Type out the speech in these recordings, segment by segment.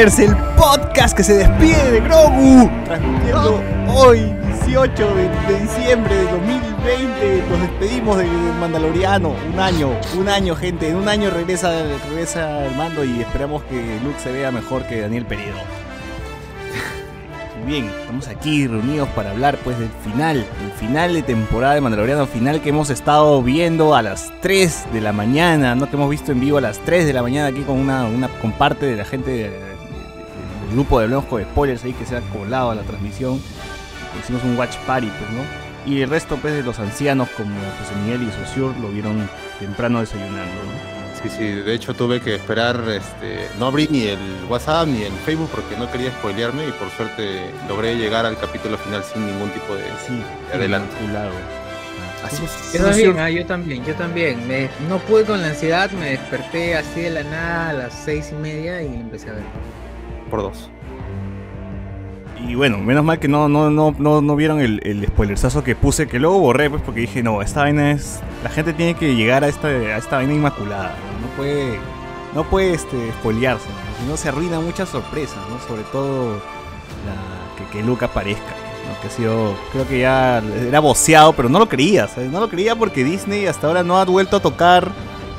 El podcast que se despide de Grogu. Transmitiendo hoy, 18 de, de diciembre de 2020. Nos despedimos del Mandaloriano. Un año, un año, gente. En un año regresa, regresa el mando y esperamos que Luke se vea mejor que Daniel Peredo. Bien, estamos aquí reunidos para hablar pues del final, el final de temporada de Mandaloriano, final que hemos estado viendo a las 3 de la mañana, no que hemos visto en vivo a las 3 de la mañana aquí con una, una con parte de la gente de- de- de- grupo de Hablemos con Spoilers ahí que se ha colado a la transmisión. Hicimos un watch party, pues, ¿no? Y el resto pues de los ancianos como José Miguel y Sosur lo vieron temprano desayunando, ¿no? Sí, sí, de hecho tuve que esperar, este, no abrí ni el WhatsApp ni el Facebook porque no quería spoilearme y por suerte logré llegar al capítulo final sin ningún tipo de... Sí, Adelante. Claro. Así es. Yo también, ah, yo también, yo también. Me, no pude con la ansiedad, me desperté así de la nada a las seis y media y empecé a ver. Dos. Y bueno, menos mal que no, no, no, no, no vieron el, el spoilersazo que puse, que luego borré, pues porque dije, no, esta vaina es. La gente tiene que llegar a esta, a esta vaina inmaculada. No, puede. No puede este, spoilearse, si no se arruina muchas sorpresas, ¿no? Sobre todo que, que Luke aparezca. Que ha sido. Creo que ya era boceado, pero no lo creía. No lo creía porque Disney hasta ahora no ha vuelto a tocar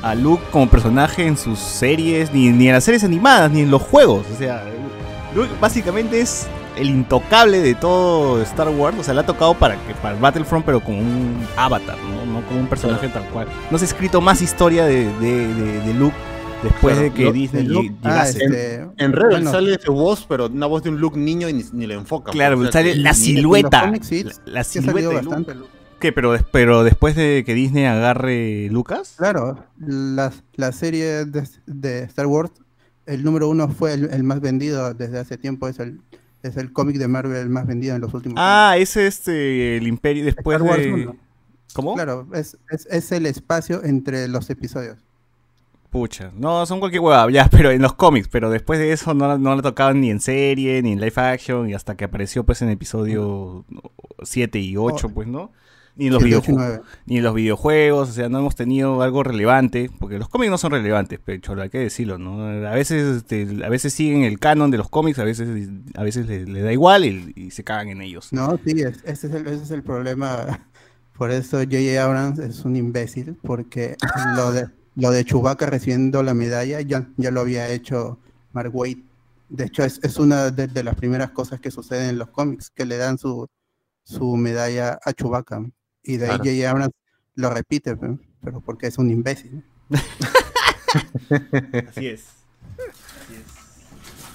a Luke como personaje en sus series, ni, ni en las series animadas, ni en los juegos. O sea, Luke básicamente es el intocable de todo Star Wars. O sea, le ha tocado para, que, para Battlefront, pero como un avatar, ¿no? No como un personaje tal cual. No se ha escrito más historia de, de, de- de Luke después Claro, de que lo- Disney de Luke. lleg- Ah, llegase. este, En Rebel bueno, sale su voz, pero una voz de un look niño y ni, ni le enfoca. Claro, pues, sale la silueta. en sí, La, la sí ha silueta de Luke. bastante. Luke. ¿Qué? Pero, pero después de que Disney agarre Lucas. Claro, la, la serie de, de Star Wars, el número uno fue el, el más vendido desde hace tiempo, es el, es el cómic de Marvel más vendido en los últimos Ah, ese este, el Imperio después Star Wars de... uno. ¿Cómo? Claro, es, es, es el espacio entre los episodios. Pucha, no, son cualquier hueá, ya, pero en los cómics, pero después de eso no, no le tocaban ni en serie, ni en live action, y hasta que apareció pues en episodio 7 y 8, Oh. pues, ¿no? Ni en los, ni los videojuegos, o sea, no hemos tenido algo relevante, porque los cómics no son relevantes, pero hay que decirlo, ¿no? A veces, este, a veces siguen el canon de los cómics, a veces, a veces le, le da igual y, y se cagan en ellos. No, sí, es- ese, es el, ese es el problema. Por eso J.J. Abrams es un imbécil, porque lo de, lo de Chewbacca recibiendo la medalla ya, ya lo había hecho Mark Waid. De hecho, es, es una de, de las primeras cosas que suceden en los cómics, que le dan su, su medalla a Chewbacca. Y de ahí Claro. J.J. Abrams lo repite, pe, pero porque es un imbécil. Así es. Así es.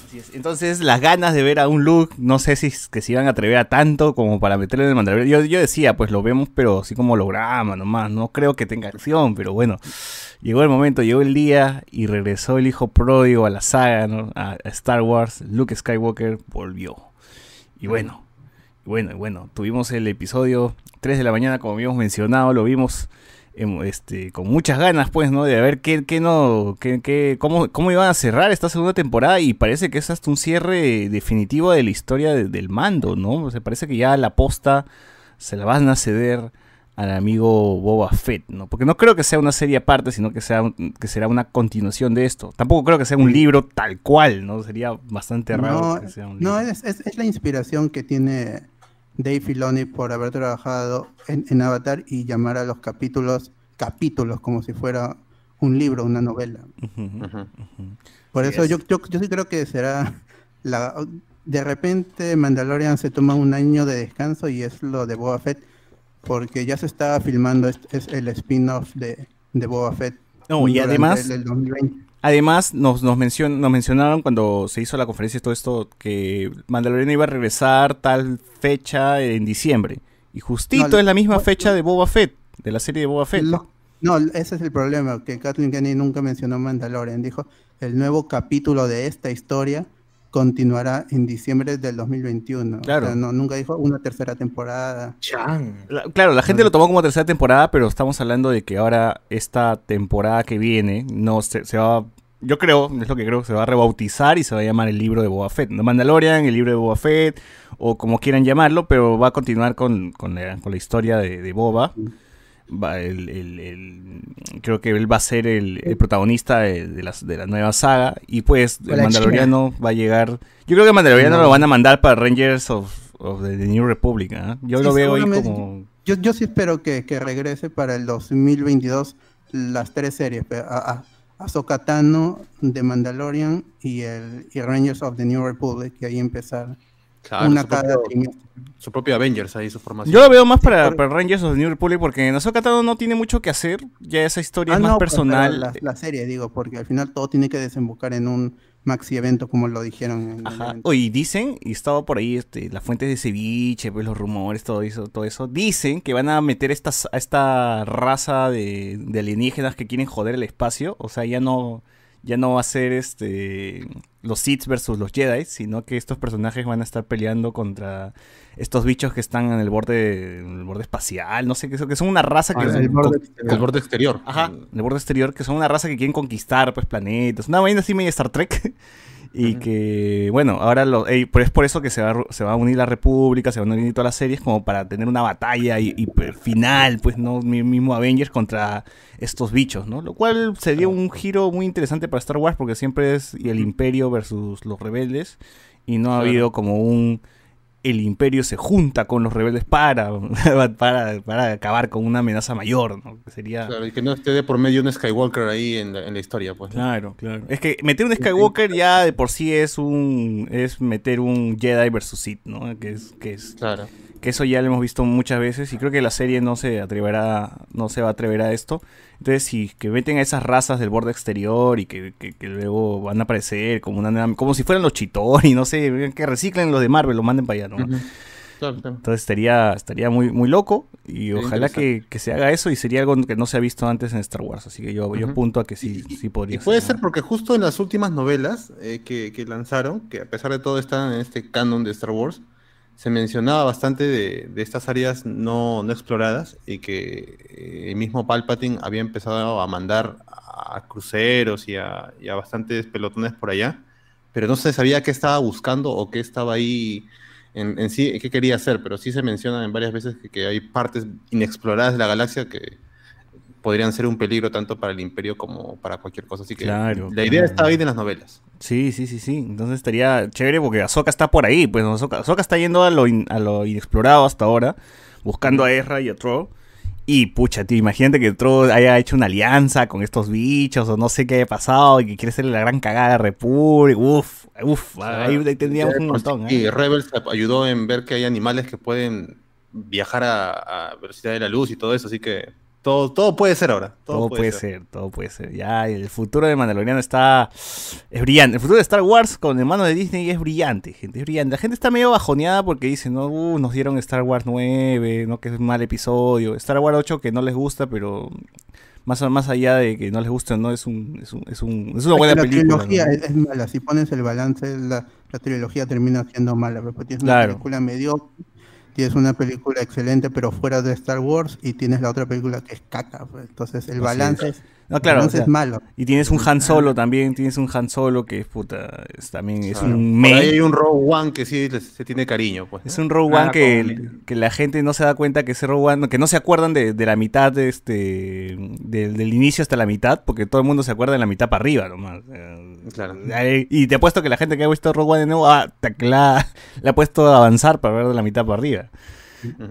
Así es. Entonces, las ganas de ver a un Luke, no sé si es que se iban a atrever a tanto como para meterle en el Mandalorian. Yo, yo decía, pues lo vemos, pero así como holograma nomás. No creo que tenga acción, pero bueno. Llegó el momento, llegó el día y regresó el hijo pródigo a la saga, ¿no? a, Star Wars. Luke Skywalker volvió. Y bueno, bueno, y bueno. Tuvimos el episodio 3 de la mañana, como habíamos mencionado, lo vimos em, este, con muchas ganas, pues, ¿no? De ver qué, qué no, qué, qué- cómo, cómo iban a cerrar esta segunda temporada y parece que es hasta un cierre definitivo de la historia de- del mando, ¿no? O sea, parece que ya la posta se la van a ceder al amigo Boba Fett, ¿no? Porque no creo que sea una serie aparte, sino que, sea, que será una continuación de esto. Tampoco creo que sea un libro tal cual, ¿no? Sería bastante raro No, que sea un no libro. es, es, es la inspiración que tiene Dave Filoni por haber trabajado en, en Avatar y llamar a los capítulos capítulos como si fuera un libro, una novela. Por Sí, eso es- yo, yo, yo sí creo que será la de repente Mandalorian se toma un año de descanso y es lo de Boba Fett porque ya se estaba filmando es, es el spin-off de, de Boba Fett. No, y además- el- el 2020. Además, nos, nos, mencion- nos mencionaron cuando se hizo la conferencia y todo esto que Mandalorian iba a regresar tal fecha en diciembre. Y justito No, es la misma fecha de Boba Fett, de la serie de Boba Fett. Lo- no, ese es el problema, que Kathleen Kennedy nunca mencionó Mandalorian. Dijo, el nuevo capítulo de esta historia continuará en diciembre del 2021. O Claro. sea, no, nunca dijo una tercera temporada. Chan. La- claro, la gente lo tomó como tercera temporada, pero estamos hablando de que ahora esta temporada que viene no se, se va, yo creo, es lo que creo, se va a rebautizar y se va a llamar el libro de Boba Fett. No Mandalorian, el libro de Boba Fett, o como quieran llamarlo, pero va a continuar con, con la, con la historia de, de Boba. Va, el- el- el- creo que él va a ser el, protagonista de, de las- de la nueva saga y pues el Mandaloriano va a llegar yo creo que el Mandaloriano No. lo van a mandar para Rangers of, of the, the New Republic ¿ah? yo Sí, lo veo ahí como Yo, yo sí espero que, que regrese para el 2022 las tres series, pero a, a, Ahsoka Tano, The Mandalorian y el y Rangers of the New Republic, y ahí empezar Claro, una su, cada propio, trimestre. su propio Avengers ahí, su formación. Yo lo veo más para, para Rangers of the New Republic porque en Ahsoka Tano no tiene mucho que hacer. Ya esa historia Ah, es más no, pues, pero personal. La, la serie, digo, porque al final todo tiene que desembocar en un maxi evento, como lo dijeron en Ajá. Oye, dicen, y estaba por ahí este, las fuentes de ceviche, pues los rumores, todo eso, todo eso. Dicen que van a meter estas, a esta raza de, de alienígenas que quieren joder el espacio. O sea, ya no, ya no va a ser este los Sith versus los Jedi, sino que estos personajes van a estar peleando contra estos bichos que están en el borde, en el borde espacial. No sé qué son, que son una raza que Ah, son el borde con- exterior. El borde exterior. Ajá, en el borde exterior, que son una raza que quieren conquistar pues planetas, una vaina así medio Star Trek. Y que, bueno, ahora lo, ey, pero es por eso que se va, se va a unir la República, se van a unir todas las series como para tener una batalla y, y, pues, final, pues, ¿no? Mi- Mismo Avengers contra estos bichos, ¿no? Lo cual sería un giro muy interesante para Star Wars porque siempre es y el Imperio versus los rebeldes y no ha Claro. habido como un el imperio se junta con los rebeldes para, para, para acabar con una amenaza mayor, ¿no? Que sería... Claro, y que no esté de por medio un Skywalker ahí en la, en la historia, pues. ¿no? Claro, claro. Es que meter un Skywalker ya de por sí es un es meter un Jedi versus Sith, ¿no? Que es que es Claro. Que eso ya lo hemos visto muchas veces y creo que la serie no se atreverá no se va a atrever a esto. Entonces, si que meten a esas razas del borde exterior y que, que- que luego van a aparecer como una como si fueran los Chitori, no sé, que reciclen los de Marvel, lo manden para allá, ¿no? Ujú. Claro, claro. Entonces estaría, estaría muy, muy loco y ojalá que, que se haga eso y sería algo que no se ha visto antes en Star Wars. Así que yo, yo apunto a que sí, sí podría Y puede ser. ser porque justo en las últimas novelas eh, que, que lanzaron, que a pesar de todo están en este canon de Star Wars, se mencionaba bastante de, de estas áreas no, no exploradas y que eh, el mismo Palpatine había empezado a mandar a cruceros y a, bastantes pelotones por allá, pero no se sabía qué estaba buscando o qué estaba ahí en, en sí, qué quería hacer, pero sí se menciona en varias veces que, que hay partes inexploradas de la galaxia que podrían ser un peligro tanto para el imperio como para cualquier cosa. Así que Claro, la idea claro. está ahí en las novelas. Sí, sí, sí, sí. Entonces estaría chévere porque Ahsoka está por ahí. Pues Ahsoka, Ahsoka está yendo a lo, in- a lo inexplorado hasta ahora, buscando a Ezra y a Tro. Y pucha, tío, imagínate que Tro haya hecho una alianza con estos bichos o no sé qué haya pasado y que quiere hacerle la gran cagada a República. Uf, uf, ahí, ahí tendríamos un de montón. ¿eh? Y Rebels ayudó en ver que hay animales que pueden viajar a, a velocidad de la luz y todo eso, así que todo, todo puede ser ahora. Todo, Todo puede ser, todo puede ser. Ya, el futuro de Mandaloriano está. Es brillante. El futuro de Star Wars con el mano de Disney es brillante, gente. Es brillante. La gente está medio bajoneada porque dicen, no, uh, nos dieron Star Wars 9, no, que es un mal episodio. Star Wars 8 que no les gusta, pero. Más, más allá de que no les guste o no, es, un, es, un, es, un- es una buena la película. trilogía ¿no? es, es mala. Si pones el balance, la, la trilogía termina siendo mala. Porque tienes una Claro. película mediocre, tienes una película excelente, pero fuera de Star Wars, y tienes la otra película que es caca. pues. Entonces, el balance, es. No, claro. o balance sea, es malo. y tienes un Han Solo también. Tienes un Han Solo que es puta. Es, también es Claro. un Por ahí hay un Rogue One que sí les- se tiene cariño, pues. Es un Rogue Ah, One que, que la gente no se da cuenta que ese Rogue One, que no se acuerdan de, de la mitad de este del, del inicio hasta la mitad, porque todo el mundo se acuerda de la mitad para arriba nomás. Claro. Y te apuesto que la gente que ha visto Rogue One de nuevo, ah, te- la, le ha puesto a avanzar para ver de la mitad para arriba.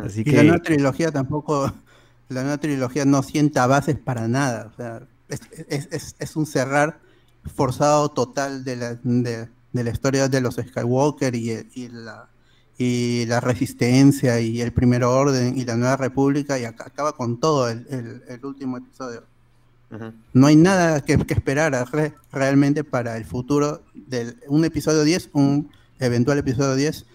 Así Y la nueva trilogía tampoco, la nueva trilogía no sienta bases para nada. O sea, es, es- es- es un cerrar forzado total de la, de, de la historia de los Skywalker y, la y la resistencia y el primer orden y la nueva república y ac- acaba con todo el, el- el último episodio. No hay nada que, que esperar re- realmente para el futuro de un episodio 10, un eventual episodio 10.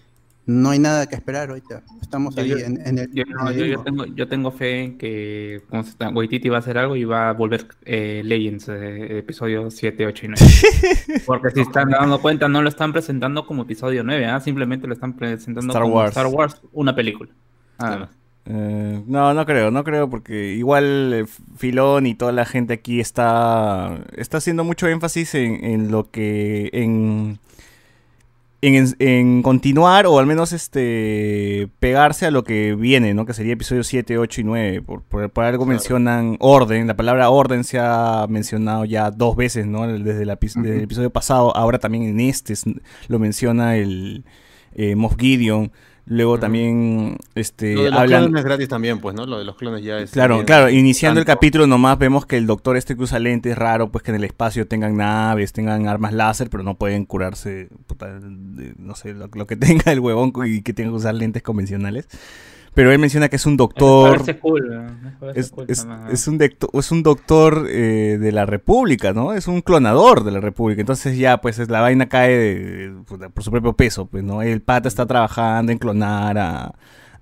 No hay nada que esperar ahorita. Estamos Yo- ahí yo- en, en el. Yo, no, yo, tengo, yo tengo fe en que como se está- Waititi va a hacer algo y va a volver eh, Legends, eh, episodio 7, 8 y 9. Porque si están dando cuenta, no lo están presentando como episodio 9, ¿ah? simplemente lo están presentando Star como Wars. Star Wars, una película. Nada más. Eh, no, no creo, no creo, porque igual eh, Filón y toda la gente aquí está, está haciendo mucho énfasis en, en lo que, en, en, en continuar o al menos este pegarse a lo que viene, ¿no? Que sería episodio 7, 8 y 9. Por, por, por algo mencionan orden, la palabra orden se ha mencionado ya dos veces, ¿no? Desde, la, el episodio pasado, ahora también en este es- lo menciona el eh, Moff Gideon. Luego también este, Lo de los hablan, clones es gratis también, pues, ¿no? Lo de los clones ya es. Claro, bien claro, iniciando el capítulo nomás vemos que el doctor este que usa lentes, raro pues que en el espacio tengan naves, tengan armas láser, pero no pueden curarse, puta, no sé, lo, lo que tenga el huevón y que tenga que usar lentes convencionales. Pero él menciona que es un doctor. Es cool, un, decto- es un doctor eh, de la República, ¿no? Es un clonador de la República. Entonces ya, pues es- la vaina cae de- puta, por su propio peso, pues, ¿no? El pata está trabajando en clonar a,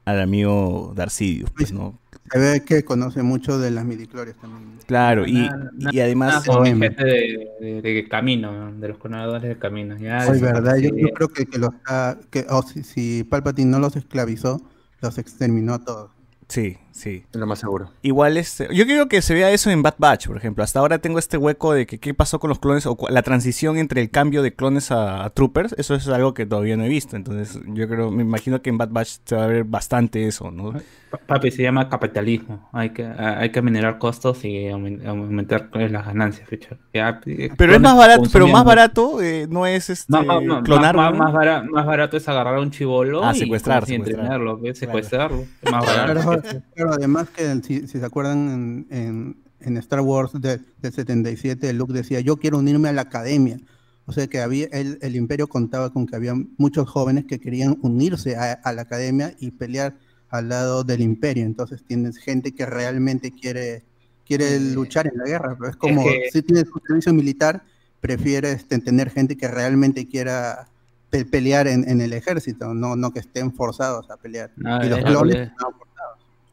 al amigo Darcidius, pues, ¿no? Se ve que conoce mucho de las midichlorias también. Claro, y, Nada- y además... Nada de, de- de camino, de los clonadores de camino. Ya, verdad, yo, creo que, que los ha- que o si, si Palpatine no los esclavizó, los exterminó a todos. Sí, sí. Es lo más seguro. Igual este, yo creo que se vea eso en Bad Batch, por ejemplo. Hasta ahora tengo este hueco de que qué pasó con los clones o la transición entre el cambio de clones a, a troopers. Eso es algo que todavía no he visto. Entonces, yo creo, me imagino que en Bad Batch se va a ver bastante eso, ¿no? Pa- Papi, se llama capitalismo. Hay que, hay que minerar costos y aumen- aumentar las ganancias. Ya, Pero es más barato, pero más barato eh, no es este Más, más- más- clonar, más- ¿no? más bara- más barato es agarrar a un chivolo Ah, y, secuestrar, y secuestrar. entrenarlo, secuestrarlo. Es más Claro, barato. Claro, además que si, si se acuerdan en, en- en Star Wars de- del 77, Luke decía, yo quiero unirme a la academia. O sea que había el, el imperio contaba con que había muchos jóvenes que querían unirse a, a la academia y pelear al lado del imperio. Entonces tienes gente que realmente quiere, quiere Eh, luchar en la guerra. pero es como que- si tienes un servicio militar, prefieres este, tener gente que realmente quiera pe- pelear en, en el ejército, no, no que estén forzados a pelear. No, y los es clones forzados.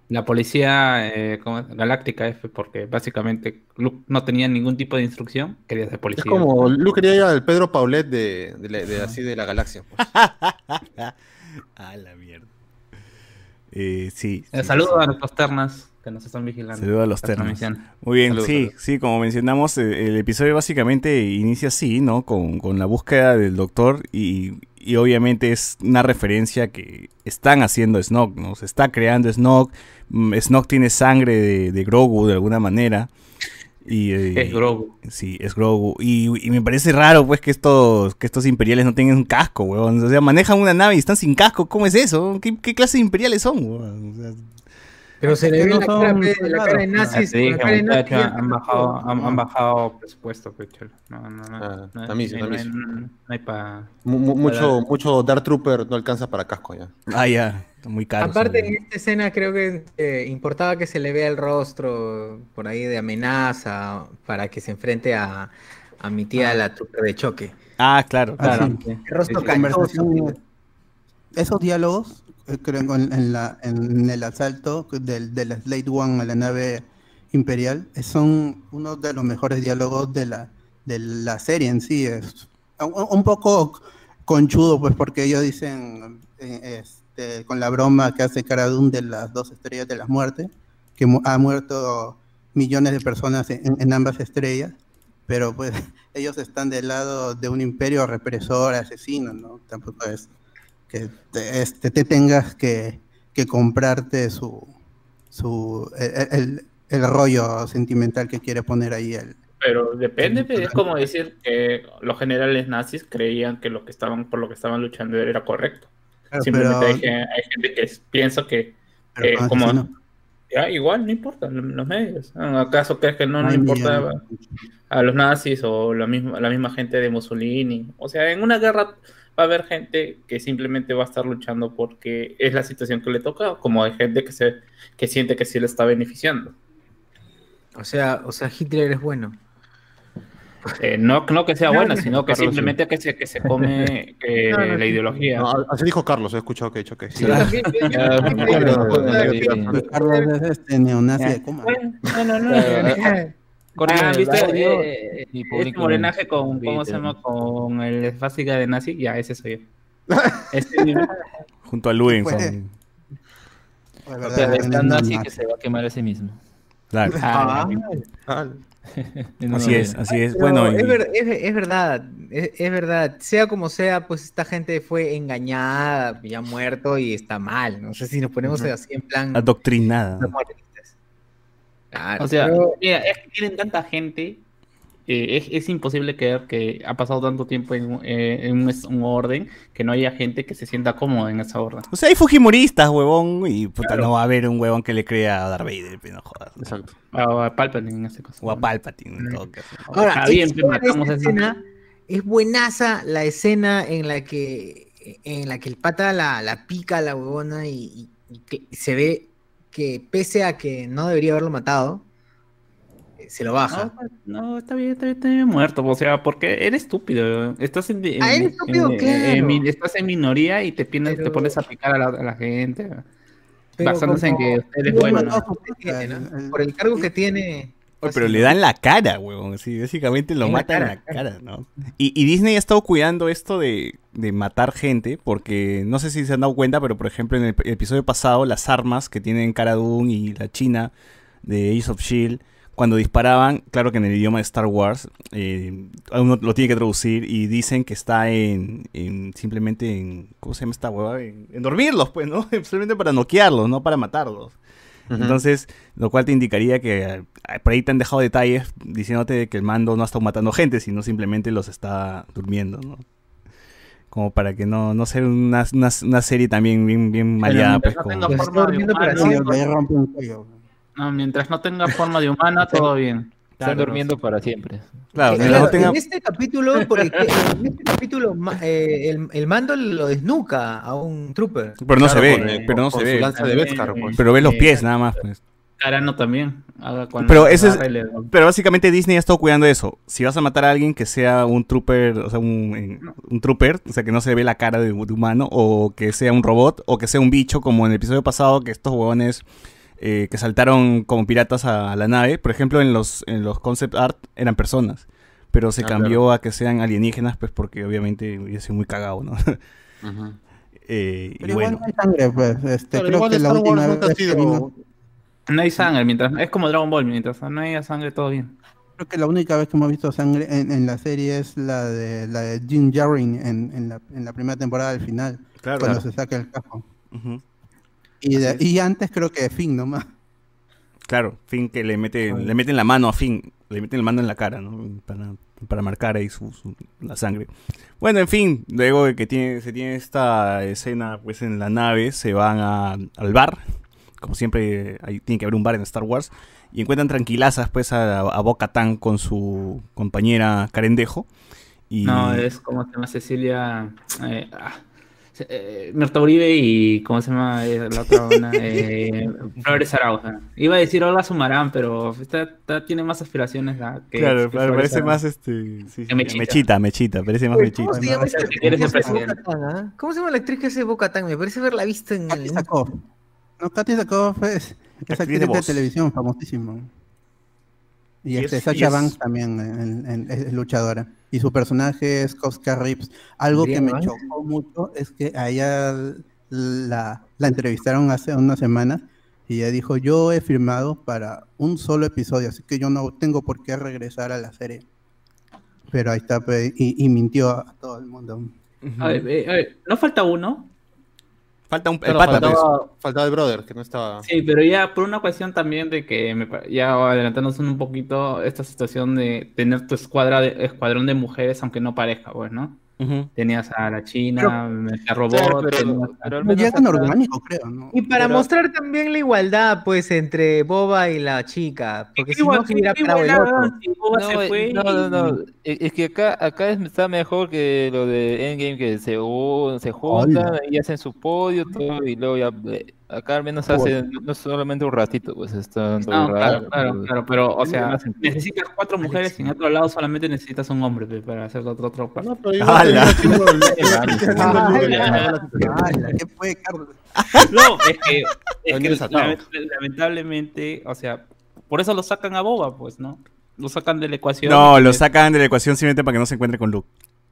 La policía eh, galáctica es porque básicamente Luke no tenía ningún tipo de instrucción, quería ser policía. Es como Luke quería ir al Pedro Paulet de, de, la- de así de la galaxia. pues. a la mierda. Eh, sí. Eh, sí, saludos sí. a nuestros ternas que nos están vigilando. Saludos a los transmisión. Muy bien, Saludos, sí, saludos. sí, como mencionamos, eh, el episodio básicamente inicia así, ¿no? Con, con la búsqueda del doctor y, y obviamente es una referencia que están haciendo Snoke, ¿no? Se está creando Snoke, mm, Snoke tiene sangre de, de Grogu de alguna manera. Y, eh, Es Grogu. Sí, es Grogu. Y, y me parece raro, pues, que estos, que estos imperiales no tengan un casco, weón. O sea, manejan una nave y están sin casco. ¿Cómo es eso? ¿Qué, qué clase de imperiales son, weón? O sea, Pero se le ve la cara, la cara de nazis. te dije, muchacho, han bajado, todo. han, han bajado presupuesto, pe, cholo. No, no, no. Ah, no, tamizo, no hay- tamizo. no hay- no hay pa- Mu- mu- mucho, Para- mucho Dark Trooper no alcanza para casco ya. ah, ya. Muy caro. Aparte, en esta escena creo que eh, importaba que se le vea el rostro por ahí de amenaza para que se enfrente a, a mi tía, la trupe de choque. Ah, claro. Ah, claro. sí. El rostro esos diálogos, eh, creo en, en la, en el asalto del, de la Slate One a la nave imperial, eh, son uno de los mejores diálogos de la, de la serie en sí. Es un, un poco conchudo, pues, porque ellos dicen, eh, este, con la broma que hace Cara Dune de las dos estrellas de la muerte, que ha muerto millones de personas en, en ambas estrellas, pero pues ellos están del lado de un imperio represor, asesino, ¿no? Tampoco es que te, este, te tengas que, que comprarte su, su el, el- el rollo sentimental que quiere poner ahí el, Pero depende, pe, es como decir que los generales nazis creían que lo que estaban, por lo que estaban luchando era correcto. Claro, Simplemente pero- hay, gen- hay gente que piensa que, eh, como-. Ya, igual, no importa, lo- los medios. ¿Acaso crees que no Ay, importaba mira. a los nazis o la misma, la misma gente de Mussolini? O sea, en una guerra va a haber gente que simplemente va a estar luchando porque es la situación que le toca, como hay gente que se que siente que sí le está beneficiando. O sea, o sea, Hitler es bueno. Eh, no, no que sea buena, no, sino que Carlos, simplemente que se, que se come eh, No, no, la ideología. No, así dijo Carlos, he escuchado que ha dicho que sí. Carlos es este neonazi de Kuma. Bueno, no, no, Claro, Ah, ¿viste? Eh, este público morenaje en con, ¿cómo se llama? Con el esfásica de nazi, ya, ese soy yo. Ese mismo. Junto a Luen. Pues, son- De O sea, es es tan nazi neonazi. que se va a quemar a sí mismo. Claro. Ah, Ah, una Así es, así es. Pero Bueno, y- es, ver- es- es verdad, es, es verdad. Sea como sea, pues esta gente fue engañada, ya muerto y está mal. No sé si nos ponemos así en plan. adoctrinada. No. Claro, O sea, pero- mira, es que tienen tanta gente, eh, es, es imposible creer que ha pasado tanto tiempo en, un- eh, en un, orden que no haya gente que se sienta cómoda en esa orden. O sea, hay Fujimoristas, huevón, y puta, Claro. no va a haber un huevón que le crea a Darth Vader, pero no jodas. exacto. A, a Palpatine en este caso. O a Palpatine, en todo caso. Ahora, Está bien, es pues, matamos esa esa- escena, es buenaza la escena en la que en la que el pata la, la pica a la huevona y, y- y que se ve que pese a que no debería haberlo matado, eh, se lo baja. No, no, está bien, está bien, está bien muerto. O sea, porque eres estúpido. Estás en, en- Ah, eres estúpido, en- claro. en mi- estás en minoría y te, pones, Pero- te pones a picar a la, a la gente. Pero basándose en que usted es bueno. ¿no? El- el- Por el cargo que tiene. Oye, pero le dan la cara, huevón. Así, básicamente lo En la matan en la cara, ¿no? Y, y Disney ha estado cuidando esto de, de matar gente, porque no sé si se han dado cuenta, pero por ejemplo en el ep- episodio pasado, las armas que tienen Cara Dune y la China de Ace of Shield, cuando disparaban, claro que en el idioma de Star Wars, eh, uno lo tiene que traducir y dicen que está en, en- simplemente en, ¿cómo se llama esta hueva? En, en dormirlos, pues, ¿no? Simplemente para noquearlos, no para matarlos. Entonces, lo cual te indicaría que eh, por ahí te han dejado detalles diciéndote que el mando no ha estado matando gente, sino simplemente los está durmiendo, ¿no? Como para que no, no ser una, una, una serie también bien, bien maleada, pues, mientras no como... forma de humano, no, mientras no tenga forma de humana, todo bien. Están Claro, durmiendo para siempre. Claro, Eh, mientras claro, no tenga- En este capítulo, por el que- en este capítulo eh, el, el mando lo desnuca a un trooper. Pero no se ve, con el- pero no con se ve. lanza de Beskar, pues. Pero ves los Eh, pies nada más, pues. Carano también. haga cuando Pero ese es- Pero básicamente Disney ha estado cuidando eso. Si vas a matar a alguien que sea un trooper, o sea, un, un trooper, o sea, que no se ve la cara de, de humano, o que sea un robot, o que sea un bicho, como en el episodio pasado, que estos huevones eh, que saltaron como piratas a, la nave, por ejemplo, en los, en los concept art eran personas. Pero se Ah, cambió a que sean alienígenas, pues porque obviamente hubiese sido muy cagado, ¿no? Ujú. Eh, y Pero igual bueno, no hay sangre, pues. Este, Pero creo igual que la última vez que vimos, No hay sangre, mientras es como Dragon Ball, mientras no haya sangre, todo bien. creo que la única vez que hemos visto sangre en, en la serie es la de la de Jim Jarring en, en, la, en la primera temporada del final, claro. cuando se saca el cajo. Ujú. Y, de- y antes creo que Finn nomás. Claro, Finn que le mete, le meten la mano a Finn, le meten la mano en la cara, ¿no? Para, para marcar ahí su, su- la sangre. Bueno, en fin, luego de que tiene, se tiene esta escena pues en la nave, se van a- al bar. Como siempre, ahí tiene que haber un bar en Star Wars. Y encuentran tranquilazas pues a, a Bo-Katan con su compañera Carendejo. Y, No, es como se llama Cecilia. Eh, ah, eh, Mirta Uribe y. ¿Cómo se llama eh, la otra una? Eh, Flores Arauja. Iba a decir Olga Sumarán, pero esta, esta tiene más aspiraciones. que- Claro, que claro, Flores parece Arauja. más este. sí, sí, Que Mechita. mechita, mechita, parece más Oye, ¿Cómo mechita. se llama ah? ¿Cómo se llama la actriz que hace Bo-Katan? Me parece haberla visto en Katy el... Sackhoff. No, Katy Sackhoff es, es Actriz actriz de televisión, famosísima. Y, Y este, es- Sacha y es- Banks también en- en- es luchadora. Y su personaje es Cosca Rips. Algo que me chocó mucho es que a ella la, la entrevistaron hace unas semanas y ella dijo, yo he firmado para un solo episodio, así que yo no tengo por qué regresar a la serie. Pero ahí está, y, y mintió a todo el mundo. A ver, eh, a ver, ¿no falta uno? Falta un el Claro, pata, pues. faltaba, faltaba el brother, que no estaba. Sí, pero ya por una cuestión también de que me ya adelantándonos un poquito esta situación de tener tu escuadra de, escuadrón de mujeres aunque no parezca, pues, ¿no? Tenías a la China, a Robot, Claro, pero- tenías a- pero al No menos llegan acá- orgánico, creo, ¿no? Y para Pero- mostrar también la igualdad, pues, entre Boba y la chica. Porque si Igual- no, se hubiera igual parado el la- otro. si Boba No, se eh, fue no, no, no. y- Es que acá, acá es- está mejor que lo de Endgame, que se, se juntan y hacen su podio todo, y luego ya. Acá al menos hacen no solamente un ratito, pues están todo No, el claro, rato, claro, claro, pero, o sea, necesitas cuatro mujeres y en otro lado solamente necesitas un hombre para hacer otro, otro cuarto. No, pero. ¿Qué fue, Carlos? No, es que, es Está que lamentablemente, o sea, por eso lo sacan a Boba, pues, ¿no? Lo sacan de la ecuación. No, lo sacan de la ecuación simplemente para que no se encuentre con Luke.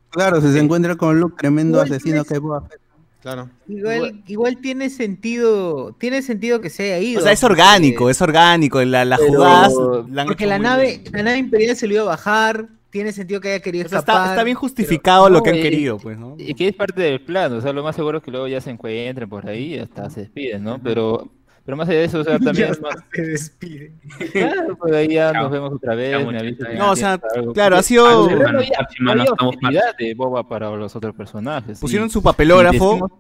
Claro, si se encuentra con Luke, tremendo asesino que es Boba Fett. Claro. Igual, igual tiene sentido, tiene sentido que se haya ido. O sea, es porque- orgánico, es orgánico. La, la jugadas la Porque la nave, bien. la nave imperial se lo iba a bajar, tiene sentido que haya querido O sea, escapar. está, está bien justificado lo que han y- querido, pues, ¿no? Y que es parte del plan, o sea, lo más seguro es que luego ya se encuentren por ahí y hasta se despiden, ¿no? Pero, pero más allá de eso, o sea, también... Ya hasta se despide. Claro, pues ahí ya Chao. nos vemos otra vez, Chao, me No, o sea, algo. claro, ha sido- pero había- había de Boba para los otros personajes. Pusieron y- su papelógrafo decimos-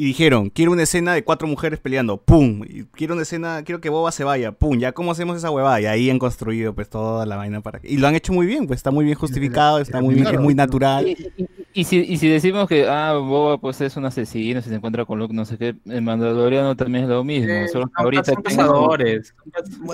y dijeron, quiero una escena de cuatro mujeres peleando, pum, y quiero una escena, quiero que Boba se vaya, pum, ya cómo hacemos esa huevada, y ahí han construido pues toda la vaina para que... Y lo han hecho muy bien, pues está muy bien justificado, está muy bien, es muy natural. Y, y- y si, y si decimos que ah, Boba pues es un asesino, si se encuentra con Luke, no sé qué, el Mandaloriano también es lo mismo. Eh, solo ahorita son cazadores.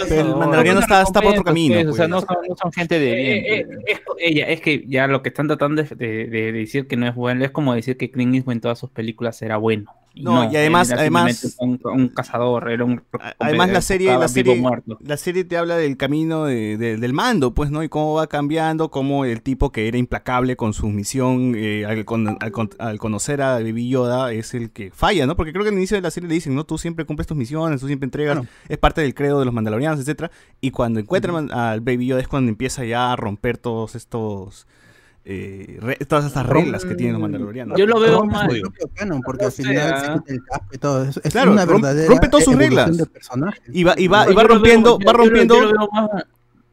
Pero el. Mandaloriano está, está por otro camino. pues, o sea, no pues. son, no son gente de bien. Eh, eh, pues. es, ella, es que ya lo que están tratando de, de- de decir que no es bueno es como decir que Clint Eastwood en todas sus películas era bueno. No, y además- además- Un, un cazador, era un. Además la serie, la serie, la serie te habla del camino de- de- del mando, pues, ¿no? Y cómo va cambiando, cómo el tipo que era implacable con su misión eh, al, con- al con- al conocer a Baby Yoda es el que falla, ¿no? Porque creo que al inicio de la serie le dicen, ¿no? Tú siempre cumples tus misiones, tú siempre entregas, es parte del credo de los mandalorianos, etcétera. Y cuando encuentran al Baby Yoda es cuando empieza ya a romper todos estos... eh, re- todas estas reglas que tienen los mandalorianos. Yo lo veo Rompe propio canon, porque No al final se quita el casco y todo. Es Claro, una verdadera rompe todas sus reglas. de. Y va, y va, y Yo va lo veo- rompiendo, yo- va yo lo- rompiendo... yo lo veo más-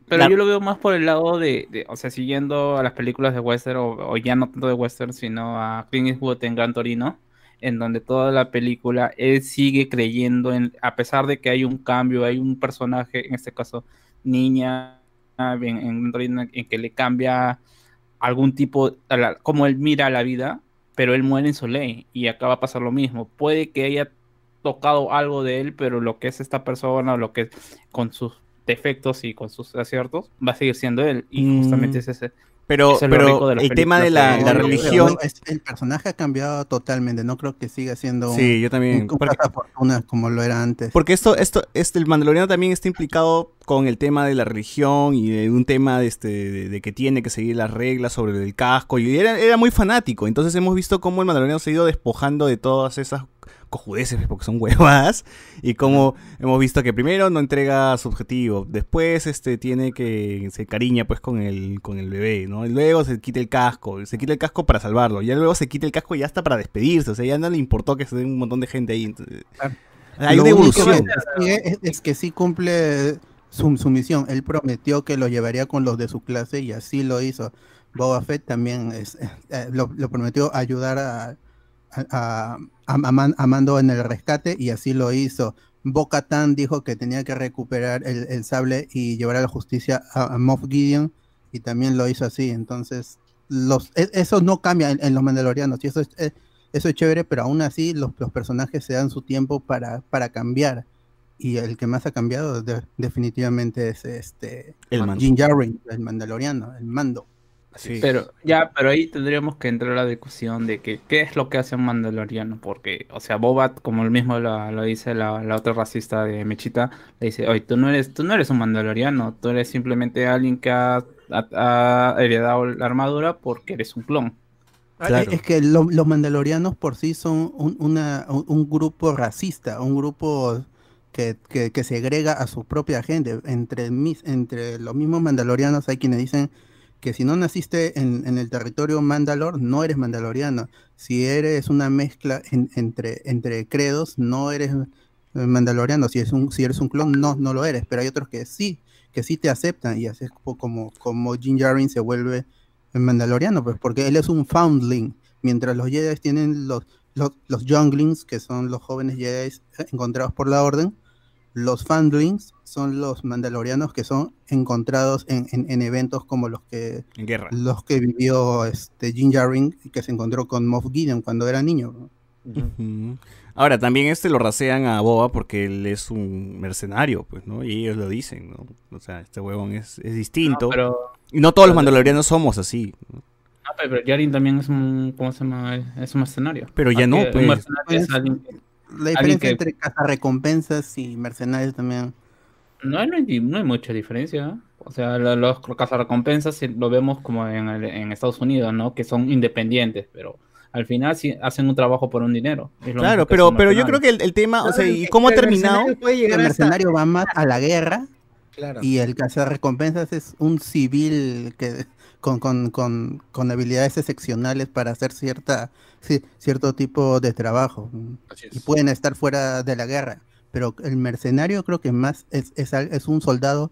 pero La- yo lo veo más por el lado de, de- o sea, siguiendo a las películas de western, o, o ya no tanto de western, sino a Clint Eastwood en Gran Torino, en donde toda la película él sigue creyendo en, a pesar de que hay un cambio, hay un personaje, en este caso, niña, en, en Gran Torino, en que le cambia algún tipo, la- como él mira la vida, pero él muere en Soleil y acá va a pasar lo mismo. Puede que haya tocado algo de él, pero lo que es esta persona, lo que es con sus defectos y con sus aciertos, va a seguir siendo él. Y Mm. justamente es ese. Pero, es pero el tema de la, la No, no, religión... El personaje ha cambiado totalmente. No creo que siga siendo un, Sí, yo también. un, porque- cazafortunas como lo era antes. Porque esto, esto, este, el Mandaloriano también está implicado con el tema de la religión y de un tema de, este, de, de que tiene que seguir las reglas sobre el casco. Y era, era muy fanático. Entonces hemos visto cómo el Mandaloriano se ha ido despojando de todas esas cojudeces, pues, porque son huevas. Y cómo hemos visto que primero no entrega su objetivo. Después este, tiene que se cariña pues con el, con el bebé, ¿no? Y luego se quita el casco. Se quita el casco para salvarlo. Ya luego se quita el casco y ya está para despedirse. O sea, ya no le importó que se den un montón de gente ahí. Entonces, hay Lo una único evolución. que es, es que sí cumple su, su misión. Él prometió que lo llevaría con los de su clase y así lo hizo. Boba Fett también es, eh, lo, lo prometió ayudar a, a, a- a Man- a Mando en el rescate y así lo hizo. Bo-Katan dijo que tenía que recuperar el, el sable y llevar a la justicia a, a Moff Gideon y también lo hizo así. Entonces, los, e- eso no cambia en, en los Mandalorianos y eso es, eh, eso es chévere, pero aún así los, los personajes se dan su tiempo para, para cambiar. Y el que más ha cambiado de- definitivamente es este El. Jin Djarin, el mandaloriano, el mando. Sí. Pero ya, pero ahí tendríamos que entrar a la discusión de que qué es lo que hace un mandaloriano, porque, o sea, Bobat, como el mismo lo, lo dice la, la otra racista de Mechita, le dice, oye, tú no eres, tú no eres un mandaloriano, tú eres simplemente alguien que ha, ha- ha heredado la armadura porque eres un clon. Claro. Es que lo- los mandalorianos por sí son un, una- un- un grupo racista, un grupo que, que, que segrega a su propia gente. Entre, mis, entre los mismos mandalorianos hay quienes dicen que si no naciste en, el territorio mandalor, no eres mandaloriano. Si eres una mezcla en- entre, entre credos, no eres eh, mandaloriano. Si, es un, si eres un clon, no, no lo eres. Pero hay otros que sí, que sí te aceptan. Y así es como, como, Jin Djarin se vuelve el mandaloriano, pues porque él es un foundling. mientras los Jedi tienen los, los, los Younglings, que son los jóvenes Jedi encontrados por la Orden, los Foundlings son los Mandalorianos que son encontrados en, en- en eventos como los que En guerra. los que vivió este Jin Jaring y que se encontró con Moff Gideon cuando era niño. Ahora, también este lo rasean a Boba porque él es un mercenario, pues, ¿no? Y ellos lo dicen, ¿no? O sea, este huevón es, es distinto. No, pero, Y no todos los mandalorianos somos así. ¿no? no, pero Yarin también es un, ¿cómo se llama? Es un mercenario. Pero ya Aquí no, Un pues. mercenario es alguien que- La diferencia que- entre cazarrecompensas y mercenarios también. No, hay- no hay, no hay mucha diferencia. ¿eh? O sea, lo- los cazarrecompensas lo vemos como en, el- en Estados Unidos, ¿no? Que son independientes, pero al final sí hacen un trabajo por un dinero. Es lo Claro, pero, pero yo creo que el, el tema, o sea, ¿y cómo ha terminado? mercenario El hasta- mercenario va más a la guerra Claro. y el cazarrecompensas es un civil que con, con, con, con habilidades excepcionales para hacer cierta ci- cierto tipo de trabajo Así y pueden estar fuera de la guerra. Pero el mercenario creo que más es, es, al- es un soldado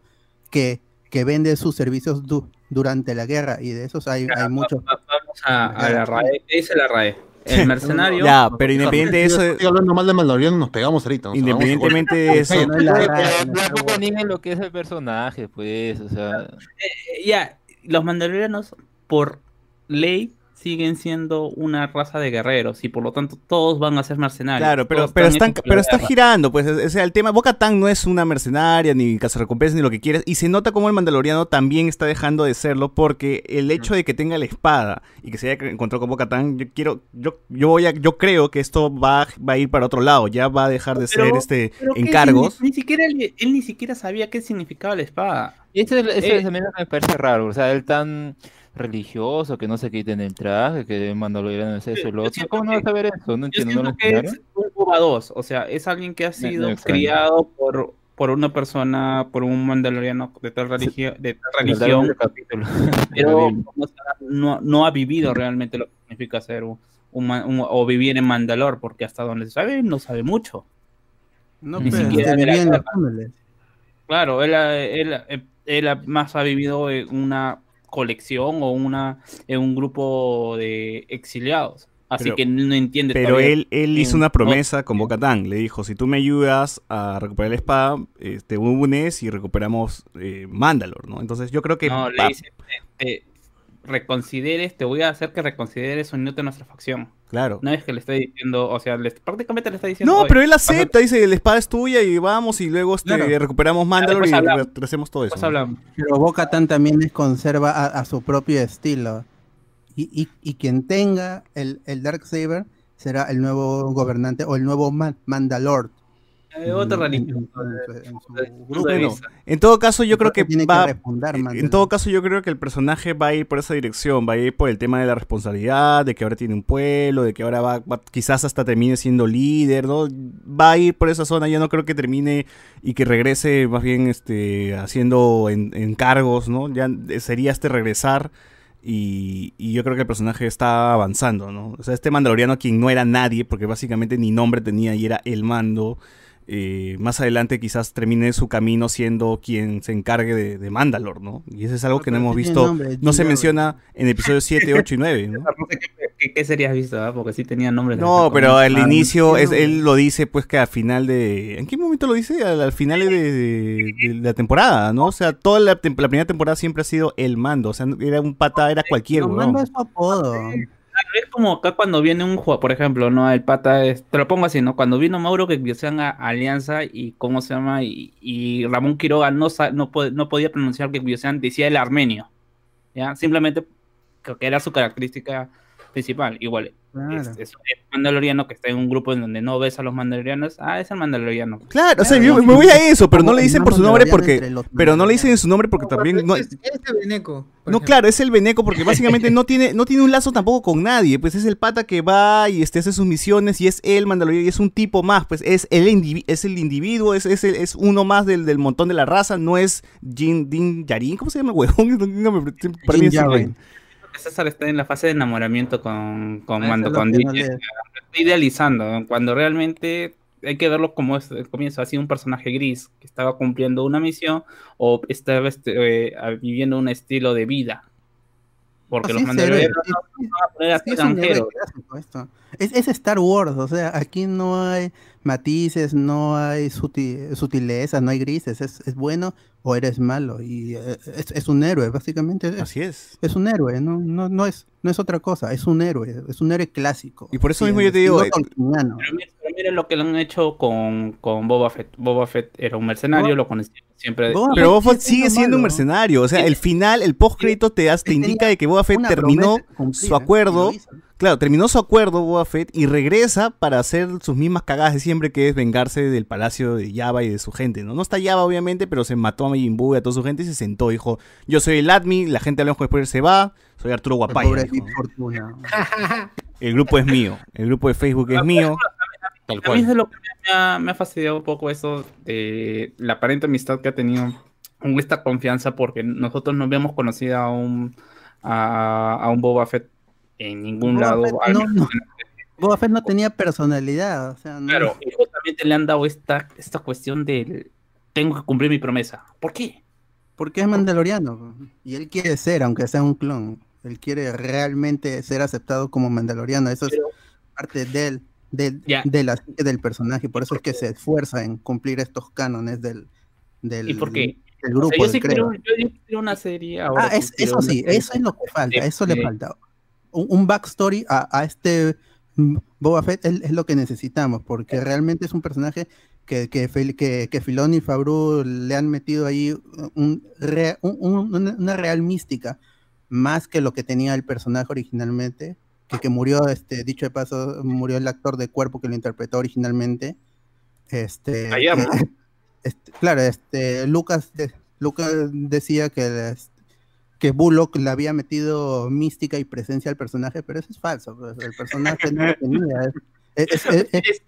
que, que vende sus servicios du- durante la guerra y de esos hay, hay muchos. Va- Vamos a, a la RAE. ¿Qué dice la RAE? El mercenario. Ya, pero independiente de eso, Estoy hablando mal de Mandaloriano, nos pegamos ahorita. nos independientemente de eso, No guerra, Tampoco nieguen lo que es el personaje, pues, o sea, Eh, ya, los mandalorianos, por ley, siguen siendo una raza de guerreros y por lo tanto todos van a ser mercenarios. Claro, pero, pero están pero está girando, pues, o sea, el tema, Boca Tan no es una mercenaria, ni cazarrecompensas, ni lo que quieras, y se nota como el mandaloriano también está dejando de serlo, porque el hecho de que tenga la espada y que se haya encontrado con Boca Tan, yo quiero, yo, yo voy a, yo creo que esto va, va a ir para otro lado, ya va a dejar de Pero- ser este Pero ¿qué encargos. Ni, ni siquiera él, él ni siquiera sabía qué significaba la espada. y eso, eso Eh. también me parece raro, o sea, él tan religioso, que no se quiten el traje, que Mandaloriano es eso, lo otro, ¿cómo no vas a ver eso? No Yo entiendo, ¿no que es un Boba 2, o sea, es alguien que ha sido me extraña. criado por, por una persona, por un mandaloriano de tal, religio- de tal religión, pero no, no ha vivido realmente lo que significa ser un, un ma- un- o vivir en Mandalor, porque hasta donde se sabe, no sabe mucho. No, Ni pero siquiera. Claro, él, él, él, él ha- más ha vivido en una colección o una en un grupo de exiliados. Así Pero- que no entiende Pero él, él hizo una promesa con Boca Tan. Le dijo, si tú me ayudas a recuperar la espada, eh, te unes y recuperamos eh, Mandalor, ¿no? Entonces yo creo que No, le va- dice, te, te reconsideres, te voy a hacer que reconsideres unirte a nuestra facción. Claro. No es que le esté diciendo, o sea, le- prácticamente le está diciendo... No, "Oye, pero él acepta, dice, la espada es tuya y vamos y luego este, Claro. recuperamos Mandalor después y hacemos todo eso. Pero Boca Tan también les conserva a, a su propio estilo. Y, y, y quien tenga el, el Darksaber será el nuevo gobernante o el nuevo man- Mandalord. Eh, otra En- Bueno, todo caso, yo creo que tiene va... que En todo caso, yo creo que el personaje va a ir por esa dirección, va a ir por el tema de la responsabilidad, de que ahora tiene un pueblo, de que ahora va, va- quizás hasta termine siendo líder, ¿no? Va a ir por esa zona, ya no creo que termine y que regrese más bien este haciendo en- encargos, ¿no? Ya sería este regresar y, y yo creo que el personaje está avanzando, ¿no? O sea, este mandaloriano quien no era nadie, porque básicamente ni nombre tenía y era el mando, eh, más adelante quizás termine su camino siendo quien se encargue de, de Mandalor, ¿no? Y eso es algo No, que no hemos visto, nombre, no se menciona en episodios 7, 8 y 9, ¿no? ¿Qué, qué, has visto? ah? Porque sí tenía nombres. de No, pero al Ah, inicio es, él nombre. lo dice pues que al final de... ¿En qué momento lo dice? Al, al final de, de- de la temporada, ¿no? O sea, toda la, la primera temporada siempre ha sido el mando, o sea, era un pata, era cualquier, No, weón. manda su apodo. Es como acá cuando viene un jugador, por ejemplo, ¿no? El pata, es- te lo pongo así, ¿no? Cuando vino Mauro que Guiozán a Alianza y cómo se llama, y, Ramón Quiroga no, no, no podía pronunciar que Guiozán decía el armenio, ¿ya? Simplemente que era su característica principal. Igual, Claro. es, es un mandaloriano que está en un grupo en donde no ves a los mandalorianos, ah, es el mandaloriano. Claro, o sea, Claro, yo me voy a eso, pero no le el dicen por su nombre porque... Pero no le dicen su nombre porque también... No, Es, es de Beneco. No, ejemplo. claro, es el veneco porque básicamente no tiene, no tiene un lazo tampoco con nadie, pues es el pata que va y este, hace sus misiones y es el mandaloriano y es un tipo más, pues es el, indivi- es el individuo, es, es, el- es uno más del, del montón de la raza, no es Jin, Din Yarin, ¿cómo se llama el huevón? Para mí es- César está en la fase de enamoramiento con, con Eso Mando, con no DJ. le- Está idealizando, ¿no? cuando realmente hay que verlo como es el comienzo, así un personaje gris que estaba cumpliendo una misión o estaba este, eh, viviendo un estilo de vida. Porque Ah, los sí, mandalorianos no van a poner a Sí, es. Es, es Star Wars, o sea, aquí no hay matices, no hay suti- sutilezas, no hay grises, es, es bueno o eres malo, y eh, es, es un héroe, básicamente es, Así es. es un héroe, no, no, no, es, no es otra cosa, es un héroe, es un héroe clásico. Y por eso mismo yo te digo, eh. Pero mira, pero mira lo que lo han hecho con, con Boba Fett. Boba Fett era un mercenario, Boba- lo conocían siempre. Boba Pero Boba Fett sigue siendo un mercenario. O sea, el final, el post-crédito te, das- te indica de que Boba Fett terminó su lo acuerdo. Claro, terminó su acuerdo Boba Fett y regresa para hacer sus mismas cagadas de siempre, que es vengarse del palacio de Java y de su gente, ¿no? No está Java, obviamente, pero se mató a Majin Buu y a toda su gente y se sentó. Dijo, yo soy el Admi, la gente hablamos después se va, soy Arturo El Guapaya. pobre dijo, Big ¿no? Fortuna. El grupo es mío, el grupo de Facebook es mío. Tal A mí es cual. de lo que me ha, me ha fastidiado un poco eso de la aparente amistad que ha tenido con esta confianza, porque nosotros no habíamos conocido a un, a, a un Boba Fett en ningún Boba lado. Fett al no, menos no. Boba Fett no tenía personalidad, o sea, no- Claro, y justamente le han dado esta, esta cuestión de tengo que cumplir mi promesa. ¿Por qué? Porque es mandaloriano. Y él quiere ser, aunque sea un clon. Él quiere realmente ser aceptado como mandaloriano. Eso es parte de la psique del personaje. Por eso es que se esfuerza en cumplir estos cánones del, del, ¿Y por qué? del O grupo, sea, yo, sí quiero, credo. yo, yo quiero una serie ahora. Ah, es- eso sí, eso es lo que falta, eso le falta. Un, un backstory a, a este mm, Boba Fett es, es lo que necesitamos, porque realmente es un personaje que, que, que, que Filoni y Fabru le han metido ahí un un- un- una, real mística, más que lo que tenía el personaje originalmente, que, que murió, este, dicho de paso, murió el actor de cuerpo que lo interpretó originalmente. Este, eh, este, claro, este, Lucas, de- Lucas decía que, que Bullock le había metido mística y presencia al personaje, pero eso es falso. pues, El personaje no lo tenía. Es, es- es- es-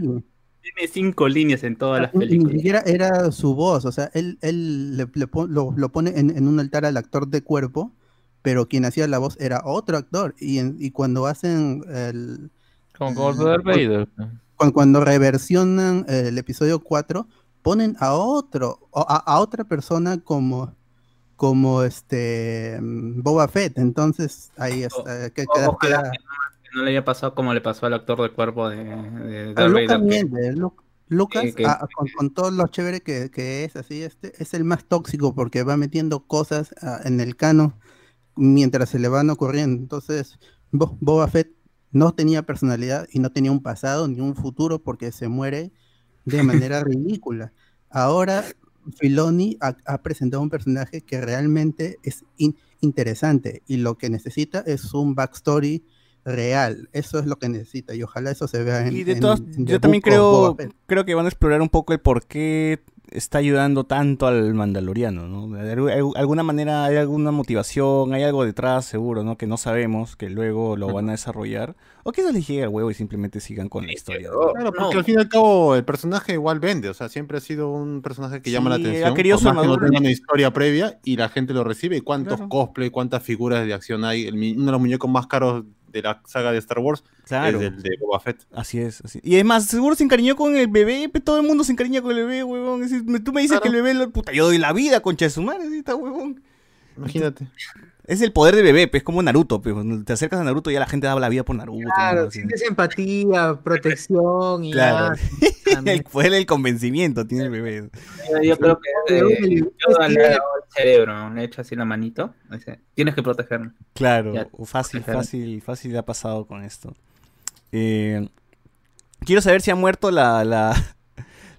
un. Tiene cinco líneas en todas las Ni- Ni películas. siquiera era su voz, o sea, él, él le, le pon- lo, lo pone en, en un altar al actor de cuerpo, pero quien hacía la voz era otro actor. Y, en- y cuando hacen el, Como, como Darth Vader. cuando, cuando reversionan eh, el episodio 4, ponen a otro, o a, a otra persona como, como este mm, Boba Fett. Entonces, ahí está. que no le haya pasado como le pasó al actor de cuerpo de, Lucas Lu- Lucas, que- que- ah, con, con todo lo chévere que, que es, así, este, es el más tóxico porque va metiendo cosas ah, en el cano mientras se le van ocurriendo. Entonces, Bo- Boba Fett no tenía personalidad y no tenía un pasado ni un futuro porque se muere de manera ridícula. Ahora, Filoni ha, ha presentado un personaje que realmente es in- interesante y lo que necesita es un backstory real. Eso es lo que necesita y ojalá eso se vea en. Y de en- todas, en The yo también creo, creo que van a explorar un poco el por qué está ayudando tanto al mandaloriano, ¿no? De alguna manera hay alguna motivación, hay algo detrás seguro, ¿no? Que no sabemos, que luego lo van a desarrollar. O quizás les llegue al huevo y simplemente sigan con la historia. ¿no? Claro, no. porque al fin y al cabo el personaje igual vende, o sea, siempre ha sido un personaje que llama la Sí, ha atención. querido por su más que no tenga una historia previa y la gente lo recibe. ¿Y cuántos Claro. cosplay, cuántas figuras de acción hay? El uno de los muñecos más caros de la saga de Star Wars Claro. es el de Boba Fett. Así es, así. Y es más, seguro se encariñó con el bebé, todo el mundo se encariña con el bebé, huevón. Tú me dices que el bebé, lo- puta, yo doy la vida, concha de su madre, está huevón. Imagínate. Es el poder del bebé, es como Naruto, te acercas a Naruto ya la gente da la vida por Naruto. Claro, sientes empatía, protección y Claro. el poder del convencimiento tiene el bebé. Yo, yo creo que eh, le el cerebro, le ha hecho así la manito. dice, Tienes que protegerme. Claro, Ya, fácil, fácil, fácil ha pasado con esto. Eh, quiero saber si ha muerto la, la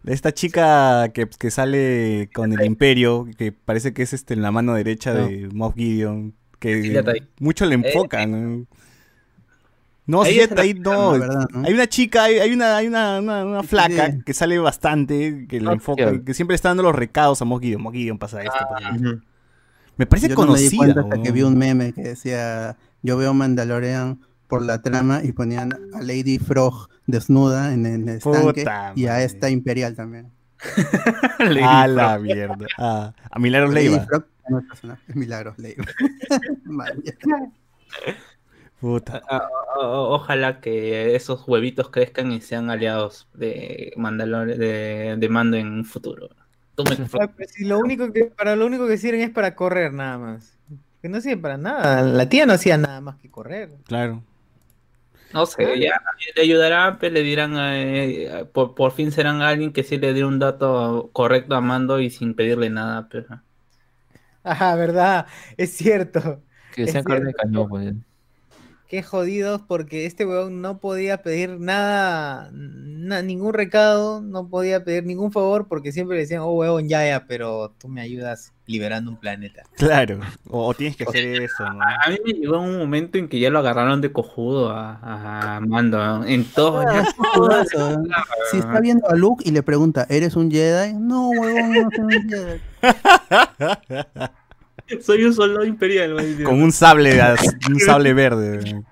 esta chica que, que sale con el imperio, que parece que es este la mano derecha No. de Moff Gideon, que mucho le enfocan. ¿no? No, sí, la ahí no. La verdad, ¿no? Hay una chica, hay, hay una, hay una, una, una flaca sí. que sale bastante, que le Ah, enfoca, claro. que siempre está dando los recados a Moff Gideon. Moff Gideon pasa esto. pasa esto. Ujú. Me parece Yo no me di conocida. hasta que vi un meme que decía, yo veo Mandalorian por la trama y ponían a Lady Frog desnuda en el estanque Puta y a madre. esta Imperial también. A la mierda. Ah, a Milagros Lady Leiva. Frog no es personaje, es Milagros Leiva. Puta. Ah, o- ojalá que esos huevitos crezcan y sean aliados de Mandalore, de, de Mando en un futuro. Pues, si lo único que, para lo único que sirven es para correr nada más. Que no sirve para nada. La tía no hacía nada más que correr. Claro. No sé, ya le ayudarán, pues le dirán, eh, por, por fin serán alguien que sí le dé un dato correcto a Mando y sin pedirle nada, pero... Ajá, verdad, es cierto. Que Es sean carne de cañón, pues. Qué jodidos porque este weón no podía pedir nada, na- ningún recado, no podía pedir ningún favor porque siempre le decían, oh weón, ya, ya, pero tú me ayudas liberando un planeta. Claro. O, o tienes que hacer eso, ¿no? A mí me llegó un momento en que ya lo agarraron de cojudo a, a Mando, ¿no? en todo. ¿eh? Si está viendo a Luke y le pregunta, ¿eres un Jedi? No, huevón, no soy un Jedi. Soy un soldado imperial. Con un sable, un sable verde.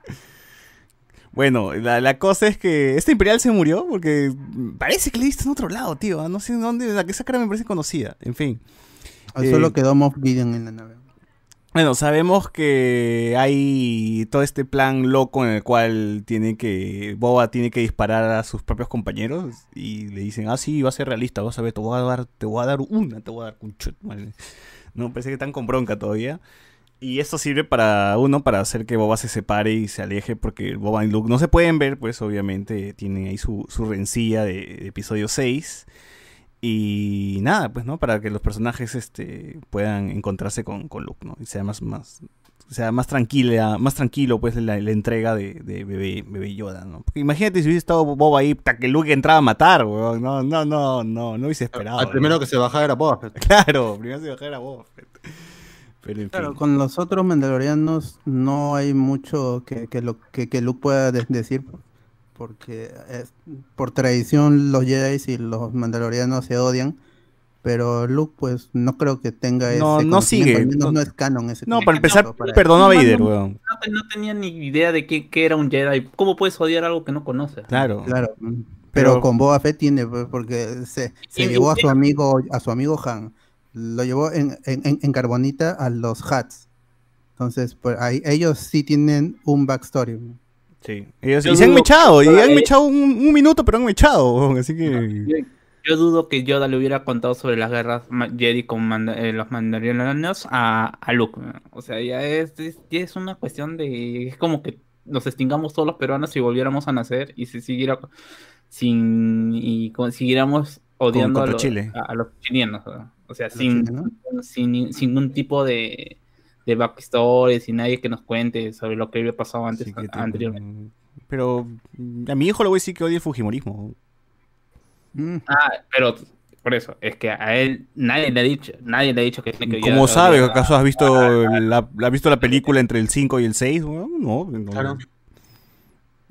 Bueno, la, la cosa es que este Imperial se murió porque parece que le viste en otro lado, tío. No sé dónde, la que esa cara me parece conocida. En fin. Ah, Eh, Solo quedó Moff Gideon en la nave. Bueno, sabemos que hay todo este plan loco en el cual tiene que Boba tiene que disparar a sus propios compañeros y le dicen, ah sí, va a ser realista, vas a ver, te voy a dar, te voy a dar una, te voy a dar un chut, madre". No, parece que están con bronca todavía. Y esto sirve para uno, para hacer que Boba se separe y se aleje, porque Boba y Luke no se pueden ver, pues obviamente tienen ahí su, su rencilla de, episodio 6. Y nada, pues, ¿no? Para que los personajes este, puedan encontrarse con, con Luke, ¿no? Y sea más, más, sea más tranquila, más tranquilo, pues, la, la entrega de, de bebé, bebé Yoda, ¿no? Porque imagínate si hubiese estado Boba ahí, que Luke entraba a matar, weón. No, no, no, no, no hubiese esperado. Al primero que se bajaba era Boba Fett. Claro, primero se bajara Boba Fett. Pero en Claro, fin. con los otros mandalorianos no hay mucho que, que, lo, que, que Luke pueda de- decir, porque es- por tradición los Jedi y los mandalorianos se odian, pero Luke pues no creo que tenga No, ese no sigue. al menos No- no es canon ese No, para empezar, para- perdonó a No, Vader, no, weón. No, te- no tenía ni idea de qué, qué era un Jedi. ¿Cómo puedes odiar algo que no conoces? Claro. Claro, pero, Pero- con Boba Fett tiene, pues, porque se, llevó a su amigo, a su amigo Han, lo llevó en, en, en- en carbonita a los Hats. Entonces, pues ahí ellos sí tienen un backstory. Sí. Ellos- y se han mechado, y han ahí- mechado un, un minuto, pero han mechado, así que... Yo, dudo que Yoda le hubiera contado sobre las guerras Jedi con manda- eh, los mandalorianos a, a Luke. O sea, ya es, es, ya es una cuestión de... Es como que nos extingamos todos los peruanos y volviéramos a nacer y se siguiera sin... y con- siguiéramos odiando a los, a, a los chilenos. ¿no? O sea, sin, sin, sin ningún tipo de, de backstory, sin nadie que nos cuente sobre lo que había pasado antes, tipo, anteriormente. Pero a mi hijo le voy a decir que odia el Fujimorismo. Mm, Ah, pero por eso, es que a él nadie le ha dicho, nadie le ha dicho que tiene que ¿Cómo sabes? ¿Acaso has visto la, has visto la película entre el 5 y el 6? No, no. Claro.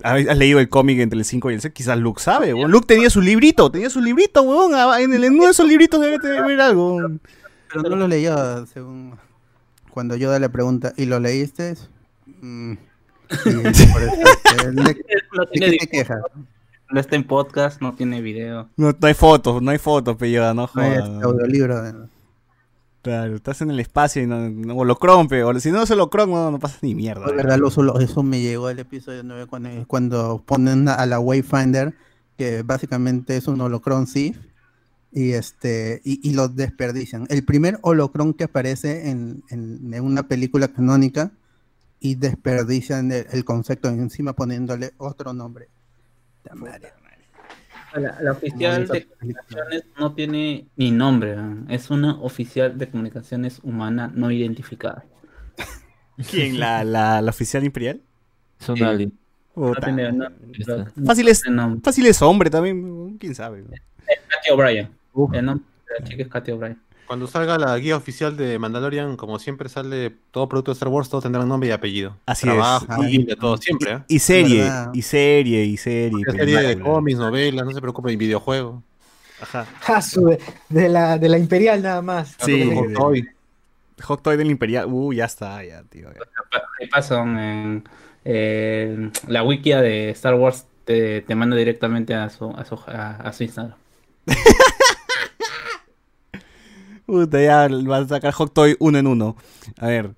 ¿Has leído el cómic entre el 5 y el 6? Quizás Luke sabe, weón. Luke tenía su librito, tenía su librito, weón. Ah, En, el, en uno de esos libritos debe tener algo. Pero no lo leyó según cuando Yoda le pregunta, ¿y lo leíste? Mm, sí, por eso, ¿De qué te quejas? No está en podcast, no tiene video. No, no hay fotos, no hay fotos, pero no No jodas. este audiolibro. eh. Claro, estás en el espacio y no, no holocron, pe, o si no es holocron, no, no pasa ni mierda. De verdad, lo- solo- eso me llegó al episodio 9 cuando, cuando ponen a la Wayfinder, que básicamente es un holocron Sith, y este y, y lo desperdician. El primer holocron que aparece en, en- en una película canónica y desperdician el, el concepto encima poniéndole otro nombre. Puta madre. La, la oficial de comunicaciones no tiene ni nombre, ¿no? es una oficial de comunicaciones humana no identificada. ¿Quién? ¿La, la, la oficial imperial? Es un Sí. alien. No Puta. tiene, no- está. no Fácil es, fácil es hombre también, quién sabe. ¿no? Katy O'Brien. El nombre de la chica es Katy O'Brien. Cuando salga la guía oficial de Mandalorian, como siempre sale todo producto de Star Wars, todos tendrán nombre y apellido. Así Trabajo, es. familia, todo, siempre. ¿eh? Y serie, verdad. y serie, y serie. y Una serie de cómics, novelas, no se preocupen, videojuego. Ajá. Ah, de, la, de la Imperial nada más. Sí, de- Toy. Hot Toy del Imperial. Uh, ya está, ya, tío. ya. ¿Qué pasa? En, eh, la wikia de Star Wars te, te manda directamente a su, a su, a, a su Instagram. Puta, ya va a sacar Hot Toy uno en uno. A ver.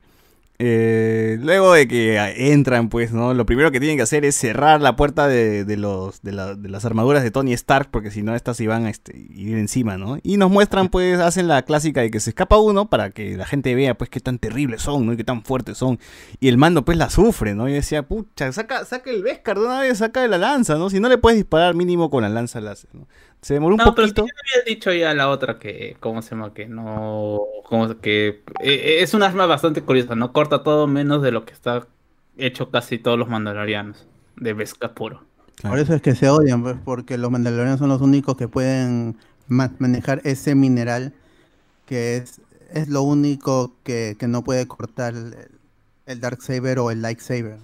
eh, luego de que entran, pues, ¿no? Lo primero que tienen que hacer es cerrar la puerta de, de los, de, la- de las armaduras de Tony Stark, porque si no, estas iban a este, ir encima, ¿no? Y nos muestran, pues, hacen la clásica de que se escapa uno para que la gente vea, pues, qué tan terribles son, ¿no? Y qué tan fuertes son. Y el mando, pues, la sufre, ¿no? Y decía, pucha, saca, saca el Beskar de una vez, saca de la lanza, ¿no? Si no le puedes disparar mínimo con la lanza, la haces, ¿no? Se demoró un No, pero si poquito. ya me habías dicho ya la otra que, ¿cómo se llama? Que no, como que eh, es un arma bastante curiosa, no corta todo menos de lo que está hecho casi todos los mandalorianos de Beskar puro. Por eso es que se odian, pues, porque los mandalorianos son los únicos que pueden ma- manejar ese mineral que es, es lo único que, que no puede cortar el, el Darksaber o el Lightsaber.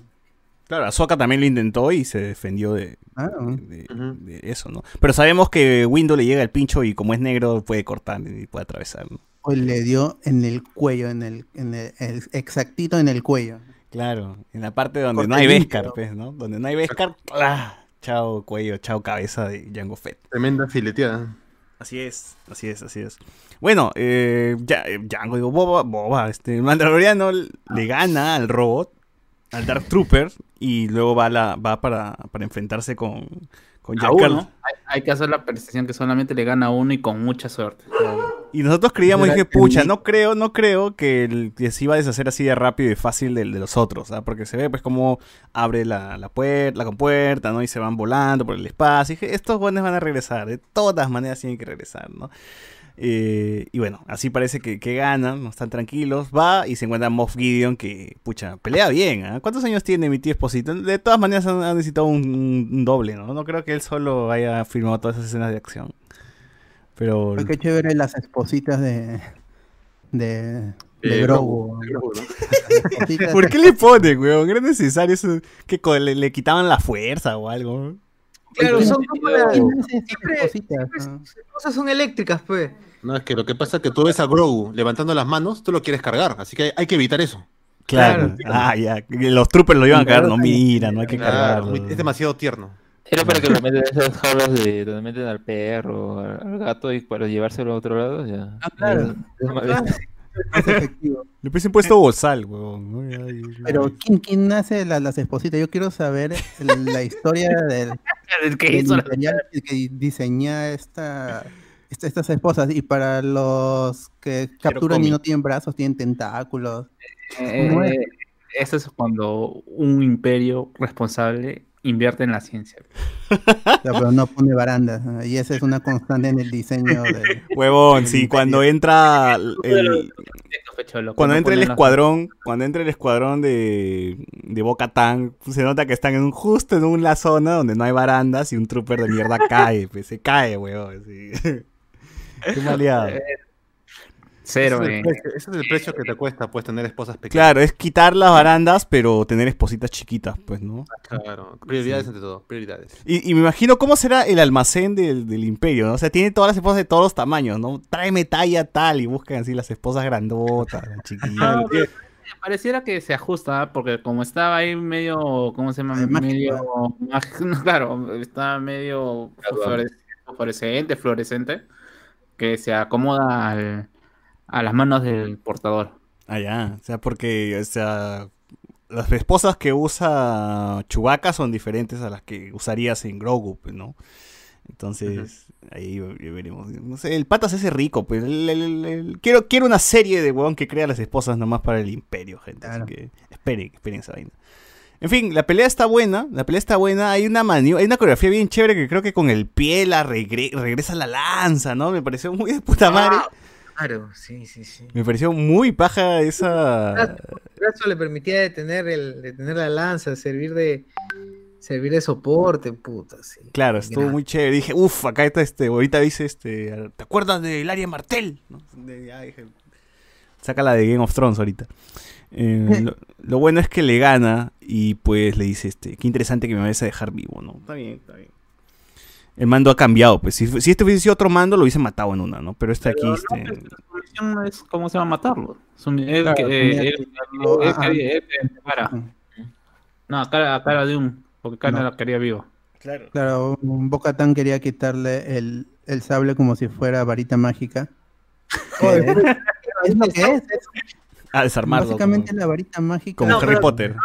Claro, Ahsoka también lo intentó y se defendió de, Ah, de, Ujú. de eso, ¿no? Pero sabemos que Window le llega el pincho y como es negro puede cortar y puede atravesar, ¿no? Hoy le dio en el cuello, en el, en el, el- exactito en el cuello. Claro, en la parte donde no hay. Beskar, pues, ¿no? Donde no hay Beskar, ¡ah! chao cuello, chao cabeza de Jango Fett. Tremenda fileteada. Así es, así es, así es. Bueno, eh, ya, eh, Jango, digo, Boba, Boba, este, el Mandaloriano le gana al robot, al Dark Trooper, y luego va, la, va para, para enfrentarse con, con Jack uno, hay, hay que hacer la percepción que solamente le gana a uno y con mucha suerte. Y nosotros creíamos, Era dije, pucha, no creo, no creo que, el- que se iba a deshacer así de rápido y fácil del de los otros, ¿ah? Porque se ve pues como abre la, la puerta, la compuerta, ¿no? Y se van volando por el espacio. Y dije, estos buenos van a regresar, de todas maneras tienen que regresar, ¿no? Eh, y bueno, así parece que, que ganan, no están tranquilos. Va y se encuentra Moff Gideon que, pucha, pelea bien. ¿ah? ¿Cuántos años tiene mi tío Esposito? De todas maneras han, han necesitado un, doble, ¿no? No creo que él solo haya filmado todas esas escenas de acción. Pero... Que chévere las espositas de, de, de Eh, Grogu. ¿Por qué le ponen, weón? ¿Era necesario eso? ¿Que le, le quitaban la fuerza o algo? Claro, son como las Ah. cosas son eléctricas, pues. No, es que lo que pasa es que tú ves a Grogu levantando las manos, tú lo quieres cargar, así que hay que evitar eso. Claro. Ah, ya. Los troopers lo iban a cagar. No, mira, no hay que Claro, cargarlo. es demasiado tierno. Era para que lo metan en esas jaulas de donde meten al perro, al gato y para llevárselo a otro lado, ya. Ah, claro. Es más- Más efectivo. Le hubiesen puesto bozal, weón. ya. Pero ¿quién, quién hace la- las espositas? Yo quiero saber el- la historia del, El que hizo imperial que diseña esta, esta- estas esposas. Y para los que capturan y no tienen brazos, tienen tentáculos. Eh, ¿Cómo es? eso es cuando un imperio responsable invierte en la ciencia. O sea, pero no pone barandas. ¿no? Y esa es una constante en el diseño de... Huevón, sí, cuando entra el, cuando no entra el escuadrón, cuando entra el escuadrón de, de Boca Tan, se nota que están en un, justo en una zona donde no hay barandas y un trooper de mierda cae, pues, se cae, weón. sí. Qué maleado. Cero, ese, es eh. el precio, ese es el precio que te cuesta, pues, tener esposas pequeñas. Claro, es quitar las barandas, pero tener espositas chiquitas, pues, ¿no? Claro, prioridades ante todo, prioridades. Y, y me imagino cómo será el almacén del, del imperio, ¿no? O sea, tiene todas las esposas de todos los tamaños, ¿no? Tráeme talla tal y buscan así las esposas grandotas, chiquitas. No, pero pareciera que se ajusta, ¿ah? porque como estaba ahí medio, ¿cómo se llama? Mágico. medio, mágico, claro, estaba medio fluores- fluorescente, fluorescente, que se acomoda al- a las manos del portador. Ah, ya. O sea, porque, o sea, las esposas que usa Chewbacca son diferentes a las que usarías en Grogu, pues, ¿no? Entonces, ahí ve- veremos. No sé, el pata se hace rico, pues. el- el- el- Quiero, quiero una serie de huevón que crea las esposas nomás para el imperio, gente. Claro. Así que esperen, esperen esa vaina. En fin, la pelea está buena, la pelea está buena, hay una maniobra, hay una coreografía bien chévere que creo que con el pie la regre- regresa la lanza, ¿no? Me pareció muy de puta madre. Claro, sí, sí, sí. Me pareció muy paja esa... El brazo le permitía detener, el, detener la lanza, servir de servir de soporte, puta, sí. Claro, estuvo muy chévere. Dije, uff, acá está este, ahorita dice este, ¿te acuerdas del área Martel? ¿No? De- ya dije, saca la de Game of Thrones ahorita. Eh, lo, lo bueno es que le gana y pues le dice, este, qué interesante que me vayas a dejar vivo, ¿no? Está bien, está bien. El mando ha cambiado, pues si, si este hubiese sido otro mando lo hubiese matado en una, ¿no? Pero este aquí, Pero no, este, no es cómo se va a matarlo. Su- él Claro, que- él- que- él- cara. No, a cara, a cara de un, porque cara No. la quería vivo. Claro, Boca Tan quería quitarle el, el sable como si fuera varita mágica. Es, es lo que es. es- Ah, desarmarlo. Básicamente como, la varita mágica. como No, Harry Potter. No,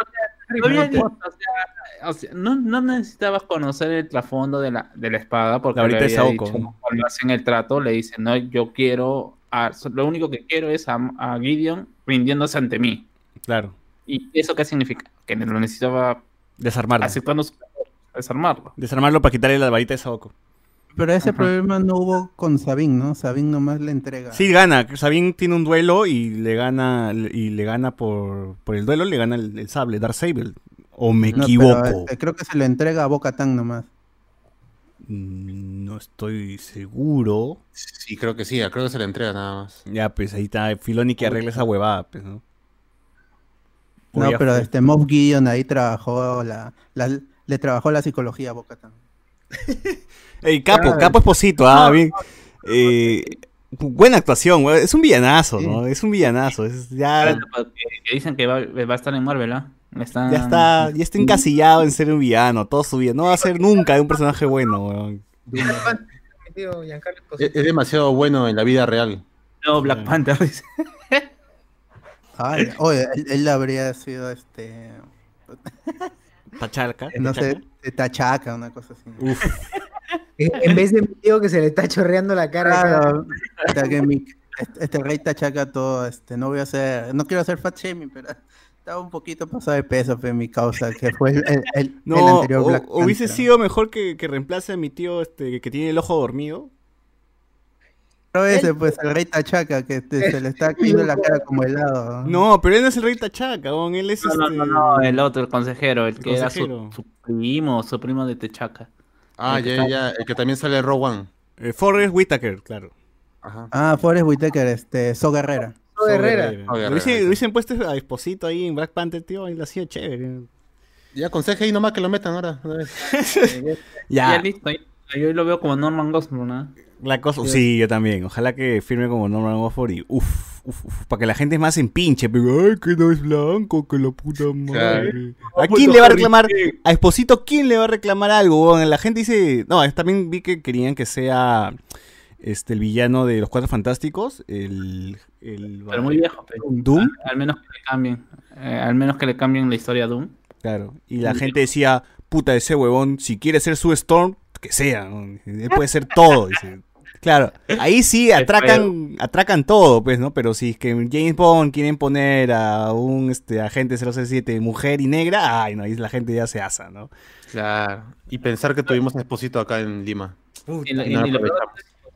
había ni- o sea, o sea, no, no necesitabas conocer el trasfondo de la, de la espada porque La le había dicho, cuando hacen el trato le dicen, no, yo quiero, a- lo único que quiero es a, a Gideon rindiéndose ante mí. Claro. ¿Y eso qué significa? Que lo necesitaba Desarmarlo. aceptando su desarmarlo. Desarmarlo para quitarle la varita de Saoko. Pero ese Ajá. problema no hubo con Sabin, ¿no? Sabin nomás le entrega. Sí, gana. Sabin tiene un duelo y le gana y le gana por, por el duelo, le gana el, el sable, Dark Sable. O me No, pero, equivoco. este, creo que se lo entrega a Boca Tan nomás. Mm, No estoy seguro. Sí, creo que sí, creo que se le entrega nada más. Ya, pues ahí está Filoni que arregla esa huevada, pues, ¿no? No, pero fue. este Moff Gideon ahí trabajó la, la- le trabajó la psicología a Boca Tan. Ey, Capo, Capo Esposito, ah, bien. Eh, buena actuación. Es un villanazo, ¿no? Es un villanazo. Es, ya, que dicen que va, va a estar en Marvel, ¿ah? Están- ya está, ya está encasillado en ser un villano todo su vida. No va a ser nunca de un personaje bueno, weón. Es, demasiado bueno en la vida real. No, Black Panther dice. Ay, oye, él, él habría sido este, Tachalca. no sé, de Tachaca, una cosa así. Uf, En en vez de mi tío que se le está chorreando la cara. Claro, o sea que mi- este, este rey Tachaca todo, este, no voy a hacer, no quiero hacer fat shaming, pero estaba un poquito pasado de peso, fue mi causa, que fue el, el- el- el no, anterior o- Black hubiese Panther. sido mejor que, que reemplace a mi tío este que tiene el ojo dormido. Pero ese, pues, el rey Tachaca, que se le está cayendo la cara como helado. No, pero él no es el rey Tachaca, weón. Él es No, no, este... no, no, el otro, el consejero, el El que era su, consejero. su primo, su primo de Techaca. Ah, ya, está- ya, el que también sale en Rogue One. eh, Forrest Whitaker, claro. Ajá. Ah, Forrest Whitaker, este, So Guerrera. So. Oh, Le Guerrera, hubiesen, puesto a Esposito ahí en Black Panther, tío, y lo hacía chévere. Ya aconseja ahí nomás que lo metan ahora. Ya Ya, listo, ahí- yo lo veo como Norman Osborn, ¿no? la cosa, sí, yo también. Ojalá que firme como Norman Osborn y uff, uff, uf, para que la gente es más en pinche, pero ay, que no es blanco, que la puta madre. ¿A quién le va a reclamar? A Esposito, ¿quién le va a reclamar algo? La gente dice, no, también vi que querían que sea este el villano de los Cuatro Fantásticos, el, el Pero muy viejo, pero Doom. al menos que le cambien. eh, al menos que le cambien la historia a Doom. Claro, y la gente decía, puta, ese huevón, si quiere ser su Storm, que sea, ¿no? él puede ser todo, dice. Claro, ahí sí atracan, atracan todo, pues, ¿no? Pero si es que James Bond quieren poner a un este, agente 007 mujer y negra, ay, no, ahí la gente ya se asa, ¿no? Claro. Y pensar que tuvimos un esposito acá en Lima. Y, lo- y- no y lo peor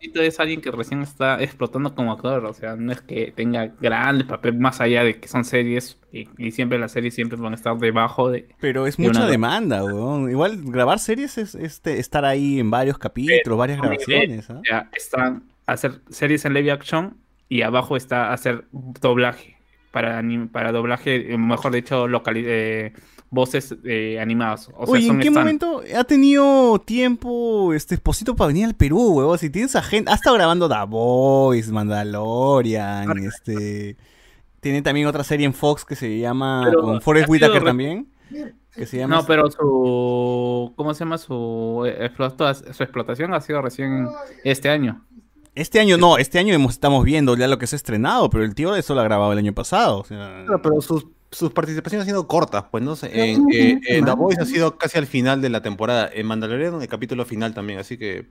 es alguien que recién está explotando como actor, o sea, no es que tenga grandes papeles más allá de que son series y, y siempre las series siempre van a estar debajo de... Pero es mucha demanda, weón. Igual grabar series es este, estar ahí en varios capítulos, varias grabaciones. O sea, están hacer series en live action y abajo está hacer doblaje para para doblaje, eh, mejor dicho, locali- eh, voces eh, animadas. O sea, Oye, ¿en son qué stand- momento ha tenido tiempo este esposito para venir al Perú, huevón? Si tienes a gente, ha estado grabando The Voice, Mandalorian, este... Tiene también otra serie en Fox que se llama, Pero con Forrest Whitaker también, que se llama... No, pero su ¿cómo se llama su eh, su explotación ha sido recién este año. Este año no, este año hemos- estamos viendo ya lo que se ha estrenado, pero el tío eso lo ha grabado el año pasado. o sea, pero sus, sus participaciones han sido cortas, pues no sé. En, eh, en The Voice ha sido casi al final de la temporada. En Mandalorian el capítulo final también, así que.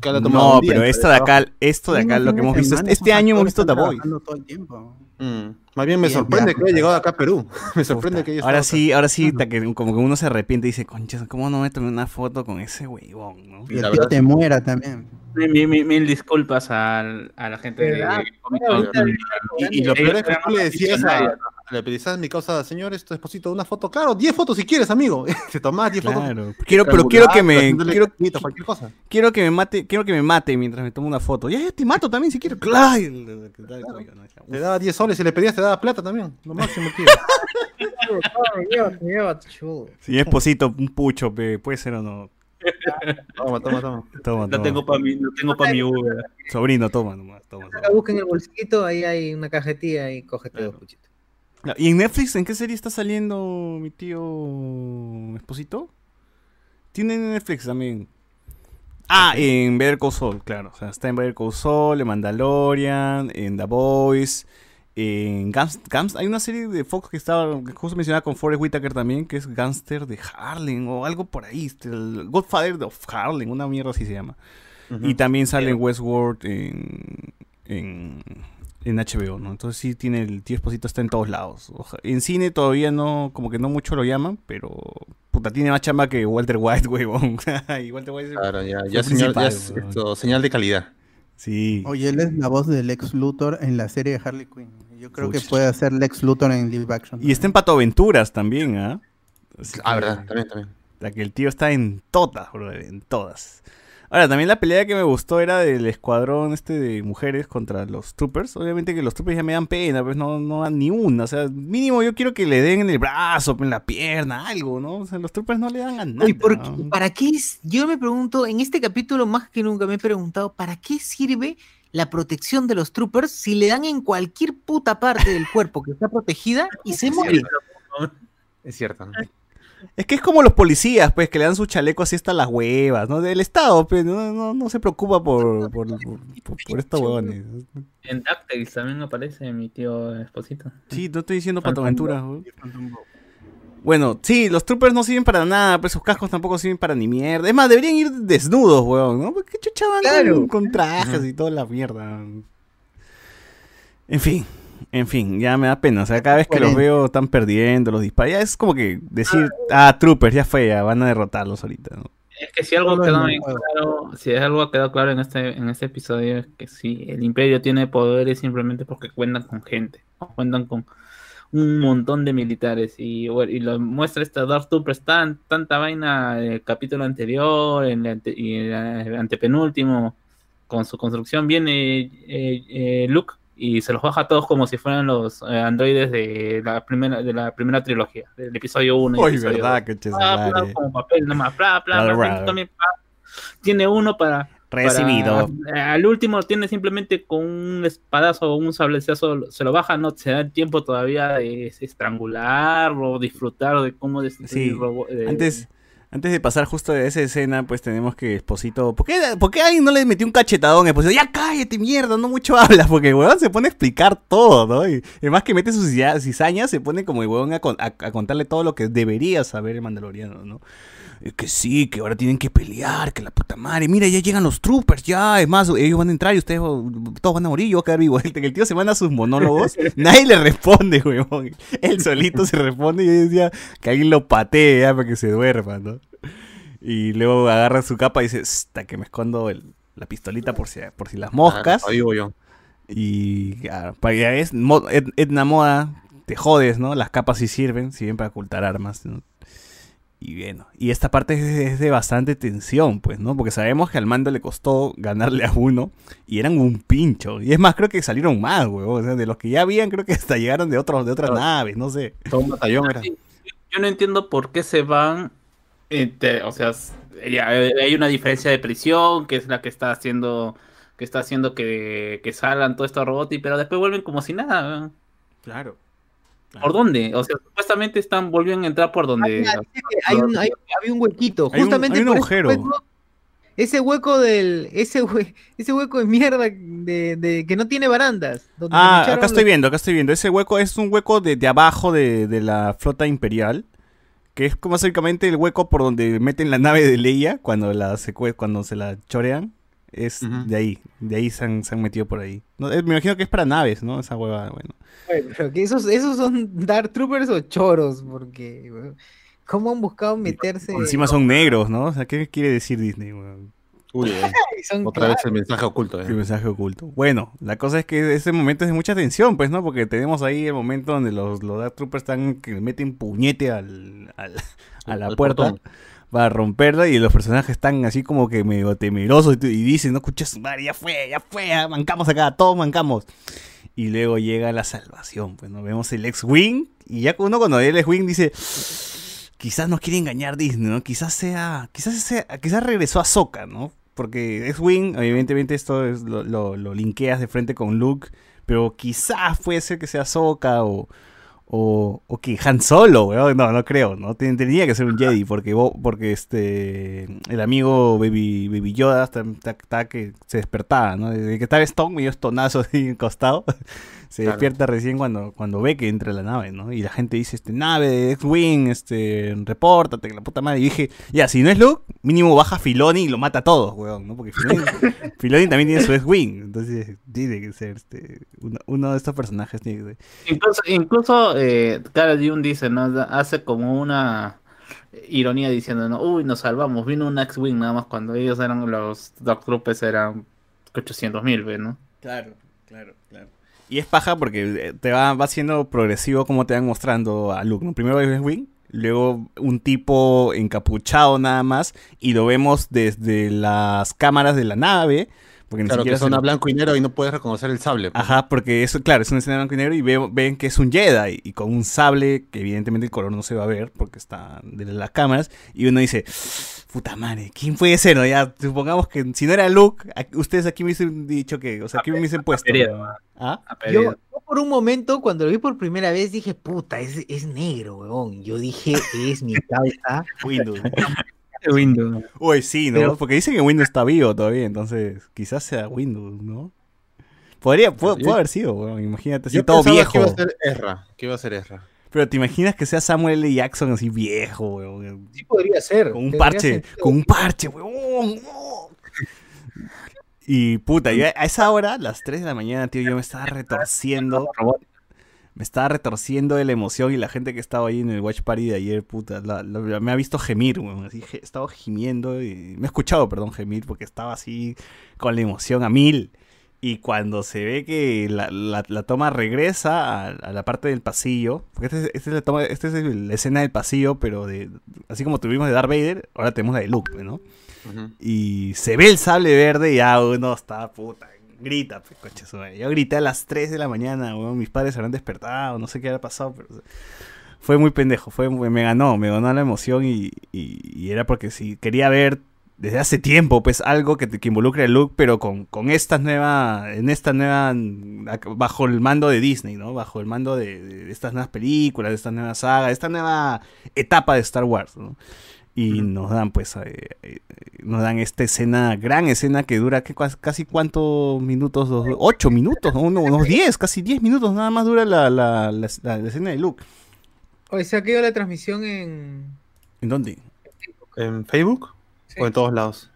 cada no, un día pero esta de acá, esto de acá, lo que hemos visto, este, este año hemos visto The Voice. todo el tiempo. Mm. Más bien me Sí, sorprende ya, que haya llegado acá a Perú. me sorprende Puta, que haya Ahora sí, ahora sí, ta que como que uno se arrepiente y dice, conchas, ¿cómo no me tomé una foto con ese huevón? ¿no? Y el tío te muera también. Mi- mi- mi- Mil disculpas al- a la gente de, Ahorita- Con. acá. Y, y lo peor es que tú le decías a. Le pedías a mi causa, señor, esto esposito, una foto. Claro, 10 fotos si quieres, amigo. Te tomás 10 fotos. Claro. Quiero, pero quiero que me, quiero, cariñito, cualquier cosa. quiero que me mate, quiero que me mate mientras me tomo una foto. Ya, ya te mato también si quiero. Claro. Te daba 10 soles, si le pedías te daba plata también. Lo máximo, chulo. Si es esposito, un pucho, pe, puede ser o no. Toma, toma, toma. Toma, No tengo para mi, no tengo pa' mi Uber. Sobrino, toma nomás, toma. toma. Busca en el bolsito, ahí hay una cajetilla y cógete dos puchitos. ¿Y en Netflix en qué serie está saliendo mi tío esposito? Tiene en Netflix también. Ah, en Better Call Saul, claro. O sea, está en Better Call Saul, en Mandalorian, en The Voice, en Gans- hay una serie de Fox que estaba que justo mencionada con Forrest Whitaker también, que es Gangster de Harlem o algo por ahí, este, el Godfather of Harlem, una mierda así se llama. Y también sale en Westworld en, en, en HBO, ¿no? Entonces sí tiene el tío Esposito está en todos lados. Oja- En cine todavía no, como que no mucho lo llaman, pero puta, tiene más chamba que Walter White, huevón. y Walter White es- Claro, ya, ya, señal, ya es esto, señal de calidad. Sí. Oye, él es la voz del Lex Luthor en la serie de Harley Quinn. Yo creo que puede hacer Lex Luthor en live action. Y está en Pato Aventuras también, ¿ah? Así Ah, verdad, también, también. La que el tío está en todas, bro, en todas. Ahora, también la pelea que me gustó era del escuadrón este de mujeres contra los troopers. Obviamente que los troopers ya me dan pena, pues no, no dan ni una. O sea, mínimo yo quiero que le den en el brazo, en la pierna, algo, ¿no? O sea, los troopers no le dan a nada. Oye, ¿por qué- ¿para qué es? Yo me pregunto, en este capítulo más que nunca me he preguntado, ¿para qué sirve la protección de los troopers si le dan en cualquier puta parte del cuerpo que está protegida y se muere? Es cierto. Es que es como los policías, pues, que le dan su chaleco así hasta las huevas, ¿no? Del Estado, pues, no, no, no se preocupa por, por, por, por- por estos huevones. En DuckTales también aparece mi tío Esposito. Sí, no estoy diciendo patoaventuras. ¿no? Bueno, sí, los troopers no sirven para nada, pues sus cascos tampoco sirven para ni mierda. Es más, deberían ir desnudos, weón, ¿no? ¿Por ¿Qué chucha van Claro. con, con trajes y toda la mierda? En fin, en fin, ya me da pena. O sea, cada vez que los veo están perdiendo, los disparos. Ya es como que decir, ah, troopers, ya fue, ya van a derrotarlos ahorita, ¿no? Es que si algo quedó claro, si algo quedó claro en este, en este episodio es que sí, el imperio tiene poderes simplemente porque cuentan con gente, cuentan con un montón de militares y, y lo muestra esta Dark Troopers tan, tanta vaina en el capítulo anterior en el ante- y en el antepenúltimo con su construcción viene eh, eh, Luke y se los baja a todos como si fueran los eh, androides de la primera de la primera trilogía del episodio 1 Uy, verdad, que Bla, bla, como papel nomás, bla, bla, Bla, bla, bla. también, bla. Tiene uno para. Recibido. para- al último tiene simplemente con un espadazo o un sableceazo, se lo baja, no se da el tiempo todavía de estrangular o disfrutar de cómo Sí, robo- de- Antes, antes de pasar justo de esa escena, pues tenemos que Esposito. ¿Por qué, por qué alguien no le metió un cachetadón? Esposito, ya cállate, mierda, no mucho hablas. Porque el weón se pone a explicar todo, ¿no? Y además que mete sus cizañas, se pone como el a, con- a- a contarle todo lo que debería saber el mandaloriano, ¿no? Es que sí, que ahora tienen que pelear, que la puta madre. Mira, ya llegan los troopers, ya. Es más, ellos van a entrar y ustedes oh, todos van a morir, yo voy a quedar vivo. El, el tío se manda sus monólogos, nadie le responde, weón. Él solito se responde y yo decía que alguien lo patee ya para que se duerma, ¿no? Y luego agarra su capa y dice, hasta que me escondo el- la pistolita por si, por si las moscas. Ah, ahí voy yo. Y claro, para ya es Edna Moda, te jodes, ¿no? Las capas sí sirven, sirven para ocultar armas, ¿no? Y bueno, y esta parte es, es de bastante tensión, pues, ¿no? Porque sabemos que al mando le costó ganarle a uno y eran un pincho. Y es más, creo que salieron más, huevón. O sea, de los que ya habían, creo que hasta llegaron de otros, de otras Claro. naves, no sé. Todo un batallón era. Yo no entiendo por qué se van. entre- o sea, ya, hay una diferencia de prisión que es la que está haciendo que está haciendo que, que salgan todos estos robots, y- pero después vuelven como si nada. Claro. ¿Por dónde? O sea, supuestamente están volviendo a entrar por donde. Hay un, hay- había un huequito. Hay un- Justamente hay un por agujero. Ese hueco, ese hueco del. Ese, hue- ese hueco de mierda de, de- que no tiene barandas. donde Ah, acá estoy los- viendo, acá estoy viendo. Ese hueco es un hueco de, de abajo de, de la flota imperial. Que es como básicamente el hueco por donde meten la nave de Leia cuando la cuando se la chorean. Es de ahí, de ahí se han, se han metido por ahí. No, eh, me imagino que es para naves, ¿no? Esa hueva, bueno. Bueno, pero que esos, esos son Dark Troopers o choros, porque. ¿Cómo han buscado meterse? Encima son negros, ¿no? O sea, ¿qué quiere decir Disney, weón? Uy, eh, y son otra vez el mensaje oculto. eh. Qué mensaje oculto. Bueno, la cosa es que ese momento es de mucha tensión, pues, ¿no? Porque tenemos ahí el momento donde los, los Dark Troopers están que meten puñete al, al- a la Al puerta portón. Para romperla y los personajes están así como que medio temerosos y, y dicen, no escuchas, madre, ya fue, ya fue, ya mancamos acá, todos mancamos. Y luego llega la salvación, pues, ¿no? Vemos el ex-wing y ya uno cuando ve el ex-wing dice... Quizás nos quiere engañar Disney, ¿no? Quizás sea, quizás sea, quizás regresó a Soka, ¿no? Porque X-Wing, evidentemente esto es, lo, lo, linkeas de frente con Luke, pero quizás puede ser que sea Soka o, o, o que Han Solo, weón. No, no creo, ¿no? Ten- Tenía que ser un Jedi porque, porque este el amigo Baby, Baby Yoda está, está- está que se despertaba, ¿no? Desde que estaba Stone, medio estonazo así en costado, Se Claro. despierta recién cuando, cuando ve que entra la nave, ¿no? Y la gente dice, este, nave, X-Wing, este, repórtate, que la puta madre. Y dije, ya, si no es Luke, mínimo baja Filoni y lo mata a todos, weón, ¿no? Porque Filoni, Filoni también tiene su X-Wing. Entonces, tiene que ser, este, uno, uno de estos personajes tiene que ser. Incluso, incluso eh, Cara Dune dice, ¿no? Hace como una ironía diciendo, ¿no? Uy, nos salvamos, vino un X-Wing nada más cuando ellos eran los Dark Troopers eran 800 mil, ¿no? Claro. Y es paja porque eh, te va, va siendo progresivo como te van mostrando a Luke. ¿no? Primero es Wing, luego un tipo encapuchado nada más, y lo vemos desde las cámaras de la nave. Porque ni Claro, que son se- a blanco y negro y no puedes reconocer el sable. pues. Ajá, porque eso, claro, es una escena de blanco y negro y veo- ven que es un Jedi y con un sable que evidentemente el color no se va a ver porque está de las cámaras y uno dice, puta madre, ¿quién puede ser? no? Ya, supongamos que si no era Luke, ustedes aquí me hubiesen dicho que, o sea, aquí me hubiesen puesto. ¿Ah? A Yo, Pereira. yo por un momento, cuando lo vi por primera vez, dije, puta, es, es negro, weón. Yo dije, es mi causa. Windows. Windows. Uy, sí, ¿no? Pero- Porque dicen que Windows está vivo todavía, entonces quizás sea Windows, ¿no? Podría, puede, Yo- puede haber sido, weón, imagínate, así Yo todo viejo. que iba a ser Ezra. Que iba a ser Ezra. Pero te imaginas que sea Samuel L. Jackson así viejo, weón. Sí podría ser. Con un parche, sentido. con un parche, weón. Y puta, yo a esa hora, las 3 de la mañana, tío, yo me estaba retorciendo. Me estaba retorciendo de la emoción y la gente que estaba ahí en el Watch Party de ayer, puta, la- la- me ha visto gemir, weón. Así, estaba gimiendo y me ha escuchado, perdón, gemir porque estaba así con la emoción a mil. Y cuando se ve que la, la- toma regresa a, a la parte del pasillo, porque esta es, esta es la toma, esta es el- la escena del pasillo, pero de así como tuvimos de Darth Vader, ahora tenemos la de Luke, ¿no? Y se ve el sable verde y ya uno está puta. Grita, pues, coche. Yo grité a las 3 de la mañana. Mis padres se habrán despertado, no sé qué habrá pasado, pero fue muy pendejo. Fue, me ganó, me ganó la emoción y, era porque si quería ver desde hace tiempo, pues algo que, que involucre a Luke, pero con, con estas nuevas, en esta nueva, bajo el mando de Disney, ¿no? Bajo el mando de, de estas nuevas películas, de esta nueva saga, de esta nueva etapa de Star Wars, ¿no? Y nos dan, pues, eh, eh, nos dan esta escena, gran escena que dura, ¿qué, casi cuántos minutos? Dos- ocho minutos, ¿no? Uno- unos diez, casi diez minutos nada más dura la, la, la- la- la escena de Luke. Oye, se ha quedado la transmisión en. ¿En dónde? ¿En Facebook? Sí. ¿O en todos lados?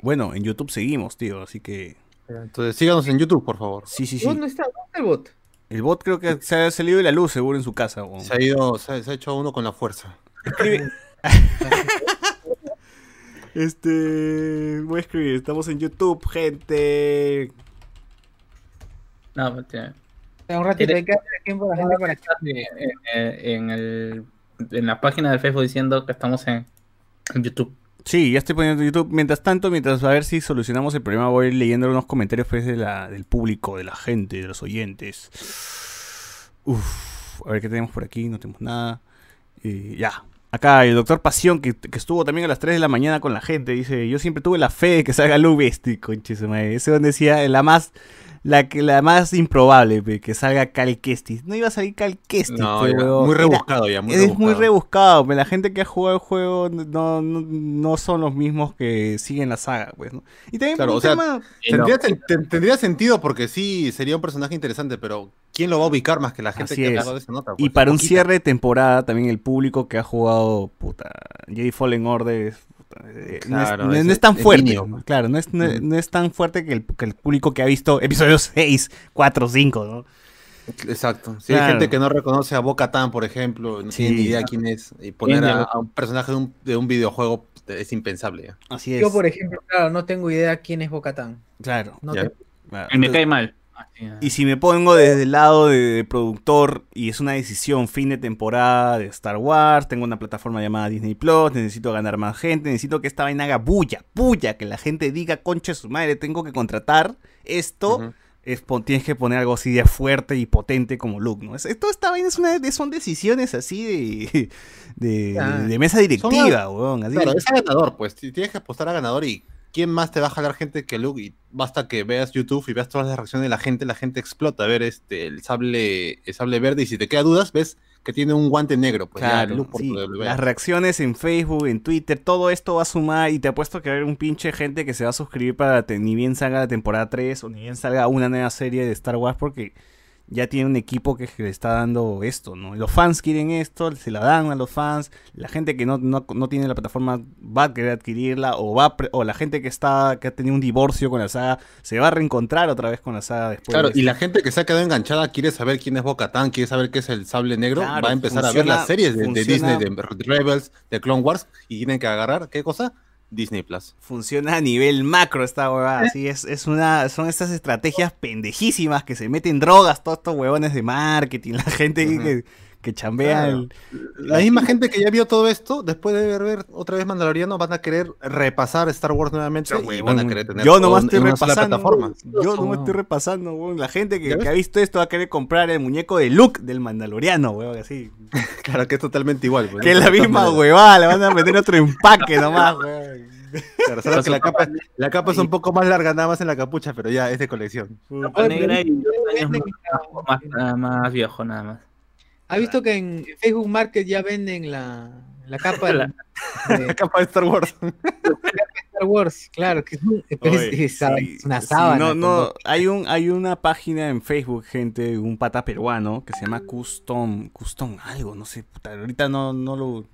Bueno, en YouTube seguimos, tío, así que... Entonces síganos en YouTube, por favor. Sí, sí, sí. ¿Dónde está? ¿Dónde está el bot? El bot creo que se ha salido de la luz, seguro, en su casa. Se ha ido, se ha, se ha hecho uno con la fuerza. Escribe- Este... Voy a escribir, estamos en YouTube, gente. No, mentira. Un ratito, ¿Tiene- hay que hacer tiempo a la gente para que. Eh, eh, en, el, en la página del Facebook diciendo que estamos en, en YouTube. Sí, ya estoy poniendo en YouTube. Mientras tanto, mientras a ver si solucionamos el problema, voy a ir leyendo unos comentarios pues, de la, del público, de la gente, de los oyentes. Uf, a ver qué tenemos por aquí, no tenemos nada. Eh, ya. Acá el doctor Pasión, que, estuvo también a las 3 de la mañana con la gente, dice, yo siempre tuve la fe de que salga Luke este, conche. Ese donde decía la más, la que la más improbable, pe, que salga Cal Kestis. No iba a salir Cal Kestis, No, pe, ya, huevón. muy Era- rebuscado ya, muy es rebuscado. muy rebuscado, pero la gente que ha jugado el juego no, no, no son los mismos que siguen la saga, pues, ¿no? Y también Claro, o sea, tema- Tendría, ten- ten- tendría sentido porque sí sería un personaje interesante, pero ¿quién lo va a ubicar más que la gente Así que es. ha jugado esa nota? y pues? para un Poquita. cierre de temporada, también el público que ha jugado, puta, Jedi Fallen Order puta, eh, no, es, Claro, no- es- no es tan fuerte, claro, no es, no, es tan fuerte que el, que el público que ha visto episodios 6, 4, 5, ¿no? Exacto. Si Claro. hay gente que no reconoce a Boca Tan, por ejemplo, no Sí. tiene ni idea quién es, y poner a, un personaje de un, de un videojuego es impensable. ya. Así es. Yo, por ejemplo, claro, no tengo idea quién es Bocatán. Claro. No tengo- claro. Y me cae mal. Y si me pongo desde el lado de, de productor y es una decisión fin de temporada de Star Wars, tengo una plataforma llamada Disney Plus, necesito ganar más gente, necesito que esta vaina haga bulla, bulla, que la gente diga, concha su madre, tengo que contratar esto, es, tienes que poner algo así de fuerte y potente como Luke, ¿no? Es, toda esta vaina es una de, son decisiones así de, de, Ah. de mesa directiva, weón. así Claro, es a ganador, pues. Tienes que apostar a ganador y ¿quién más te va a jalar gente que Luke? Y basta que veas YouTube y veas todas las reacciones de la gente, la gente explota a ver este el sable, el sable verde y si te queda dudas, ves que tiene un guante negro. Pues ya, Claro, Luke por sí, las reacciones en Facebook, en Twitter, todo esto va a sumar y te apuesto que va a haber un pinche gente que se va a suscribir para que ni bien salga la temporada 3 o ni bien salga una nueva serie de Star Wars porque ya tiene un equipo que le está dando esto, ¿no? Los fans quieren esto, se la dan a los fans, la gente que no, no, no tiene la plataforma va a querer adquirirla, o va o la gente que está, que ha tenido un divorcio con la saga, se va a reencontrar otra vez con la saga después. Claro, de y la gente que se ha quedado enganchada quiere saber quién es Bo-Katan, quiere saber qué es el sable negro, Claro, va a empezar a ver las series de, de Disney, de Rebels, de Clone Wars, y tienen que agarrar, ¿qué cosa? Disney Plus. funciona a nivel macro esta huevada. Así es, es una, son estas estrategias pendejísimas que se meten drogas, todos estos huevones de marketing, la gente que, que chambea Claro. el- La misma gente que ya vio todo esto, después de ver, ver otra vez Mandaloriano, van a querer repasar Star Wars nuevamente y van a querer tener Yo nomás estoy repasando. Yo nomás estoy repasando, huevón. La gente que, ha visto esto va a querer comprar el muñeco de Luke del Mandaloriano, huevón, así. Claro que es totalmente igual. Que es ¿no? la misma huevada, le van a meter otro empaque nomás, huevón. Claro, solo que la capa, la capa es un poco más larga nada más en la capucha, pero ya es de colección. Capa negra y más, más, más viejo nada más. ¿Ha visto que en Facebook Market ya venden la, la capa de, La- de La capa de Star Wars. Star Wars? Claro, que es, un- es- Oye, es- sí, es una sábana. no, no, hay un, hay una página en Facebook, gente, un pata peruano que se llama Custom, Custom algo, no sé, puta, ahorita no, no lo,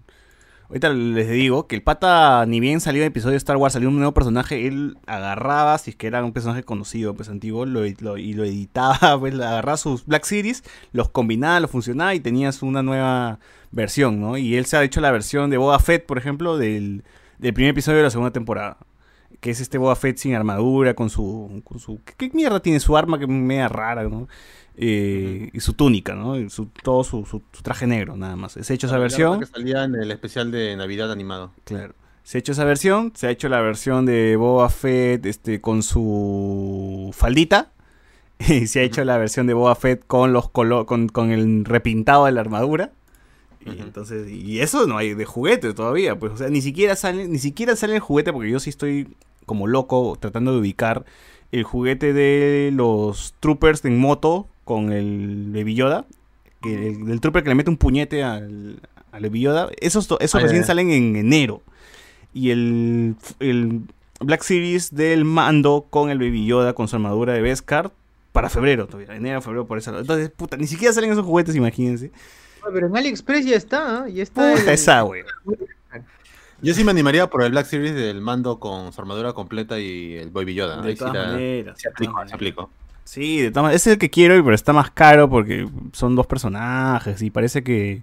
ahorita les digo que el pata ni bien salió el episodio de Star Wars, salió un nuevo personaje, él agarraba, si es que era un personaje conocido, pues antiguo, lo, lo- y lo editaba, pues agarraba sus Black Series, los combinaba, los funcionaba y tenías una nueva versión, ¿no? Y él se ha hecho la versión de Boba Fett, por ejemplo, del, del primer episodio de la segunda temporada que es este Boba Fett sin armadura, con su, con su ¿qué, qué mierda tiene su arma que es media rara, ¿no? Eh, Y su túnica, ¿no? Y su, todo su, su- su traje negro, nada más. Se ha hecho esa versión, que salía en el especial de Navidad animado. claro. Se ha hecho esa versión, se ha hecho la versión de Boba Fett este, con su faldita. Y se ha hecho la versión de Boba Fett con los colo con, con el repintado de la armadura. Y entonces, y eso no hay de juguete todavía, pues, o sea, ni siquiera sale, ni siquiera sale el juguete, porque yo sí estoy como loco tratando de ubicar el juguete de los troopers en moto con el Baby Yoda, que el, del trooper que le mete un puñete al, al Baby Yoda, esos, esos Ah, recién salen en enero. Y el, el Black Series del mando con el Baby Yoda con su armadura de Beskar para febrero todavía, enero, febrero, por eso. Entonces, puta, ni siquiera salen esos juguetes, imagínense. Ah, Pero en AliExpress ya está, ¿ah? ya está. Puta el- esa, güey. Yo sí me animaría por el Black Series del mando con su armadura completa y el Baby Yoda. De todas la- maneras. aplicó, se maneras. aplicó. Sí, de todas. Ese es el que quiero, pero está más caro porque son dos personajes y parece que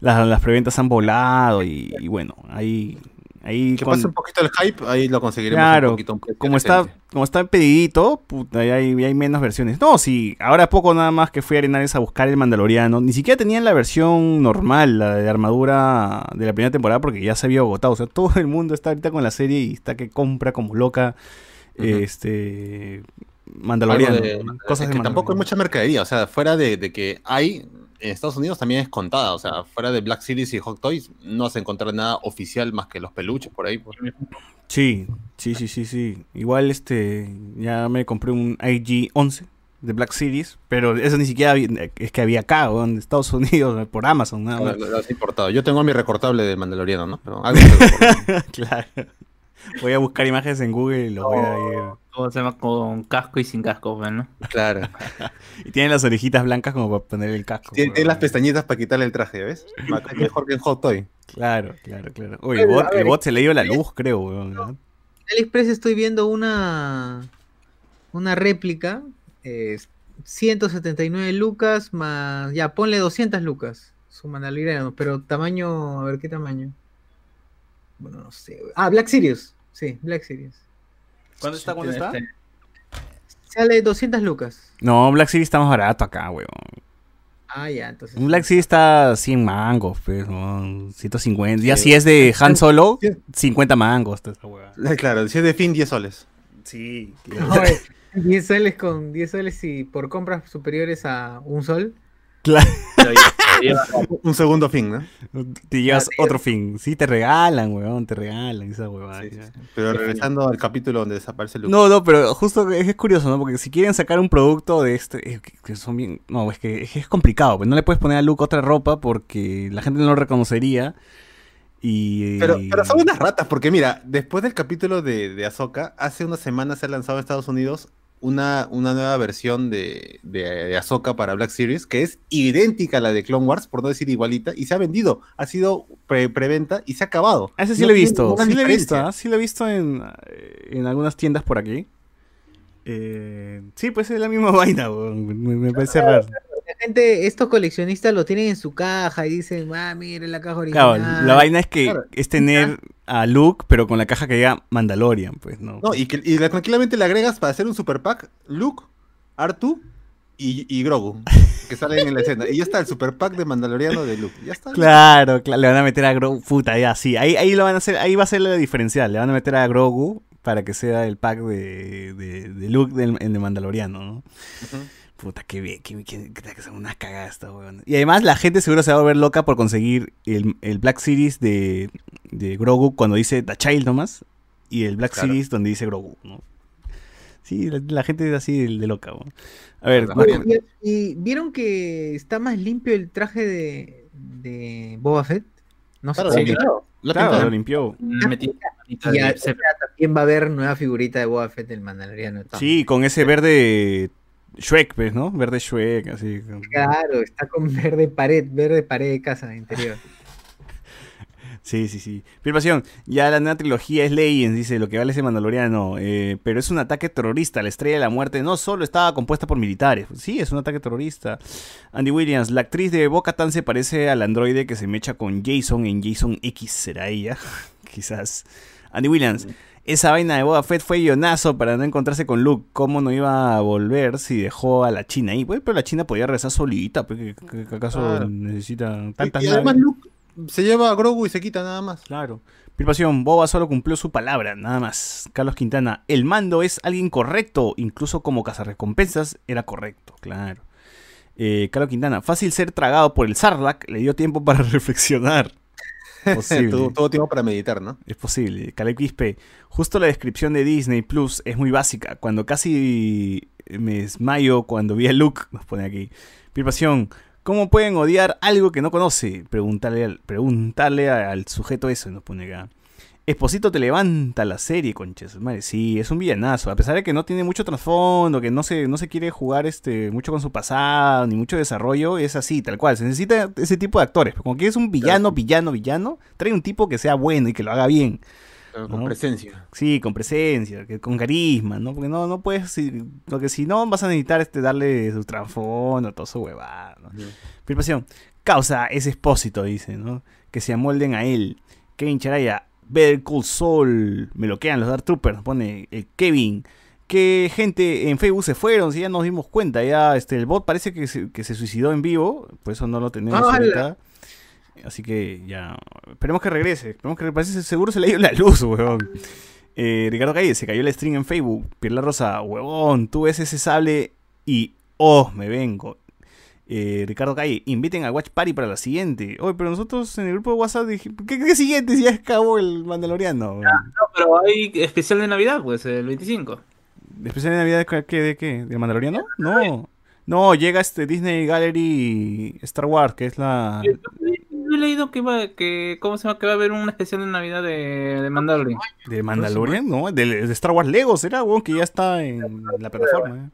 las, las preventas han volado y, y bueno, ahí... ahí Que con- pase un poquito el hype, ahí lo conseguiremos Claro, un poquito. un como está, como está pedidito, puta, ahí hay, hay menos versiones. No, sí, ahora poco nada más que fui a Arenales a buscar el Mandaloriano. Ni siquiera tenían la versión normal, la de armadura de la primera temporada, porque ya se había agotado. O sea, todo el mundo está ahorita con la serie y está que compra como loca. Este. Mandaloriano. De- cosas es de que tampoco hay mucha mercadería, o sea, fuera de, de que hay, en Estados Unidos también es contada, o sea, fuera de Black Series y Hot Toys, no vas a encontrar nada oficial más que los peluches por ahí. pues. Sí, sí, sí, sí, sí. Igual este. Ya me compré un IG-11 de Black Series, pero eso ni siquiera había- es que había acá, weón, en Estados Unidos, por Amazon, nada más. Lo- lo has importado. Yo tengo mi recortable de Mandaloriano, ¿no? Pero algo claro. Voy a buscar imágenes en Google y los voy a ir. Todo se llama con casco y sin casco, pues, ¿no? claro. Y tiene las orejitas blancas como para poner el casco. Tiene, las pestañitas para quitarle el traje, ¿ves? Mejor que en Hot Toy. Claro, claro, claro. Oye, el bot, el bot se le dio la luz, creo, weón. ¿no? En AliExpress estoy viendo una una réplica, eh, 179 lucas más, ya ponle 200 lucas, su Mandaloriano, pero tamaño, a ver qué tamaño. Bueno, no sé. Ah, Black Series, sí, Black Series. ¿Cuándo está? ¿Cuándo está? Este, Sale 200 lucas. No, Black Series está más barato acá, weón. Ah, ya, entonces. Un Black Series está 100 mangos, pues, weón, 150. Ya Sí. si es de Han Solo, Sí. 50 mangos. está esa weá. Claro, si es de fin, 10 soles. Sí. Oye, 10 soles con 10 soles y por compras superiores a un sol. Claro. Un segundo fin, ¿no? Te llevas Claro, otro fin. Sí, te regalan, weón, te regalan esa huevada. Sí, sí, ya. sí. Pero regresando al capítulo donde desaparece Luke. No, no, pero justo es, es curioso, ¿no? Porque si quieren sacar un producto de este, eh, que, son bien, no, es que, es complicado, pues no le puedes poner a Luke otra ropa porque la gente no lo reconocería y... Pero, pero son unas ratas, porque mira, después del capítulo de, de Ahsoka, hace unas semanas se ha lanzado en Estados Unidos una, una nueva versión de, de, de Ahsoka para Black Series que es idéntica a la de Clone Wars, por no decir igualita, y se ha vendido. Ha sido pre- preventa y se ha acabado. A ese sí No lo he visto, sí lo he visto, sí lo he visto en, eh, en algunas tiendas por aquí. Eh, sí, pues es la misma vaina, me, me parece raro. Estos coleccionistas lo tienen en su caja y dicen, ah, mire la caja original. Claro, la vaina es que Claro. es tener a Luke, pero con la caja que diga Mandalorian, pues, ¿no? No, y, que, y la- tranquilamente le agregas para hacer un super pack Luke, Artu y, y Grogu, que salen en la escena. Y ya está el super pack de Mandaloriano de Luke. Ya está. Claro, claro, le van a meter a Grogu, puta, ya, sí, ahí, ahí lo van a hacer, ahí va a ser la diferencial, le van a meter a Grogu para que sea el pack de, de, de Luke del, en el Mandaloriano, ¿no? Ujú. Puta, qué bien, qué, unas cagadas estas, weón. Y además la gente seguro se va a volver loca por conseguir el, el Black Series de, de Grogu cuando dice The Child nomás y el Black Claro. Series donde dice Grogu, ¿no? Sí, la, la gente es así de, de loca, weón. A ver, com- Y, y vieron que está más limpio el traje de, de Boba Fett. No sé Claro, lo sí. pintó, lo claro, pintó. lo limpió. Metí Y a- Sep- también va a haber nueva figurita de Boba Fett del Mandaloriano. Sí, con ese verde Shrek, pues, ¿no? Verde Shrek, así. Claro, está con verde pared, verde pared de casa interior. Sí, sí, sí. Pasión, ya la nueva trilogía es Legends, dice, lo que vale ese mandaloriano. eh, pero es un ataque terrorista. La estrella de la muerte no solo estaba compuesta por militares. Sí, es un ataque terrorista. Andy Williams, la actriz de Boca Tan se parece al androide que se mecha con Jason en Jason X. ¿Será ella? Quizás. Andy Williams, esa vaina de Boba Fett fue guionazo para no encontrarse con Luke. ¿Cómo no iba a volver si dejó a la China ahí? Pues, pero la China podía regresar solita. pues, ¿qué- qué- qué ¿Acaso Claro. necesita tantas y además? Luke se lleva a Grogu y se quita nada más. Claro. Pasión, Boba solo cumplió su palabra, nada más. Carlos Quintana, el mando es alguien correcto, incluso como cazarrecompensas era correcto, claro. Eh, Carlos Quintana, fácil ser tragado por el Sarlacc, le dio tiempo para reflexionar. Posible. Tuvo, tuvo tiempo para meditar, ¿no? Es posible. Caleb Quispe, justo la descripción de Disney Plus es muy básica. Cuando casi me desmayo cuando vi a Luke, nos pone aquí. Pasión, ¿cómo pueden odiar algo que no conoce? Preguntarle al, preguntarle al sujeto eso, nos pone acá. Esposito te levanta la serie, conches. Madre, sí, es un villanazo. A pesar de que no tiene mucho trasfondo, que no se, no se quiere jugar este, mucho con su pasado, ni mucho desarrollo, es así, tal cual. Se necesita ese tipo de actores. Como que es un villano, villano, villano, trae un tipo que sea bueno y que lo haga bien. Con presencia. Sí, con presencia, que, con carisma, ¿no? Porque no, no puedes, si- porque si no vas a necesitar este, darle su trasfondo, todo su huevada, ¿no? Causa ese expósito, dice, ¿no? Que se amolden a él. Kevin Charaya, Better Call Saul, me lo quedan los Dark Troopers, pone el Kevin. Que gente en Facebook se fueron, si ya nos dimos cuenta, ya este, el bot parece que se, que se suicidó en vivo, por eso no lo tenemos ¡Hala! ahorita. Así que ya, esperemos que regrese, esperemos que regrese, seguro se le dio la luz, huevón. Eh, Ricardo Calle, se cayó el stream en Facebook. Pierla Rosa, huevón, tú ves ese sable y oh, me vengo. Eh, Ricardo Calle, inviten a Watch Party para la siguiente. Oye, pero nosotros en el grupo de WhatsApp dijimos, ¿qué, qué siguiente si ya acabó el Mandaloriano? No, pero hay especial de Navidad, pues, el 25. ¿Especial de Navidad de qué? ¿De qué? ¿Del Mandaloriano? No. No, llega este Disney Gallery Star Wars, que es la... Yo he leído que va, que, ¿cómo se llama? Que va a haber un especial de Navidad de, de Mandalorian. ¿De Mandalorian? No, de Star Wars Lego será, weón, que ya está en la plataforma. eh.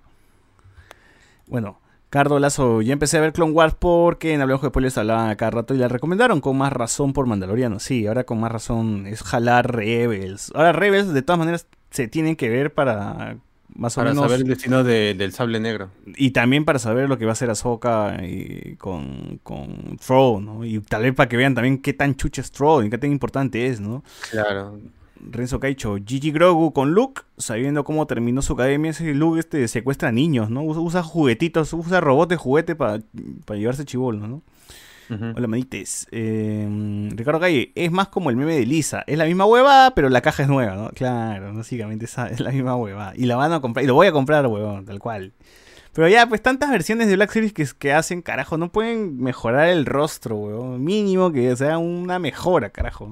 Bueno, Cardo Lazo, ya empecé a ver Clone Wars porque en Hablamos de Spoilers hablaban cada rato y la recomendaron con más razón por Mandaloriano. Sí, ahora con más razón es jalar Rebels. Ahora Rebels de todas maneras se tienen que ver para más o Para menos... saber el destino de- del sable negro. Y también para saber lo que va a hacer Ahsoka y con, con Thrawn, ¿no? Y tal vez para que vean también qué tan chucha es Thrawn y qué tan importante es, ¿no? Claro. Renzo Caicho, Gigi Grogu con Luke, sabiendo cómo terminó su academia, ese Luke este secuestra niños, ¿no? Usa, usa juguetitos, usa robots de juguete para llevarse chivolos, ¿no? Ujú. Hola, manites. Eh, Ricardo Calle, es más como el meme de Lisa. Es la misma huevada, pero la caja es nueva, ¿no? Claro, básicamente esa es la misma huevada. Y la van a comprar, y lo voy a comprar, huevón, tal cual. Pero ya, pues tantas versiones de Black Series que, que hacen, carajo, no pueden mejorar el rostro, huevón. Mínimo que sea una mejora, carajo.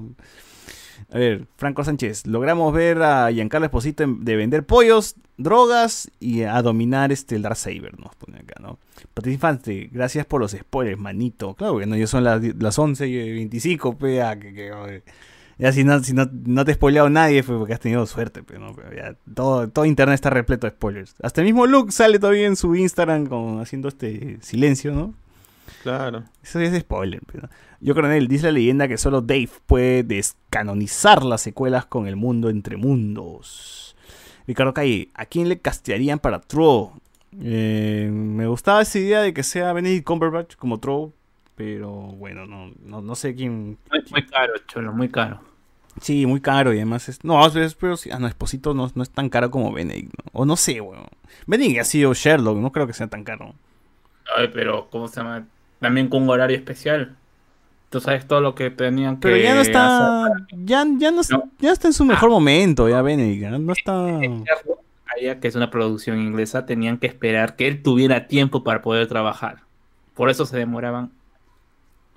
A ver, Franco Sánchez, logramos ver a Giancarlo Esposito de vender pollos, drogas y a dominar este el Darksaber, nos pone acá, ¿no? Patricia Infante, gracias por los spoilers, manito. Claro que no, ya son las, las 11 y 25, pea, que, que, oye. Ya si no, si no, no te he spoileado nadie fue porque has tenido suerte, pero no, pero todo, todo internet está repleto de spoilers. Hasta el mismo Luke sale todavía en su Instagram con, haciendo este silencio, ¿no? Claro. Eso es spoiler. Pero... Yo Coronel dice la leyenda que solo Dave puede descanonizar las secuelas con el mundo entre mundos. Ricardo Calle, ¿a quién le castearían para Troll? Eh, me gustaba esa idea de que sea Benedict Cumberbatch como Troll, pero bueno, no, no, no sé quién. Muy, muy caro, cholo, muy caro. Sí, muy caro y además es. No, es, pero sí. Ah, no, Esposito no, no es tan caro como Benedict, ¿no? O no sé, weón. Benedict ha sido Sherlock, no creo que sea tan caro. Ay, pero, ¿cómo se llama? También con un horario especial. Tú sabes todo lo que tenían que Pero ya no está. hacer. Ya, ya, no, No. ya está en su mejor momento, ya ya No está. Que es una producción inglesa, tenían que esperar que él tuviera tiempo para poder trabajar. Por eso se demoraban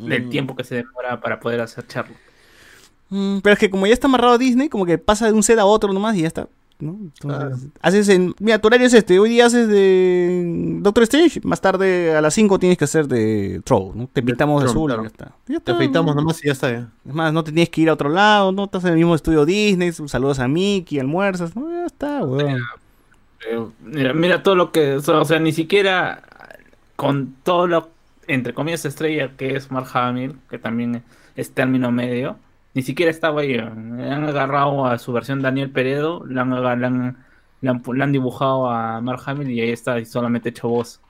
el Mm. tiempo que se demoraba para poder hacer Sherlock. Mm, pero es que como ya está amarrado a Disney, como que pasa de un set a otro nomás y ya está. ¿No? Entonces, haces en. Mira, tu horario es este. Hoy día haces de Doctor Strange. Más tarde a las 5 tienes que hacer de Troll. ¿no? Te pintamos de azul claro. y ya está. Ya Te afeitamos nomás y ya está. ya. Es más, no te tienes que ir a otro lado. No estás en el mismo estudio Disney. Saludos a Mickey, almuerzas. No, ya está, weón. Eh, mira, mira todo lo que. O sea, ni siquiera con todo lo. Entre comillas, estrella que es Mark Hamill, que también es término medio, ni siquiera estaba ahí. Le han agarrado a su versión Daniel Peredo, le han, le han, le han, le han dibujado a Mark Hamill y ahí está, y solamente hecho voz.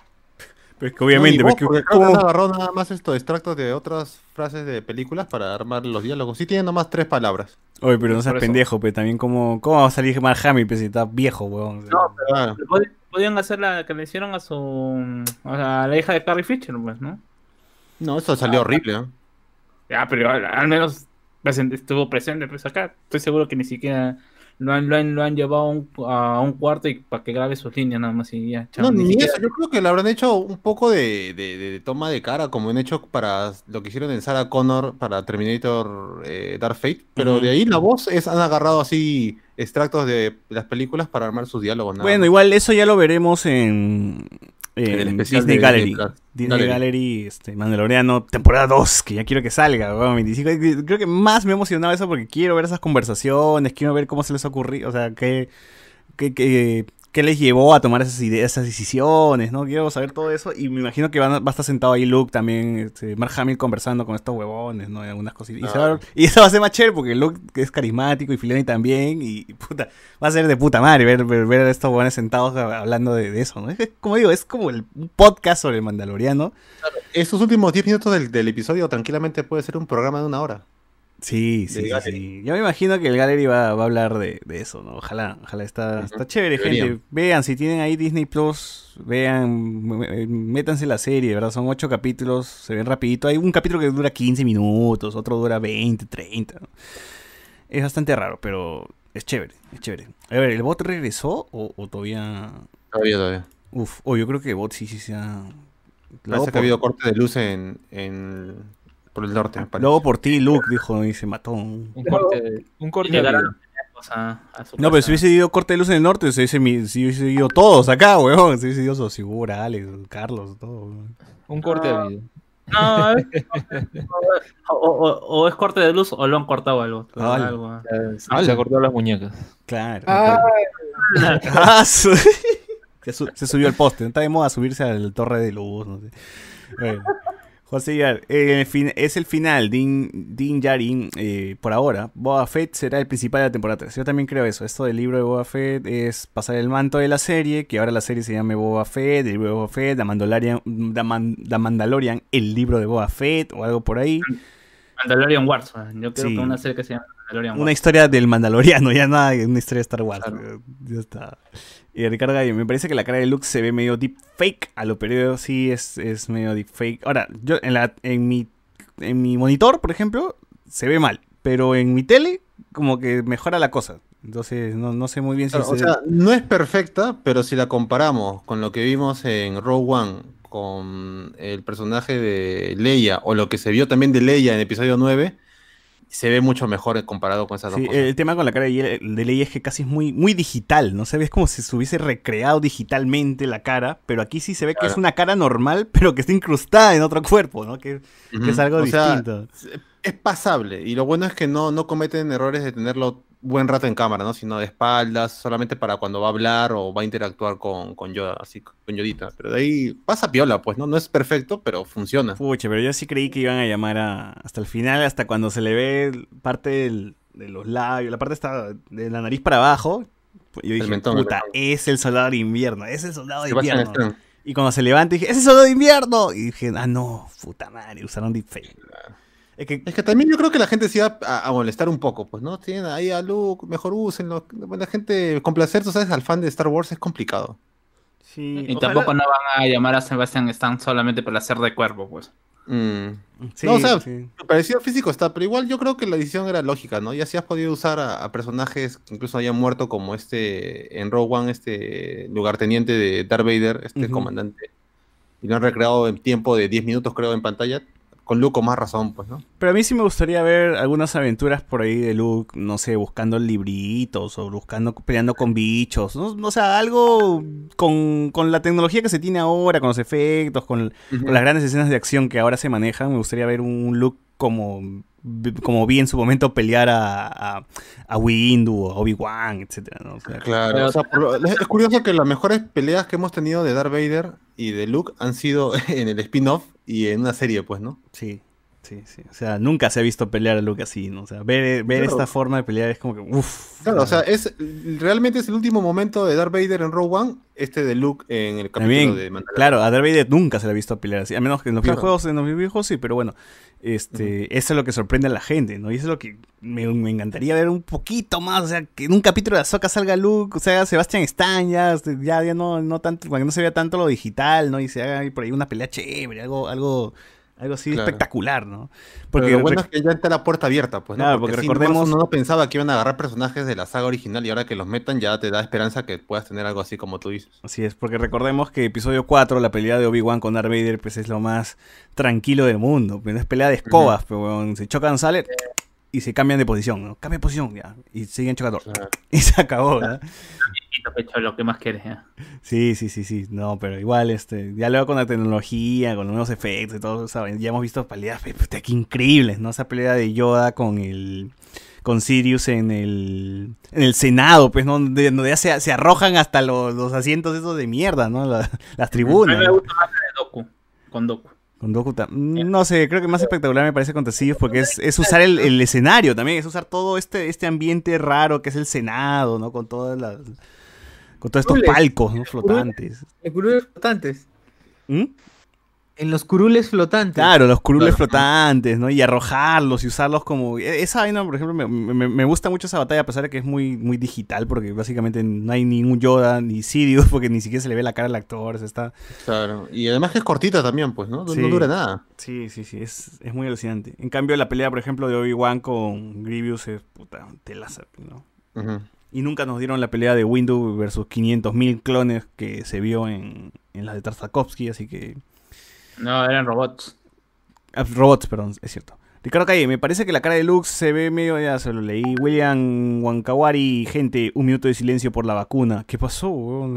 Pero es que obviamente. No, pero ni es que- vos, porque ¿cómo? han agarrado nada más estos extractos de otras frases de películas para armar los diálogos. Sí tienen nomás tres palabras. Oye, pero no seas pendejo, pero también como. ¿Cómo va a salir Mark Hamill pues, si está viejo, weón? No, Claro. Pod- Podían hacer la que le hicieron a su. O sea, a la hija de Carrie Fisher, pues, ¿no? No, eso salió horrible. ¿eh? Ya, pero al, al menos estuvo presente, pues acá. Estoy seguro que ni siquiera lo han, lo han, lo han llevado a un, a un cuarto y para que grabe sus líneas nada más y ya. chao, No, ni siquiera- eso. Yo creo que le habrán hecho un poco de, de- toma de cara, como han hecho para lo que hicieron en Sarah Connor para Terminator eh, Dark Fate. Pero de ahí la voz es, han agarrado así extractos de las películas para armar sus diálogos. nada Bueno, más. igual eso ya lo veremos en, en En el Disney de Gallery. Disney Gallery. Gallery, este, Mandaloriano, temporada 2, que ya quiero que salga, weón, 25. Creo que más me ha emocionado eso porque quiero ver esas conversaciones, quiero ver cómo se les ha ocurrido, o sea, qué, qué, qué- qué les llevó a tomar esas ideas, esas decisiones, ¿no? Quiero saber todo eso y me imagino que van a- va a estar sentado ahí Luke también, este, Mark Hamill conversando con estos huevones, ¿no? Y algunas cositas. Y, se va- y eso va a ser más chévere porque Luke es carismático y Filoni también y, y puta, va a ser de puta madre ver, ver, ver a estos huevones sentados hablando de, de eso, ¿no? Es como digo, es como el, un podcast sobre el Mandaloriano. Estos últimos 10 minutos del, del episodio tranquilamente puede ser un programa de una hora. Sí, sí, sí, sí. Yo me imagino que el Gallery va, va a hablar de, de eso, ¿no? Ojalá, ojalá está, está chévere, Deberían. gente. Vean, si tienen ahí Disney Plus, vean, m- métanse la serie, ¿verdad? Son ocho capítulos, se ven rapidito. Hay un capítulo que dura 15 minutos, otro dura 20, 30. ¿no? Es bastante raro, pero es chévere, es chévere. A ver, ¿el bot regresó o, o todavía...? Todavía, todavía. Uf, o yo creo que el bot sí, sí se ha... Parece que ha habido corte de luz en, en por el norte. me parece. luego por ti, Luke, dijo, y se mató. Un corte, un corte de- a, a su No, pero si hubiese ido corte de luz en el norte, se hubiese, mi- si hubiese ido todos acá, weón. Si hubiese ido Sosibura, Alex, Carlos, todo. weón. un corte de vida. No, a o, o- o es corte de luz o lo han cortado algo. Ala. algo. Se, se cortó las muñecas. Claro. Ah, Ah, su- se, su- se subió al poste. No está de moda subirse al torre de luz, no sé. Bueno. José Yar, eh, es el final. Din, Din Djarin, eh, por ahora. Boba Fett será el principal de la temporada 3. Yo también creo eso. Esto del libro de Boba Fett es pasar el manto de la serie. Que ahora la serie se llame Boba Fett, el libro de Boba Fett, The Mandalorian, The Man- The Mandalorian, el libro de Boba Fett o algo por ahí. Mandalorian Wars. Yo creo Sí. que una serie que se llama Mandalorian Una Wars. historia del Mandaloriano, ya nada, una historia de Star Wars. Claro. Ya está. Y Ricardo Gallo, me parece que la cara de Luke se ve medio deep fake. A lo periodo sí es, es medio deep fake. Ahora, yo en la en mi en mi monitor, por ejemplo, se ve mal, pero en mi tele como que mejora la cosa. Entonces, no, no sé muy bien si Claro, o se- sea, no es perfecta, pero si la comparamos con lo que vimos en Rogue One, con el personaje de Leia, o lo que se vio también de Leia en episodio 9, se ve mucho mejor comparado con esas Sí, dos cosas. el tema con la cara de, de Leia es que casi es muy, muy digital, ¿no? Se ve como si se hubiese recreado digitalmente la cara, pero aquí sí se ve que es una cara normal, pero que está incrustada en otro cuerpo, ¿no? Que, es algo O sea, distinto. es pasable. Y lo bueno es que no, no cometen errores de tenerlo buen rato en cámara, ¿no? Sino de espaldas, solamente para cuando va a hablar o va a interactuar con, con Yoda, así, con Yodita. Pero de ahí pasa piola, pues, ¿no? No es perfecto, pero funciona. Pucha, pero yo sí creí que iban a llamar a, hasta el final, hasta cuando se le ve parte del- de los labios, la parte está de la nariz para abajo. pues Yo dije, mentón, puta, es el soldado de invierno, es el soldado de invierno. Y cuando se levanta dije, ¡ese es el soldado de invierno! Y dije, ah, no, puta madre, usaron deepfake. Es que Es que también yo creo que la gente se iba a, a molestar un poco, pues, ¿no? Tienen ahí a Luke, mejor úsenlo. La gente, complacer, tú sabes, al fan de Star Wars es complicado. sí, Y ojalá- tampoco no van a llamar a Sebastian Stan solamente para hacer de cuervo, pues. Mm. Sí, No, o sea, sí. Parecido físico está, pero igual yo creo que la edición era lógica, ¿no? Ya si has podido usar a, a personajes que incluso hayan muerto, como este en Rogue One, este lugarteniente de Darth Vader, este comandante, y lo han recreado en tiempo de 10 minutos, creo, en pantalla, con Luke con más razón, pues, ¿no? Pero a mí sí me gustaría ver algunas aventuras por ahí de Luke, no sé, buscando libritos o buscando, peleando con bichos, ¿no? O sea, algo con, con la tecnología que se tiene ahora, con los efectos, con, con las grandes escenas de acción que ahora se manejan, me gustaría ver un Luke como, como vi en su momento pelear a, a, a Windu, a Obi-Wan, etcétera, ¿no? O sea, Claro, Pero- o sea, por es curioso que las mejores peleas que hemos tenido de Darth Vader y de Luke han sido en el spin-off y en una serie, pues, ¿no? Sí, sí, sí. O sea, nunca se ha visto pelear a Luke así, ¿no? O sea, ver, ver Claro. esta forma de pelear es como que, uff. Claro, o sea, es realmente es el último momento de Darth Vader en Rogue One, este de Luke en el capítulo También, de Mandalorian. claro, a Darth Vader nunca se le ha visto pelear así, a menos que en los Claro. videojuegos, en los videojuegos sí, pero bueno, este, eso es lo que sorprende a la gente, ¿no? Y eso es lo que me, me encantaría ver un poquito más, o sea, que en un capítulo de Ahsoka salga Luke, o sea, Sebastian Stan, ya, este, ya, ya no, no tanto, que no se vea tanto lo digital, ¿no? Y se haga ahí por ahí una pelea chévere, algo, algo, algo así Claro. espectacular, ¿no? Porque lo bueno es que ya está la puerta abierta, pues, ¿no? Claro, porque sí, recordemos- uno no pensaba que iban a agarrar personajes de la saga original y ahora que los metan ya te da esperanza que puedas tener algo así como tú dices. Así es, porque recordemos que episodio 4, la pelea de Obi-Wan con Darth Vader, pues es lo más tranquilo del mundo. Pues, es pelea de escobas, pero weón, se chocan, sale y se cambian de posición, ¿no? Cambia de posición, ya. Y siguen chocando. Y se acabó, ¿no? Chiquito, pecho, lo que más quieres. Sí, sí, sí, sí. No, pero igual, este, ya luego con la tecnología, con los nuevos efectos y todo, ¿saben? ya hemos visto peleas, pe- puta, qué increíbles, ¿no? Esa pelea de Yoda con el con Sirius en el en el Senado, pues, ¿no? De- donde ya se, se arrojan hasta los, los asientos esos de mierda, ¿no? La- las A tribunas. mí me gusta más la de Doku, con Doku. Con Doku mm, No sé, creo que más espectacular me parece con Tecillos porque es, es usar el, el escenario también, es usar todo este, este ambiente raro que es el Senado, ¿no? Con todas las. Con todos estos Curules. palcos, ¿no? Flotantes. En curules flotantes. ¿Mm? En los curules flotantes. Claro, los curules Claro. flotantes, ¿no? Y arrojarlos y usarlos como... e- Esa vaina, por ejemplo, me, me- me gusta mucho esa batalla, a pesar de que es muy, muy digital, porque básicamente no hay ningún Yoda ni Sirius, porque ni siquiera se le ve la cara al actor, se está... Claro. Y además que es cortita también, pues, ¿no? No, Sí. no dura nada. Sí, sí, sí, es, es muy alucinante. En cambio, la pelea, por ejemplo, de Obi-Wan con Grievous es puta telaza, ¿no? Ujú. Y nunca nos dieron la pelea de Windu versus 500.000 clones que se vio en, en la de Tartakovsky, así que... No, eran robots. Ah, Robots, perdón, es cierto. Ricardo Calle, me parece que la cara de Lux se ve medio, ya se lo leí. William Wankawari, gente, un minuto de silencio por la vacuna. ¿Qué pasó?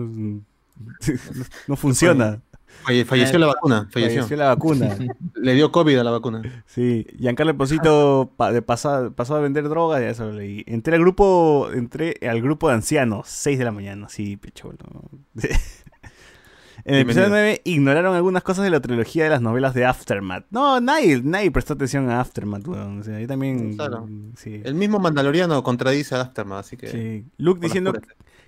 No funciona. Falle- falleció la vacuna, falleció. Falleció la vacuna. Le dio COVID a la vacuna. Sí, Giancarlo Esposito pa- de pasa- pasó a vender droga, ya eso leí. Entré al grupo, entré al grupo de ancianos, 6 de la mañana, sí, pecholo. En el episodio Bienvenido. 9 ignoraron algunas cosas de la trilogía de las novelas de Aftermath. No, nadie, nadie prestó atención a Aftermath, weón. O sea, yo también. Claro. Sí. El mismo Mandaloriano contradice a Aftermath, así que... sí. Luke diciendo.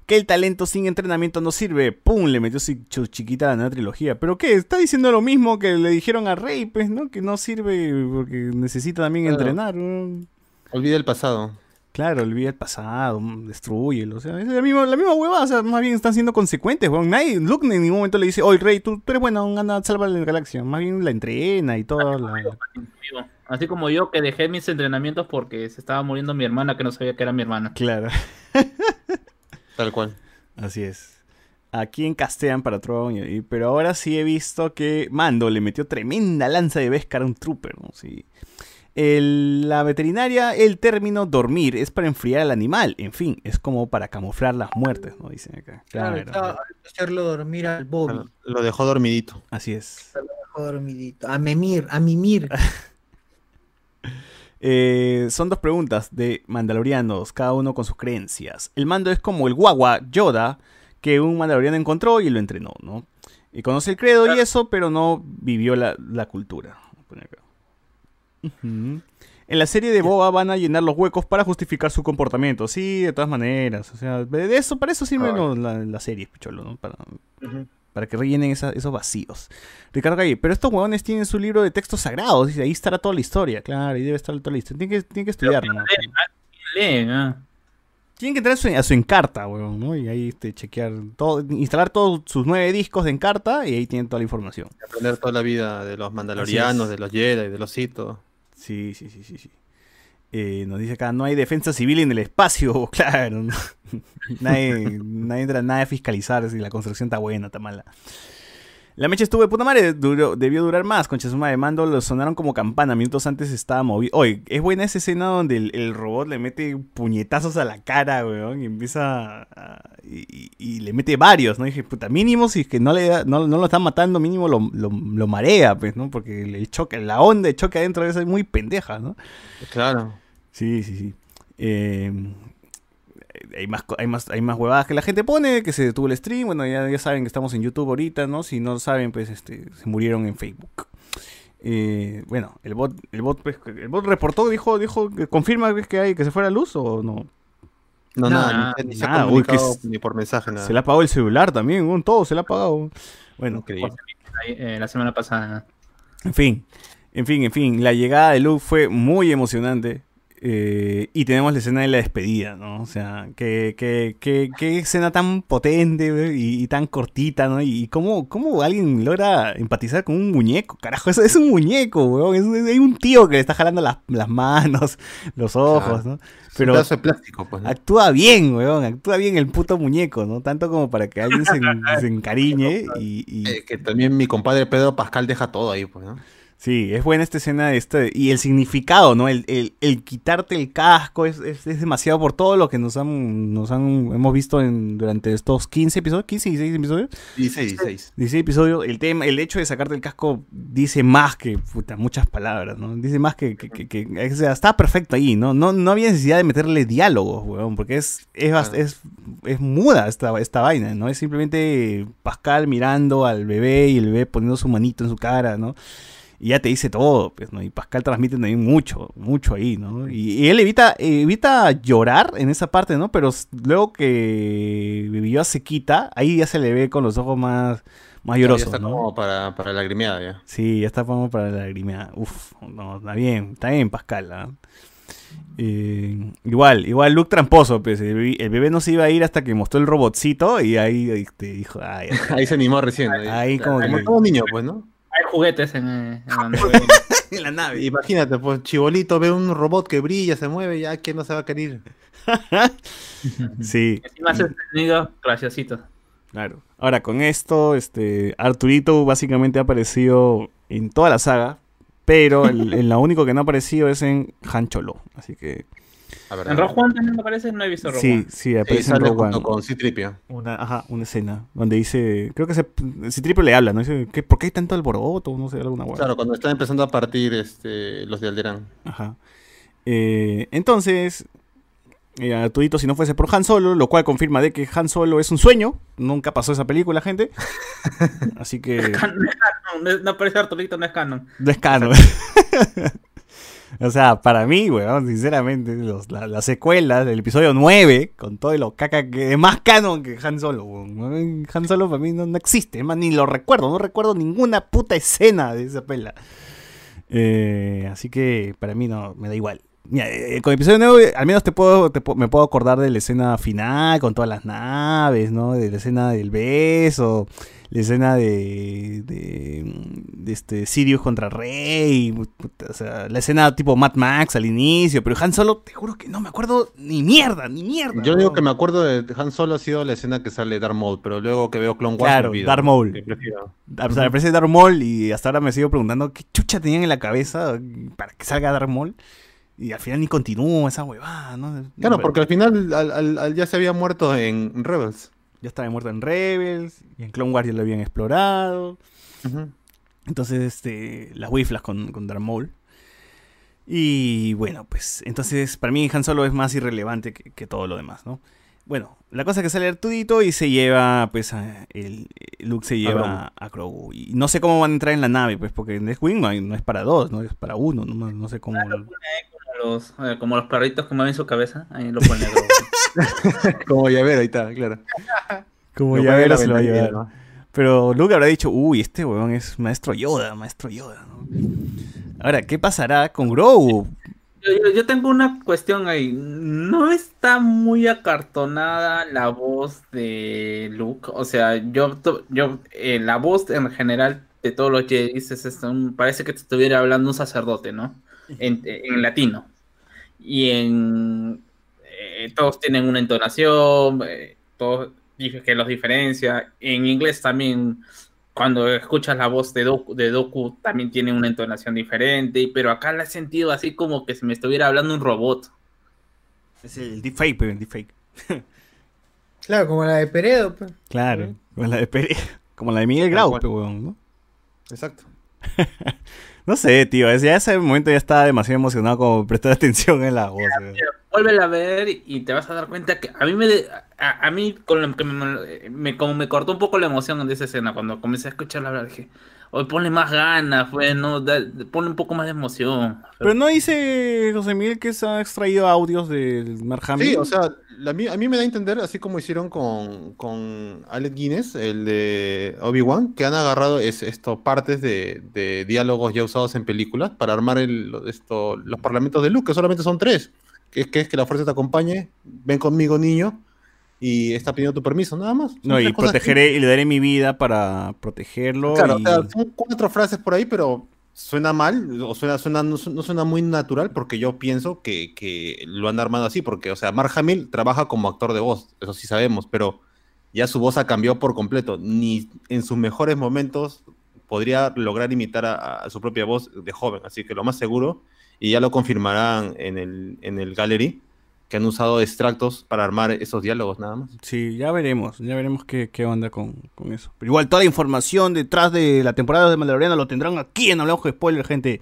Que el talento sin entrenamiento no sirve. ¡Pum! Le metió su chiquita a la nueva trilogía. ¿Pero qué? Está diciendo lo mismo que le dijeron a Rey, pues, ¿no? Que no sirve porque necesita también Claro. entrenar. Olvida el pasado. Claro, olvida el pasado, mm, destruyelo. O sea, es la misma, la misma huevada. O sea, más bien están siendo consecuentes, weón. Nadie, Luke en ningún momento le dice, oye, Rey, tú, tú eres bueno, anda, salva la galaxia. Más bien la entrena y todo. la- Así como yo que dejé mis entrenamientos porque se estaba muriendo mi hermana que no sabía que era mi hermana. Claro. Tal cual. Así es. Aquí en Castean para Tron, y- pero ahora sí he visto que Mando le metió tremenda lanza de Beskar a un trooper, ¿no? Sí. El- la veterinaria, el término dormir es para enfriar al animal. En fin, es como para camuflar las muertes, ¿no? Dicen acá. Claro, Claro, hacerlo dormir al Bobby. Lo dejó dormidito. así es. dejó dormidito. A memir, a mimir. Eh, son dos preguntas de mandalorianos, cada uno con sus creencias. El mando es como el guagua Yoda que un mandaloriano encontró y lo entrenó, ¿no? Y conoce el credo y eso, pero no vivió la, la cultura. En la serie de Boba van a llenar los huecos para justificar su comportamiento. Sí, de todas maneras. O sea, de eso, para eso sirve Ah. lo- la, la serie, picholo, ¿no? Para, para que rellenen esa- esos vacíos. Ricardo Calle, pero estos huevones tienen su libro de textos sagrados. Dice, ahí estará toda la historia. Claro, ahí debe estar toda la historia. Tienen que, tienen que estudiar, ¿no? Lee, ah. Tienen que entrar a su, a su encarta, huevón, ¿no? Y ahí este, chequear todo, instalar todos sus nueve discos de encarta y ahí tienen toda la información. Aprender toda la vida de los mandalorianos, de los Jedi, de los Sith. Sí, sí, sí, sí, sí. Eh, nos dice acá, no hay defensa civil en el espacio, claro. nadie, nadie entra nada a fiscalizar si la construcción está buena, está mala. La mecha estuvo de puta madre, duró- debió durar más, concha su madre, mando lo sonaron como campana, minutos antes estaba movido. Oye, es buena esa escena donde el, el robot le mete puñetazos a la cara, weón, y empieza a- y, y- le mete varios, ¿no? Y dije, puta, mínimo si es que no le da- no, no lo están matando, mínimo lo, lo, lo marea, pues, ¿no? Porque el choque, la onda de choque adentro es muy pendeja, ¿no? Claro. Sí, sí, sí. Eh, hay, más, hay, más, hay más huevadas que la gente pone, que se detuvo el stream. Bueno, ya, ya saben que estamos en YouTube ahorita, ¿no? Si no saben, pues este, se murieron en Facebook. Eh, bueno, el bot, el bot, pues, el bot reportó, dijo, dijo, que confirma que hay que se fue la luz o no. No, Nada, nada, ni, ni se ha nada, uy, que comunicado es- ni por mensaje, nada. Se le ha apagado el celular también, weón, todo se le ha apagado. Bueno, Increíble. Eh, la semana pasada. En fin, en fin, en fin, la llegada de Luke fue muy emocionante. Eh, y tenemos la escena de la despedida, ¿no? O sea, qué, qué, qué, qué escena tan potente y, y tan cortita, ¿no? Y cómo, cómo alguien logra empatizar con un muñeco, carajo, eso es un muñeco, weón. Es, hay un tío que le está jalando las, las manos, los ojos, Claro. ¿no? Es un Pero pedazo de plástico, pues. ¿no? actúa bien, weón, actúa bien el puto muñeco, ¿no? Tanto como para que alguien se, se encariñe y- y, Eh, que también mi compadre Pedro Pascal deja todo ahí, pues, ¿no? Sí, es buena esta escena este, y el significado, ¿no? El, el- el quitarte el casco es, es- es demasiado por todo lo que nos han, nos han hemos visto en, durante estos 15 episodios, 15 y 16 episodios. 16, 16. 16 episodios, el tema, el hecho de sacarte el casco dice más que puta, muchas palabras, ¿no? Dice más que, que, que- que- o sea, está perfecto ahí, ¿no? No, no había necesidad de meterle diálogos, weón, porque es, es, es, es muda esta, esta vaina, ¿no? Es simplemente Pascal mirando al bebé y el bebé poniendo su manito en su cara, ¿no? Y ya te dice todo, pues, ¿no? Y Pascal transmite también mucho, mucho ahí, ¿no? Y, y él evita, evita llorar en esa parte, ¿no? Pero luego que vivió a sequita, ahí ya se le ve con los ojos más, más Ya llorosos, está ¿no? como para, para lagrimeada ya. Sí, ya está como para la lagrimea. Uf, no, está bien, está bien, Pascal. ¿ah? Eh, igual, igual Luke tramposo, pues el bebé, el bebé no se iba a ir hasta que mostró el robotcito y ahí este, dijo, ay, Ahí se animó recién. ¿no? Ahí como Como que- todo niño, pues, ¿no? Hay juguetes en, eh, en la nave. en la nave. Imagínate, pues, Chibolito ve un robot que brilla, se mueve, ya, ¿quién no se va a querer? Sí, Encima hace sonido graciosito. claro. Ahora con esto, este Arturito básicamente ha aparecido en toda la saga, pero el, en la único que no ha aparecido es en Han Cholo, así que A ver, En Rogue One también me parece, no he visto Rogue sí, One. sí, Sí, aparece en sale Rogue junto One. con Citripio. Una, ajá, una escena donde dice, creo que se, Citripio le habla, ¿no? Dice, ¿qué, ¿por qué hay tanto alboroto? No sé, alguna hueá. Claro, cuando están empezando a partir este, los de Alderán. Ajá. Eh, entonces, eh, Arturito si no fuese por Han Solo, lo cual confirma de que Han Solo es un sueño, nunca pasó esa película, gente. Así que No es canon, no, no aparece Arturito, no es canon. no es canon. O sea, para mí, weón, sinceramente, los- la- las secuelas del episodio 9, con todo lo caca que es más canon que Han Solo, weón. Han Solo para mí no, existe, más, ni lo recuerdo, no recuerdo ninguna puta escena de esa pela. Eh, así que para mí no, me da igual. Mira, eh, con el episodio 9, al menos te puedo, me puedo acordar de la escena final, con todas las naves, ¿no? De la escena del beso. La escena de, de, de este Sirius contra Rey, o sea, la escena tipo Mad Max al inicio, pero Han Solo, te juro que no me acuerdo ni mierda, ni mierda. Yo digo que me acuerdo de Han Solo ha sido la escena que sale Darth Maul, pero luego que veo Clone Wars Claro, me. Darth Maul. O sea, aparece Darth Maul y hasta ahora me sigo preguntando qué chucha tenían en la cabeza para que salga Darth Maul. Y al final ni continúa esa huevada, ¿no? Claro, porque al final al- al- al- ya se había muerto en Rebels. Ya estaba muerto en Rebels, y en Clone Wars ya lo habían explorado. Entonces, este, las wiflas con, con Darth Maul. Y bueno, pues, entonces para mí Han Solo es más irrelevante que, que todo lo demás, ¿no? Bueno, la cosa es que sale Artudito y se lleva, pues, a- el, Luke se lleva a Grogu. Y no sé cómo van a entrar en la nave, pues, porque en X-Wing no, es para dos, no es para uno, no, no sé cómo... Como los, eh, como los perritos que mueven su cabeza, ahí lo pone Grogu. Como llavero, ahí está, claro. Como verás, se lo va a llevar. ¿no? Pero Luke habrá dicho, uy, este huevón es maestro Yoda, maestro Yoda, ¿no? Ahora, ¿qué pasará con Grogu? Yo, tengo una cuestión ahí. ¿No está muy acartonada la voz de Luke? O sea, yo, yo eh, la voz en general de todos los Jedi es, es un- parece que te estuviera hablando un sacerdote, ¿no? En, en latino. Y en eh, todos tienen una entonación, eh, todos dije que los diferencia. En inglés también, cuando escuchas la voz de Doku, de Doku también tiene una entonación diferente, pero acá la he sentido así como que se me estuviera hablando un robot. Es el deepfake, pero el deepfake. Claro, como la de Peredo. pues. Claro, como la de Pere- como la de Miguel Grau, pe, huevón, ¿no? Exacto. No sé, tío, ya ese momento ya estaba demasiado emocionado como prestar atención en la voz. weón. Vuélvela a ver y te vas a dar cuenta que a mí me de- a, a mí con lo que me, me- como me cortó un poco la emoción de esa escena cuando comencé a escucharla hablar dije, hoy ponle más ganas, pues, no, Da- ponle un poco más de emoción. Pero no dice José Miguel que se ha extraído audios del Mark Hamill. Sí, o sea, la mi- a mí me da a entender, así como hicieron con, con Alec Guinness, el de Obi-Wan, que han agarrado es, esto, partes de, de diálogos ya usados en películas para armar el, lo- esto, los parlamentos de Luke, que solamente son tres. Que es que, es que la fuerza te acompañe, ven conmigo niño, y está pidiendo tu permiso, nada más. Son No, y que- protegeré, y le daré mi vida para protegerlo. Claro, y- o sea, son cuatro frases por ahí, pero suena mal, o suena, suena, no, no suena muy natural, porque yo pienso que, que lo han armado así, porque, o sea, Mark Hamill trabaja como actor de voz, eso sí sabemos, pero ya su voz ha cambiado por completo. Ni en sus mejores momentos podría lograr imitar a, a su propia voz de joven, así que lo más seguro, y ya lo confirmarán en el, en el gallery, que han usado extractos para armar esos diálogos nada más. Sí, ya veremos, ya veremos qué, qué onda con, con eso. Pero igual toda la información detrás de la temporada de Mandaloriano lo tendrán aquí en Hablamos de Spoiler, gente.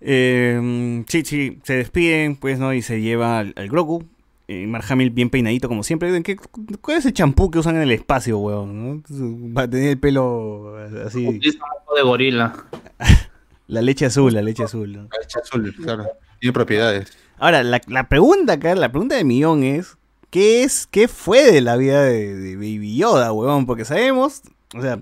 Eh, sí, sí, se despiden, pues, ¿no? Y se lleva al, al Grogu. Eh, Mark Hamill bien peinadito como siempre. ¿En qué- ¿Cuál es el champú que usan en el espacio, weón? ¿no? Va a tener el pelo así. Utiliza un poco de gorila. La leche azul, la leche azul. ¿no? Leche azul, claro. Tiene propiedades. Ahora, la, la pregunta acá, la pregunta de millón es, ¿qué es, qué fue de la vida de, de Baby Yoda, huevón? Porque sabemos, o sea,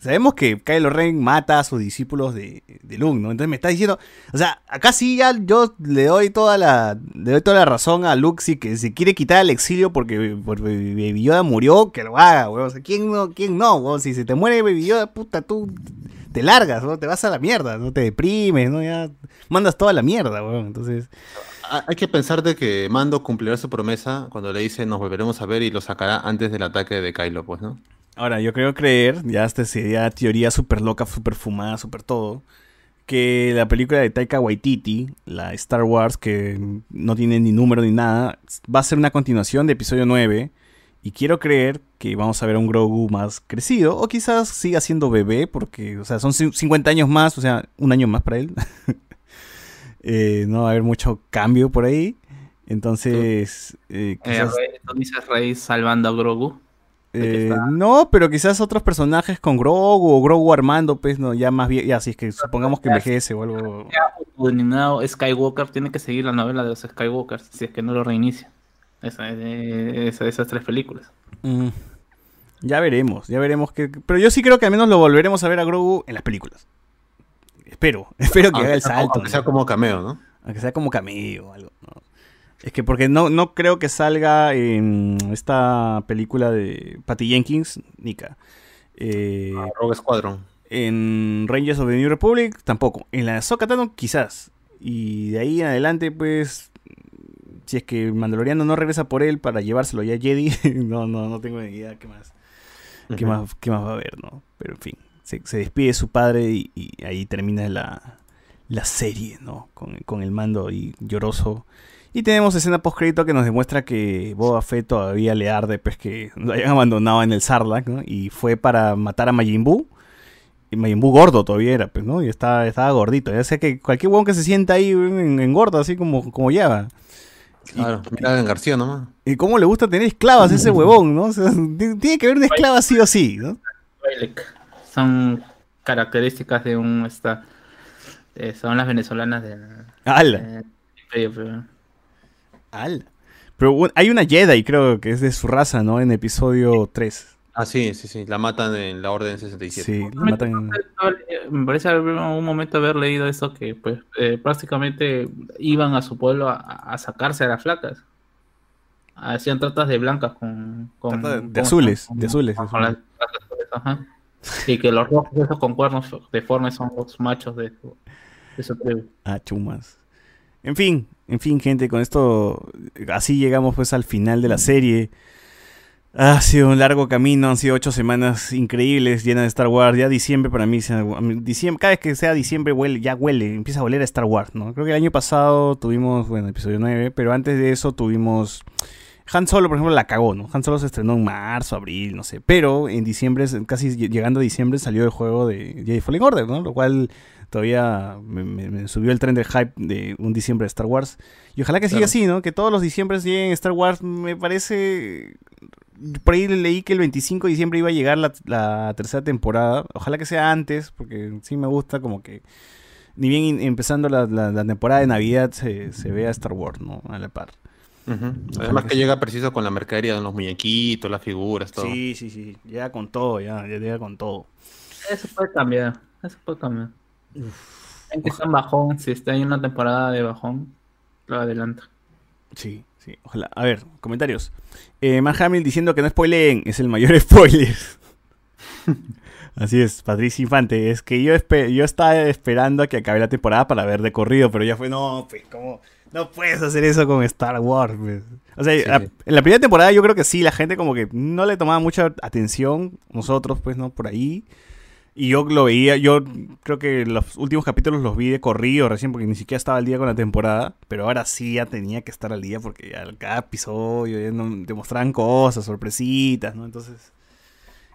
sabemos que Kylo Ren mata a sus discípulos de, de Luke, ¿no? Entonces me está diciendo, o sea, acá sí ya yo le doy toda la, le doy toda la razón a Luke si que se quiere quitar el exilio porque, porque Baby Yoda murió, que lo haga, huevón. O sea, ¿quién no, quién no, huevón? Si se te muere Baby Yoda, puta, tú te largas, ¿no? Te vas a la mierda, no te deprimes, ¿no? Ya mandas toda la mierda, huevón. Entonces... Ha- Hay que pensar de que Mando cumplirá su promesa cuando le dice nos volveremos a ver y lo sacará antes del ataque de Kylo, pues, ¿no? Ahora, yo creo creer, ya esta sería teoría súper loca, súper fumada, súper todo, que la película de Taika Waititi, la Star Wars, que no tiene ni número ni nada, va a ser una continuación de episodio 9. Y quiero creer que vamos a ver a un Grogu más crecido, o quizás siga siendo bebé, porque, o sea, son cin- 50 años más, o sea, un año más para él. Eh, no va a haber mucho cambio por ahí. Entonces, eh, Eh, quizás- Rey- tú dices Rey salvando a Grogu. eh, no, pero quizás otros personajes con Grogu o Grogu Armando, pues no, ya más bien, ya si es que supongamos que envejece o algo. Denominado Skywalker tiene que seguir la novela de los Skywalkers si es que no lo reinicia. Esa, eh, esa- esas tres películas. Mm, ya veremos, ya veremos que. Pero yo sí creo que al menos lo volveremos a ver a Grogu en las películas. Espero, espero que haga el sea, salto. aunque sea ¿no? como cameo, ¿no? Aunque sea como cameo o algo. ¿no? Es que porque no, no creo que salga en esta película de Patty Jenkins, Nika. Eh, Rogue Squadron. en Rangers of the New Republic tampoco. En la Ahsoka Tano quizás. Y de ahí en adelante, pues, si es que Mandaloriano no regresa por él para llevárselo ya a Jedi, no, no, no tengo ni idea qué más, qué más, qué más va a haber, ¿no? Pero en fin, se, se despide su padre y, y ahí termina la, la serie, ¿no? Con, con el mando y lloroso. Y tenemos escena post crédito que nos demuestra que Boba Fett todavía le arde, pues que lo hayan abandonado en el Sarlacc, ¿no? Y fue para matar a Majin Buu. Y Majin Buu gordo todavía era, pues, ¿no? Y estaba, estaba gordito. Ya sé que cualquier huevón que se sienta ahí en, engorda, así como, como lleva. Claro, mira a García nomás. Y cómo le gusta tener esclavas a ese huevón, ¿no? O sea, ti- tiene que haber una esclava sí o sí, ¿no? Son características de un esta eh, son las venezolanas del ¡Hala! eh, imperio, pero- ¡Hala! Pero bueno, hay una Jedi, creo, que es de su raza, ¿no? En episodio 3. Ah, sí, sí, sí. La matan en la Orden 67. Sí, la matan. Me parece haber- en un momento haber leído eso que pues eh, prácticamente iban a su pueblo a, a sacarse a las flacas. Hacían tratas de blancas con, con, de- de con- azules, con- de azules, de las azules, ajá. Y que los rojos esos con cuernos deformes son los machos de de su tribu. Ah, chumas. En fin, en fin, gente, con esto así llegamos pues al final de la serie. Ha sido un largo camino, han sido ocho semanas increíbles, llenas de Star Wars. Ya diciembre para mí, diciembre, cada vez que sea diciembre huele, ya huele, empieza a oler a Star Wars, ¿no? Creo que el año pasado tuvimos, bueno, episodio 9, pero antes de eso tuvimos... Han Solo, por ejemplo, la cagó, ¿no? Han Solo se estrenó en marzo, abril, no sé. Pero en diciembre, casi llegando a diciembre, salió el juego de Jedi Fallen Order, ¿no? Lo cual todavía me, me- me subió el tren del hype de un diciembre de Star Wars. Y ojalá que siga Claro. así, ¿no? Que todos los diciembres lleguen Star Wars. Me parece. Por ahí leí que el 25 de diciembre iba a llegar la, la tercera temporada. Ojalá que sea antes, porque sí me gusta como que. Ni bien in- empezando la, la- la temporada de Navidad se, se vea Star Wars, ¿no? A la par. Además que llega preciso con la mercadería de los muñequitos, las figuras, todo. Sí, sí, sí. Llega con todo, ya, ya llega con todo. Eso puede cambiar, eso puede cambiar. En que está en bajón, si está en una temporada de bajón, lo adelanta. Sí, sí, ojalá. A ver, comentarios. Eh, Mark Hamill diciendo que no spoileen, es el mayor spoiler. Así es, Patricia Infante. Es que yo, yo estaba esperando a que acabe la temporada para ver de corrido, pero ya fue, no, pues, ¿cómo? No puedes hacer eso con Star Wars. pues. O sea, Sí, en la primera temporada yo creo que sí, la gente como que no le tomaba mucha atención, nosotros, pues, ¿no? Por ahí. Y yo lo veía, yo creo que los últimos capítulos los vi de corrido recién porque ni siquiera estaba al día con la temporada, pero ahora sí ya tenía que estar al día porque ya cada episodio ya no- te mostraban cosas, sorpresitas, ¿no? Entonces,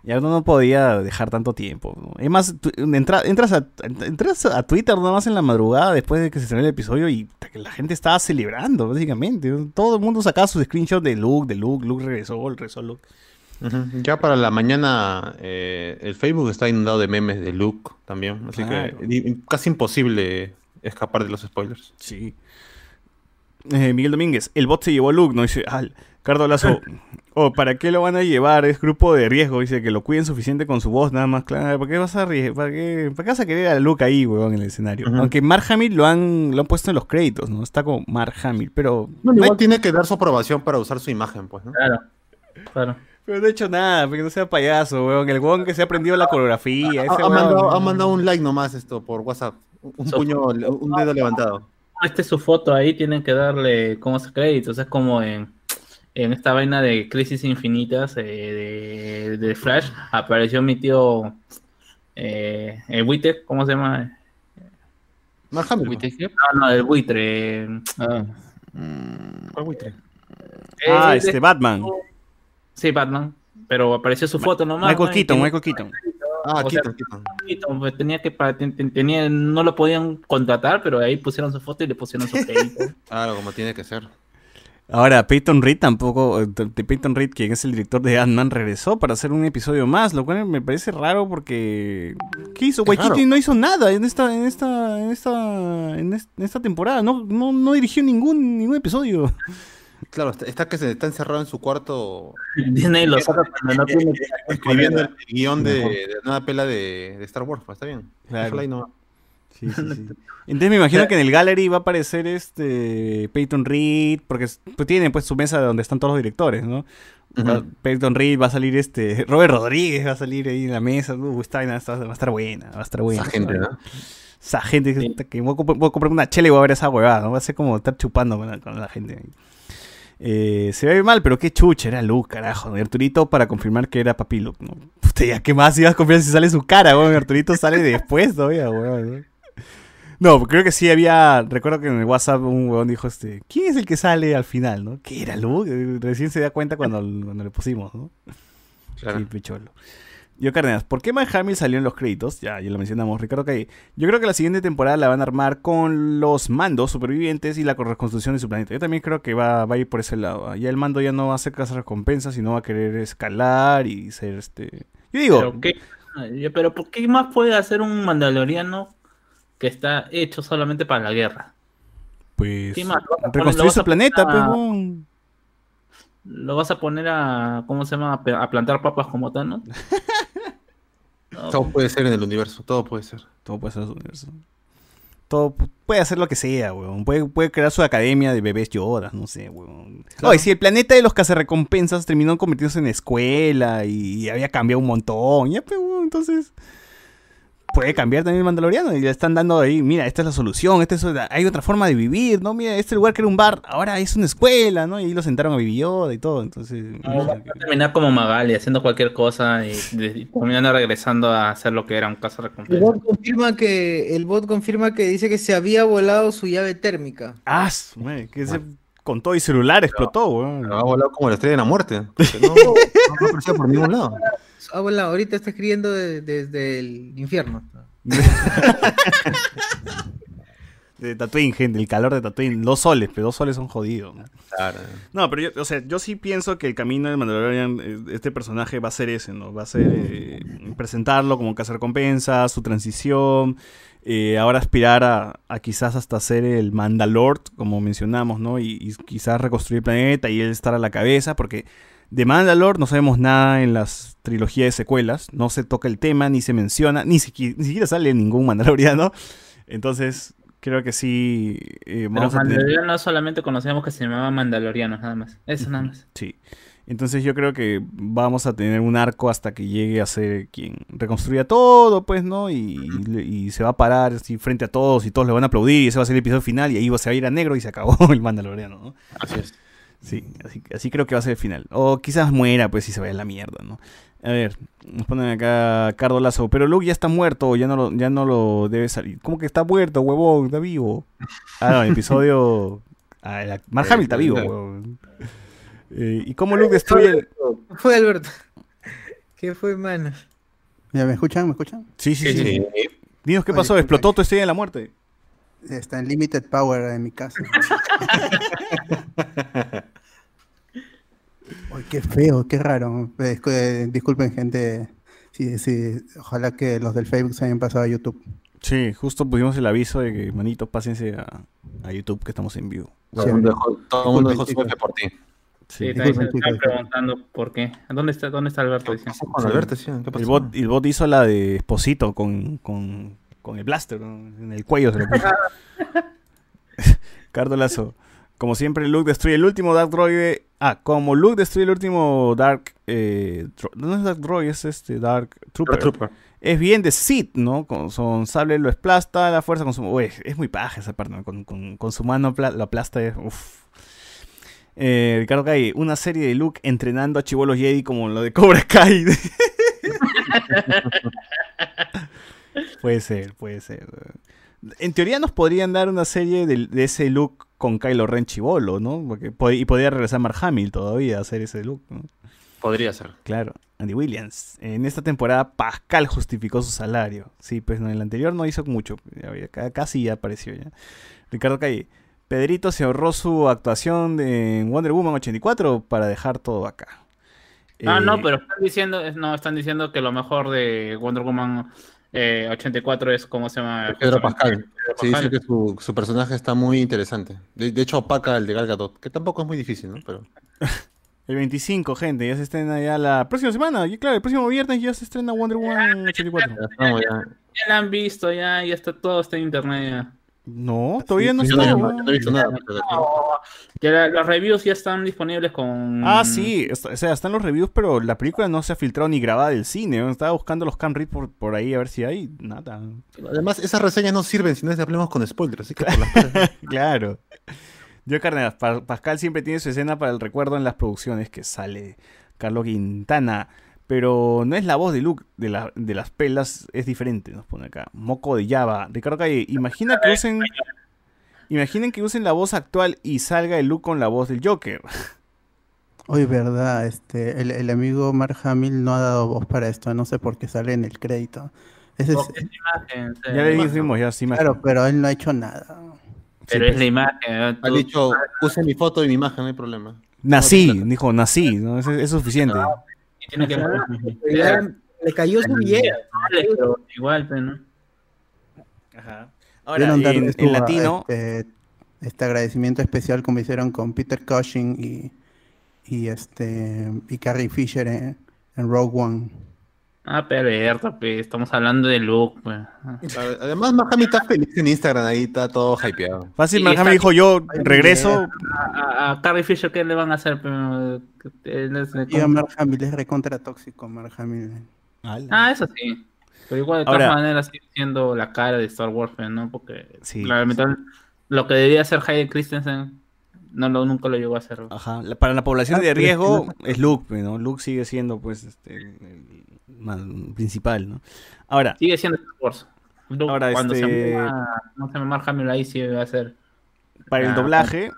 ya uno no podía dejar tanto tiempo. ¿no? Es más, entra- entras, a, entras a Twitter nada más en la madrugada después de que se estrenó el episodio y la gente estaba celebrando, básicamente. Todo el mundo sacaba sus screenshots de Luke, de Luke, Luke regresó, regresó Luke. Ya para la mañana eh, el Facebook está inundado de memes de Luke también, así Claro. que casi imposible escapar de los spoilers. Sí. Eh, Miguel Domínguez, el bot se llevó a Luke, ¿no? Dice, al Cardo Lazo, oh, ¿para qué lo van a llevar? Es grupo de riesgo, dice que lo cuiden suficiente con su voz, nada más, claro, ¿para qué vas a ¿Para qué, ¿Para qué vas a querer a Luke ahí, weón, en el escenario? Aunque Mark Hamill lo han, lo han puesto en los créditos, ¿no? Está como Mark Hamill, pero No, igual tiene que dar su aprobación para usar su imagen, pues, ¿no? Claro, claro. Pero no ha hecho nada, porque no sea payaso, weón, el weón que se ha aprendido la coreografía, Ha, ese ha weón, mandado, ha ¿no? mandado un like nomás esto por WhatsApp. Un So- puño, un dedo levantado. Este es su foto ahí, tienen que darle como se créditos. Es como en, en esta vaina de Crisis Infinitas eh, de, de Flash. Apareció mi tío eh, el buitre, ¿cómo se llama? Mark. No, no, el buitre. eh, Ah. ¿Cuál buitre? Ah, este Batman. Sí, Batman. Pero apareció su foto nomás. Michael ¿no? Keaton, Michael Keaton. Ah, Keaton, pues, tenía que tenía, no lo podían contratar, pero ahí pusieron su foto y le pusieron su crédito. Claro, como tiene que ser. Ahora, Peyton Reed tampoco, eh, de Peyton Reed, quien es el director de Ant-Man, regresó para hacer un episodio más, lo cual me parece raro porque... ¿Qué hizo? Waititi no hizo nada en esta, en esta, en esta, en es- en esta temporada, no, no, no dirigió ningún, ningún episodio. Claro, está, está que se está encerrado en su cuarto Disney lo saca cuando no tiene que escribiendo el guion de, de Nada Pela de, de Star Wars, pues está bien. Claro. Sí, sí, sí. Entonces me imagino que en el gallery va a aparecer este Peyton Reed, porque es- pues tiene pues su mesa donde están todos los directores, ¿no? Peyton Reed va a salir este Robert Rodríguez va a salir ahí en la mesa, uh, está- va a estar buena, va a estar buena. Esa gente, ¿no? Esa gente que, que voy, a comp- voy a comprar una chela y voy a ver esa huevada, ¿no? Va a ser como estar chupando con la, con la gente. ahí. Eh, se ve mal, pero qué chucha, era Luke, carajo. Arturito para confirmar que era papi Luke, ¿no? Puta, ya, ¿qué más ibas a confiar si sale su cara, weón? Arturito sale después todavía, weón. ¿no? Creo que sí había. Recuerdo que en el WhatsApp un huevón dijo este. ¿Quién es el que sale al final, no? ¿Qué era Luke? Recién se da cuenta cuando, cuando le pusimos, ¿no? Claro. Sí, picholo. Yo, Cardenas, ¿por qué Mark Hamill salió en los créditos? Ya, ya lo mencionamos. Ricardo Calle. Yo creo que la siguiente temporada la van a armar con los mandos supervivientes y la reconstrucción de su planeta. Yo también creo que va, va a ir por ese lado. Ya el mando ya no va a hacer cazar recompensas, sino va a querer escalar y ser este. Yo digo, Pero, ¿qué, pero ¿por qué más puede hacer un mandaloriano que está hecho solamente para la guerra? pues. ¿qué más? ¿Lo vas a poner- lo Reconstruir su planeta, pues. ¿Lo vas a poner a, ¿cómo se llama? A plantar papas como Thanos? No, Todo puede ser en el universo, todo puede ser. Todo puede ser en su universo. Todo pu- puede hacer lo que sea, weón. Puede, puede crear su academia de bebés Yodas, no sé, weón. Oye, si el planeta de los cazarrecompensas terminó convirtiéndose en escuela y había cambiado un montón, ya, pues, weón, entonces. Puede cambiar también el Mandaloriano y le están dando ahí, mira, esta es la solución, esta es, hay otra forma de vivir, ¿no? Mira, este lugar que era un bar, ahora es una escuela, ¿no? Y ahí lo sentaron a Yoda y todo, entonces... no, va a terminar como Magali, haciendo cualquier cosa y, terminando regresando a hacer lo que era un caso El recompensa. bot confirma que el bot confirma que dice que se había volado su llave térmica. Ah, que se, con todo y celular explotó, weón. Ha volado como la estrella de la muerte. No, no aparecía por ningún lado. Ah, volado, ahorita está escribiendo de- desde el infierno. De Tatooine, gente, el calor de Tatooine. Dos soles, pero dos soles son jodidos. ¿no? Claro. No, pero yo, o sea, yo sí pienso que el camino del Mandalorian, eh, este personaje va a ser ese, ¿no? Va a ser eh, presentarlo como recompensa, su transición, eh, ahora aspirar a, a quizás hasta ser el Mandalord, como mencionamos, ¿no? Y, y quizás reconstruir el planeta y él estar a la cabeza, porque de Mandalore no sabemos nada en las trilogías de secuelas, no se toca el tema, ni se menciona, ni, siqui- ni siquiera sale ningún Mandaloriano. Entonces, creo que sí eh, Pero vamos a tener... Mandalorianos solamente conocíamos que se llamaban Mandalorianos, nada más. Eso nada más. Sí. Entonces yo creo que vamos a tener un arco hasta que llegue a ser quien reconstruya todo, pues, ¿no? Y, y- y se va a parar así frente a todos y todos le van a aplaudir y ese va a ser el episodio final y ahí se va a ir a negro y se acabó el Mandaloriano, ¿no? Así es. Sí, así, así creo que va a ser el final. O quizás muera, pues, si se vaya a la mierda, ¿no? A ver, nos ponen acá Cardo Lazo, pero Luke ya está muerto, ya no lo, ya no lo debe salir. ¿Cómo que está muerto, huevón? Está vivo. Ah, no, el episodio... Ah, la- Mark Hamill está vivo, huevón. Eh, ¿Y cómo Luke destruye el... ¿Qué fue, Alberto? ¿Qué fue, mano? ¿Ya me escuchan? ¿Me escuchan? Sí, sí, sí. Sí. Dinos qué Oye, pasó, explotó tu estrella de la muerte. Está en Limited Power en mi casa. Uy, qué feo, qué raro. Eh, eh, disculpen, gente. Sí, sí, ojalá que los del Facebook se hayan pasado a YouTube. Sí, justo pusimos el aviso de que, manitos, pásense a, a YouTube que estamos en vivo. Todo el mundo dejó, todo el mundo dejó su F por ti. Sí, Sí. están preguntando por qué. ¿Dónde está, dónde está Alberto? ¿Qué Dice. pasó con Alberto? sí? ¿Qué pasó? El bot, el bot hizo la de Esposito con, con, con el blaster ¿no? en el cuello. Se lo puso. Cardo Lazo. Como siempre, Luke destruye el último Dark Droid. Ah, como Luke destruye el último Dark. Eh, no es Dark Droid, es este Dark Trooper. Trooper. Es bien de Sith, ¿no? Con su sable lo esplasta, la fuerza con su... Uy, es muy paja esa parte, ¿no? Con, con- con su mano lo aplasta. es- Uf. Eh, Ricardo Kai, una serie de Luke entrenando a chivolos Jedi como lo de Cobra Kai. puede ser, puede ser. En teoría nos podrían dar una serie de, de ese Luke con Kylo Ren chivolo, ¿no? Porque, pod- y podría regresar Mark Hamill todavía a hacer ese Luke, ¿no? Podría ser. Claro, Andy Williams. En esta temporada Pascal justificó su salario. Sí, pues en el anterior no hizo mucho. Casi ya apareció ya. Ricardo Calle. Pedrito se ahorró su actuación de en Wonder Woman 84 para dejar todo acá. Ah, Eh, no, pero están diciendo, no, están diciendo que lo mejor de Wonder Woman eh, 84 es, ¿cómo se llama? Pedro Pascal. Pedro Sí, dice que su, su personaje está muy interesante. De, de hecho, opaca al de Gal Gadot, que tampoco es muy difícil, ¿no? Pero El 25, gente, ya se estrena ya la próxima semana. Y claro, el próximo viernes ya se estrena Wonder Woman 84. ya estamos ya. ya la han visto, ya, ya está todo está en internet ya. No, todavía no no, está. yo weón. no he visto nada. la- los reviews ya están disponibles con. Ah, sí, está- o sea, están los reviews, pero la película no se ha filtrado ni grabada del cine. Estaba buscando los cam read por, por ahí a ver si hay. Nada. Además, esas reseñas no sirven si no hablamos con spoilers, así que por las puras- Claro. Yo, Carneras, Pa- Pascal siempre tiene su escena para el recuerdo en las producciones que sale Carlos Quintana. Pero no es la voz de Luke de, la- de las pelas, es diferente, nos pone acá. Moco de Java. Ricardo Calle, imagina que usen. Imaginen que usen la voz actual y salga el Luke con la voz del Joker. Hoy, verdad, este, el, el amigo Mark Hamill no ha dado voz para esto, no sé por qué sale en el crédito. Ese es- es la imagen. Ya le dijimos, ya sí claro, pero él no ha hecho nada. Pero Sí, es la imagen. ¿no? Ha dicho, puse mi foto y mi imagen, no hay problema. Nací, dijo, nací, ¿no? Es, es suficiente. Y tiene que. Pero ya le cayó su billete. Pero igual, pero no. Ahora, Debieron darle en, latino, Este, este agradecimiento especial como hicieron con Peter Cushing y, y este y Carrie Fisher en, en Rogue One. Ah, perverso, pues. Estamos hablando de Luke, pues. Además, Mahami está feliz en Instagram, ahí está todo hypeado. fácil, Sí, dijo, yo regreso, A, a- a Carrie Fisher, ¿qué le van a hacer? Y a Mark Hamill es recontra tóxico, Mark Hamill. Ah, eso sí. Pero igual, de todas Ahora- maneras, sigue siendo la cara de Star Wars, ¿no? Porque Sí. lo que debía hacer Hayden Christensen no lo, nunca lo llegó a hacer. Ajá, la- para la población Ah, de riesgo es Luke, ¿no? Luke sigue siendo, pues, este, el principal, ¿no? Ahora, Sigue siendo Star Wars. Luke, Ahora, cuando este- se no se me Hamill ahí sí va a ser. para el Ah, doblaje,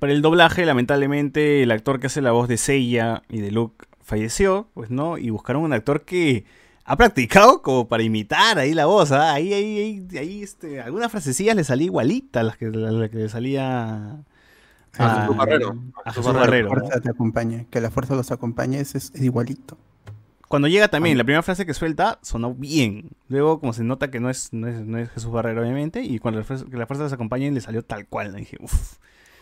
para el doblaje, lamentablemente, el actor que hace la voz de Seiya y de Luke falleció, pues, ¿no? Y buscaron un actor que ha practicado como para imitar ahí la voz, ¿ah? Ahí, ahí, ahí, ahí, este, algunas frasecillas le salía igualita a las que, la, la que le salía A Jesús Barrero. A A Jesús Jesús Barrero. La ¿no? fuerza te acompañe, que la fuerza los acompañe, es, es igualito. Cuando llega también, la primera frase que suelta sonó bien. Luego, como se nota que no es, no es, no es Jesús Barrero, obviamente, y cuando la fuerza, que la fuerza les acompañe, le salió tal cual. ¿no? dije, uff,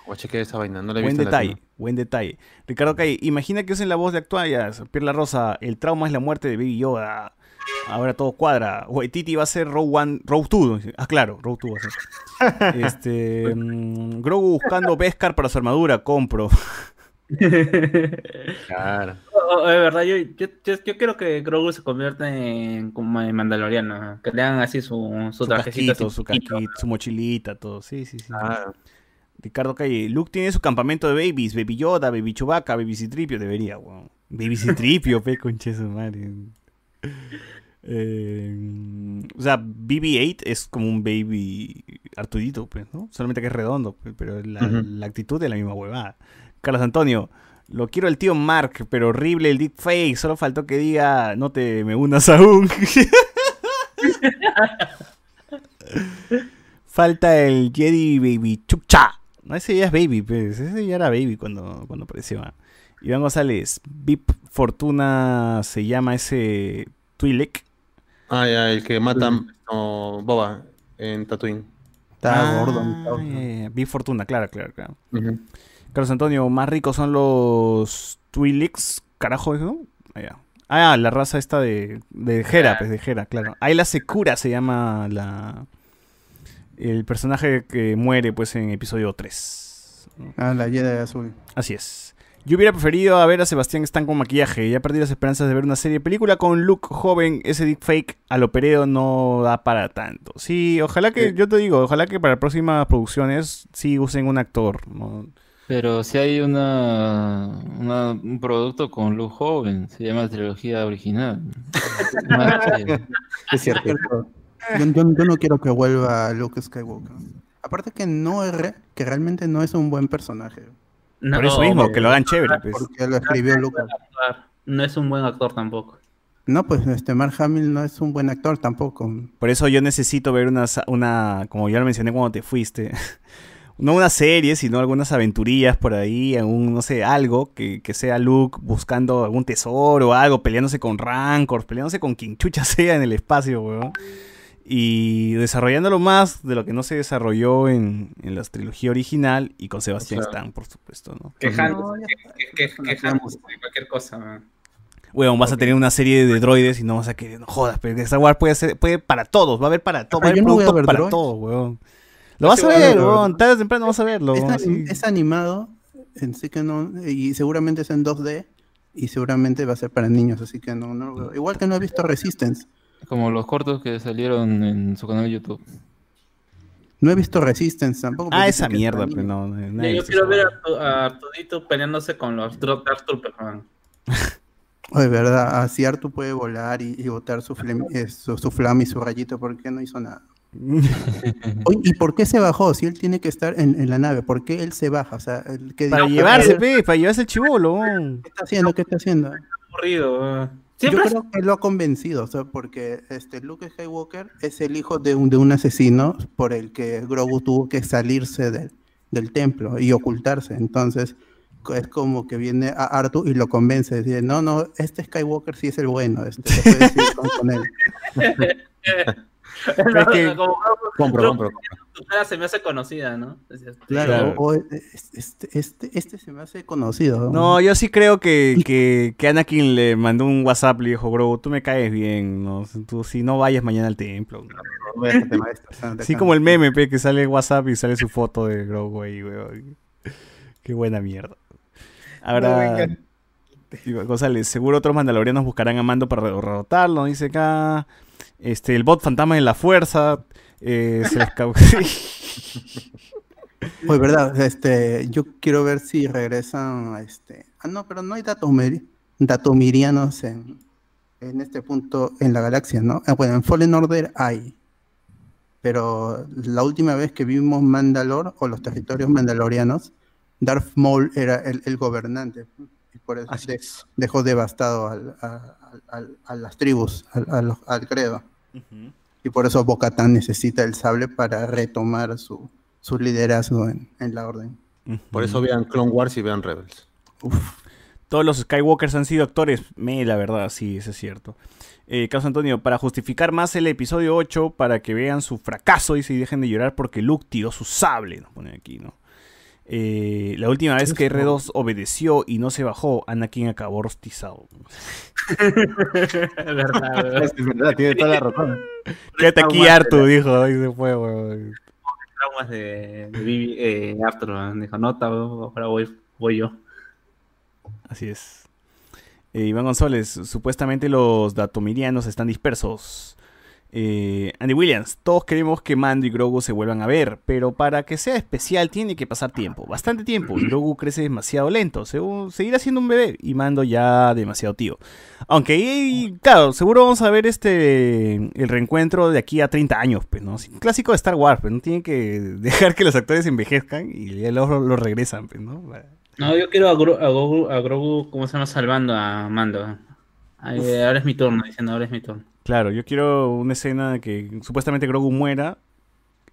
O chequeé esa vaina, no la he buen visto detalle, latino. buen detalle. Ricardo Calle, imagina que usen la voz de actuallas, Pierre Rosa, el trauma es la muerte de Baby Yoda. Ahora todo cuadra. Titi va a ser Row One, Row 2. Ah, claro, Row 2 va a ser. Este, mm, Grogu buscando Beskar para su armadura, compro. Claro. Oh, oh, de verdad, yo, yo, yo, yo quiero que Grogu se convierta en, como en mandaloriano. ¿no? Que le hagan así su, su, Su trajecito. casquito, su chiquito. casquito, su mochilita, todo. Sí, sí, sí. Claro. Ricardo Calle, Luke tiene su campamento de babies, Baby Yoda, Baby Chewbacca, Baby Citripio, debería, weón. Baby Citripio, pe, conche su madre. Eh, o sea, BB-8 es como un baby Artudito, pues, ¿no? Solamente que es redondo, pues, pero la, actitud es la misma huevada. Carlos Antonio, lo quiero el tío Mark, pero horrible el deepfake, solo faltó que diga, no te me unas aún. Falta el Jedi Baby Chukcha. No, ese ya es Baby, pues. Ese ya era Baby cuando, cuando apareció. Ah. Iván González, Vip Fortuna se llama ese Twi'lek. Ah, ya, el que mata no, Boba en Tatooine. Está Ah, gordo. ya, Vip Fortuna, claro, claro, claro. Carlos Antonio, más ricos son los Twi'leks. Carajo, ¿no? Ah, ya. Ah, la raza esta de, de Hera, pues de Hera, claro. Ayla Secura se llama la el personaje que muere pues en episodio 3. Ah, la Jedi azul. Así es. Yo hubiera preferido a ver a Sebastián Stan con maquillaje. Ya perdí las esperanzas de ver una serie de película con Luke joven. Ese deepfake a lo pereo no da para tanto. Sí, ojalá que, Sí. yo te digo, ojalá que para próximas producciones sí usen un actor. ¿no? Pero si hay una, una- un producto con Luke joven, se llama trilogía original. Es cierto. Yo, yo- yo no quiero que vuelva Luke Skywalker. Aparte que no es re- que realmente no es un buen personaje. No, Por eso mismo, que lo hagan chévere. pues. Porque lo escribió Lucas. No es un buen actor tampoco. No, pues este Mark Hamill no es un buen actor tampoco. Por eso yo necesito ver una, una como ya lo mencioné cuando te fuiste, no una serie, sino algunas aventurillas por ahí, algún, no sé, algo que, que sea Luke buscando algún tesoro o algo, peleándose con Rancor, peleándose con quien chucha sea en el espacio, weón. Y desarrollándolo más de lo que no se desarrolló en, en la trilogía original y con Sebastián Claro. Stan, por supuesto, ¿no? Quejándose, que- que- que- quejándose de cualquier cosa. man. Weón, vas a tener una serie de droides y no vas a querer, no jodas, pero Star Wars puede ser, puede para todos, va a haber para todos, va a haber no productos para todos, weón. Lo vas a ver, weón, tarde o temprano vas a verlo. Es, es animado, en sí que no, y seguramente es en 2D, y seguramente va a ser para niños, así que no, no lo veo. Igual que no he visto Resistance. Como los cortos que salieron en su canal de YouTube. No he visto Resistance tampoco. Ah, porque esa mierda, está pero no. Yo, quiero ver a, tu- a Artudito peleándose con los Dro- Dark Troopers, man. Oye, verdad, así Artu puede volar y, y botar su, flem- eh, su, su flama y su rayito, ¿por qué no hizo nada? Oye, ¿y por qué se bajó? Si él tiene que estar en, en la nave, ¿por qué él se baja? O sea, Para llevarse, ¿qué pe, para llevarse el chivolo. weón. está haciendo? ¿Qué está haciendo? Aburrido, Yo creo que lo ha convencido, o sea, porque este Luke Skywalker es el hijo de un, de un asesino por el que Grogu tuvo que salirse del, del templo y ocultarse. Entonces, es como que viene a Artu y lo convence, dice, no, no, este Skywalker sí es el bueno, este, te puedes ir con, con él. Es que- como, Compro, compro. cara se me hace conocida, ¿no? Claro, Claro. o- este, este, este se me hace conocido. No, yo sí creo que, que, que Anakin le mandó un WhatsApp, le dijo, Grogu, tú me caes bien, ¿no? Tú si no vayas mañana al templo. Maestro, déjate. Así como el meme, pe, que sale WhatsApp y sale su foto de Grogu ahí, weón. Qué buena mierda. Ahora, González, seguro otros mandalorianos buscarán a Mando para derrotarlo, dice acá. Este, el bot fantasma de la fuerza. Eh, se Oye, verdad, este, yo quiero ver si regresan a este. Ah, no, pero no hay datomiri- datomirianos en, en este punto en la galaxia, ¿no? Ah, bueno, en Fallen Order hay. Pero la última vez que vimos Mandalor o los territorios mandalorianos, Darth Maul era el, el gobernante. Y por eso Así de- es. dejó devastado al- a, al- al- a las tribus, al, a Y por eso Bo-Katan necesita el sable para retomar su, su liderazgo en, en la orden. Por eso vean Clone Wars y vean Rebels. Todos los Skywalkers han sido actores. Me, la verdad, sí, eso es cierto. Eh, Carlos Antonio, para justificar más el episodio 8, para que vean su fracaso y se dejen de llorar porque Luke tiró su sable, nos pone aquí, ¿no? Eh, la última vez que R2 obedeció y no se bajó, Anakin acabó rostizado. verdad, Es verdad, tiene toda la razón. Quédate aquí, Artu, dijo, y se fue, weón. traumas de, de eh, Arthur, dijo, nota, ahora voy, voy yo. Así es. Eh, Iván González, supuestamente los datomirianos están dispersos. Eh, Andy Williams, todos queremos que Mando y Grogu se vuelvan a ver, pero para que sea especial tiene que pasar tiempo, bastante tiempo. y Grogu crece demasiado lento, según- seguirá siendo un bebé y Mando ya demasiado tío. Aunque, ahí, claro, seguro vamos a ver este el reencuentro de aquí a 30 años, pues, ¿no? Clásico de Star Wars, pero no tienen que dejar que los actores envejezcan y luego lo regresan, pues, ¿no? No, yo quiero a, Gro- a Grogu, a Grogu, ¿cómo se llama? Salvando a Mando. Ahora es mi turno, diciendo, ahora es mi turno. Claro, yo quiero una escena que supuestamente Grogu muera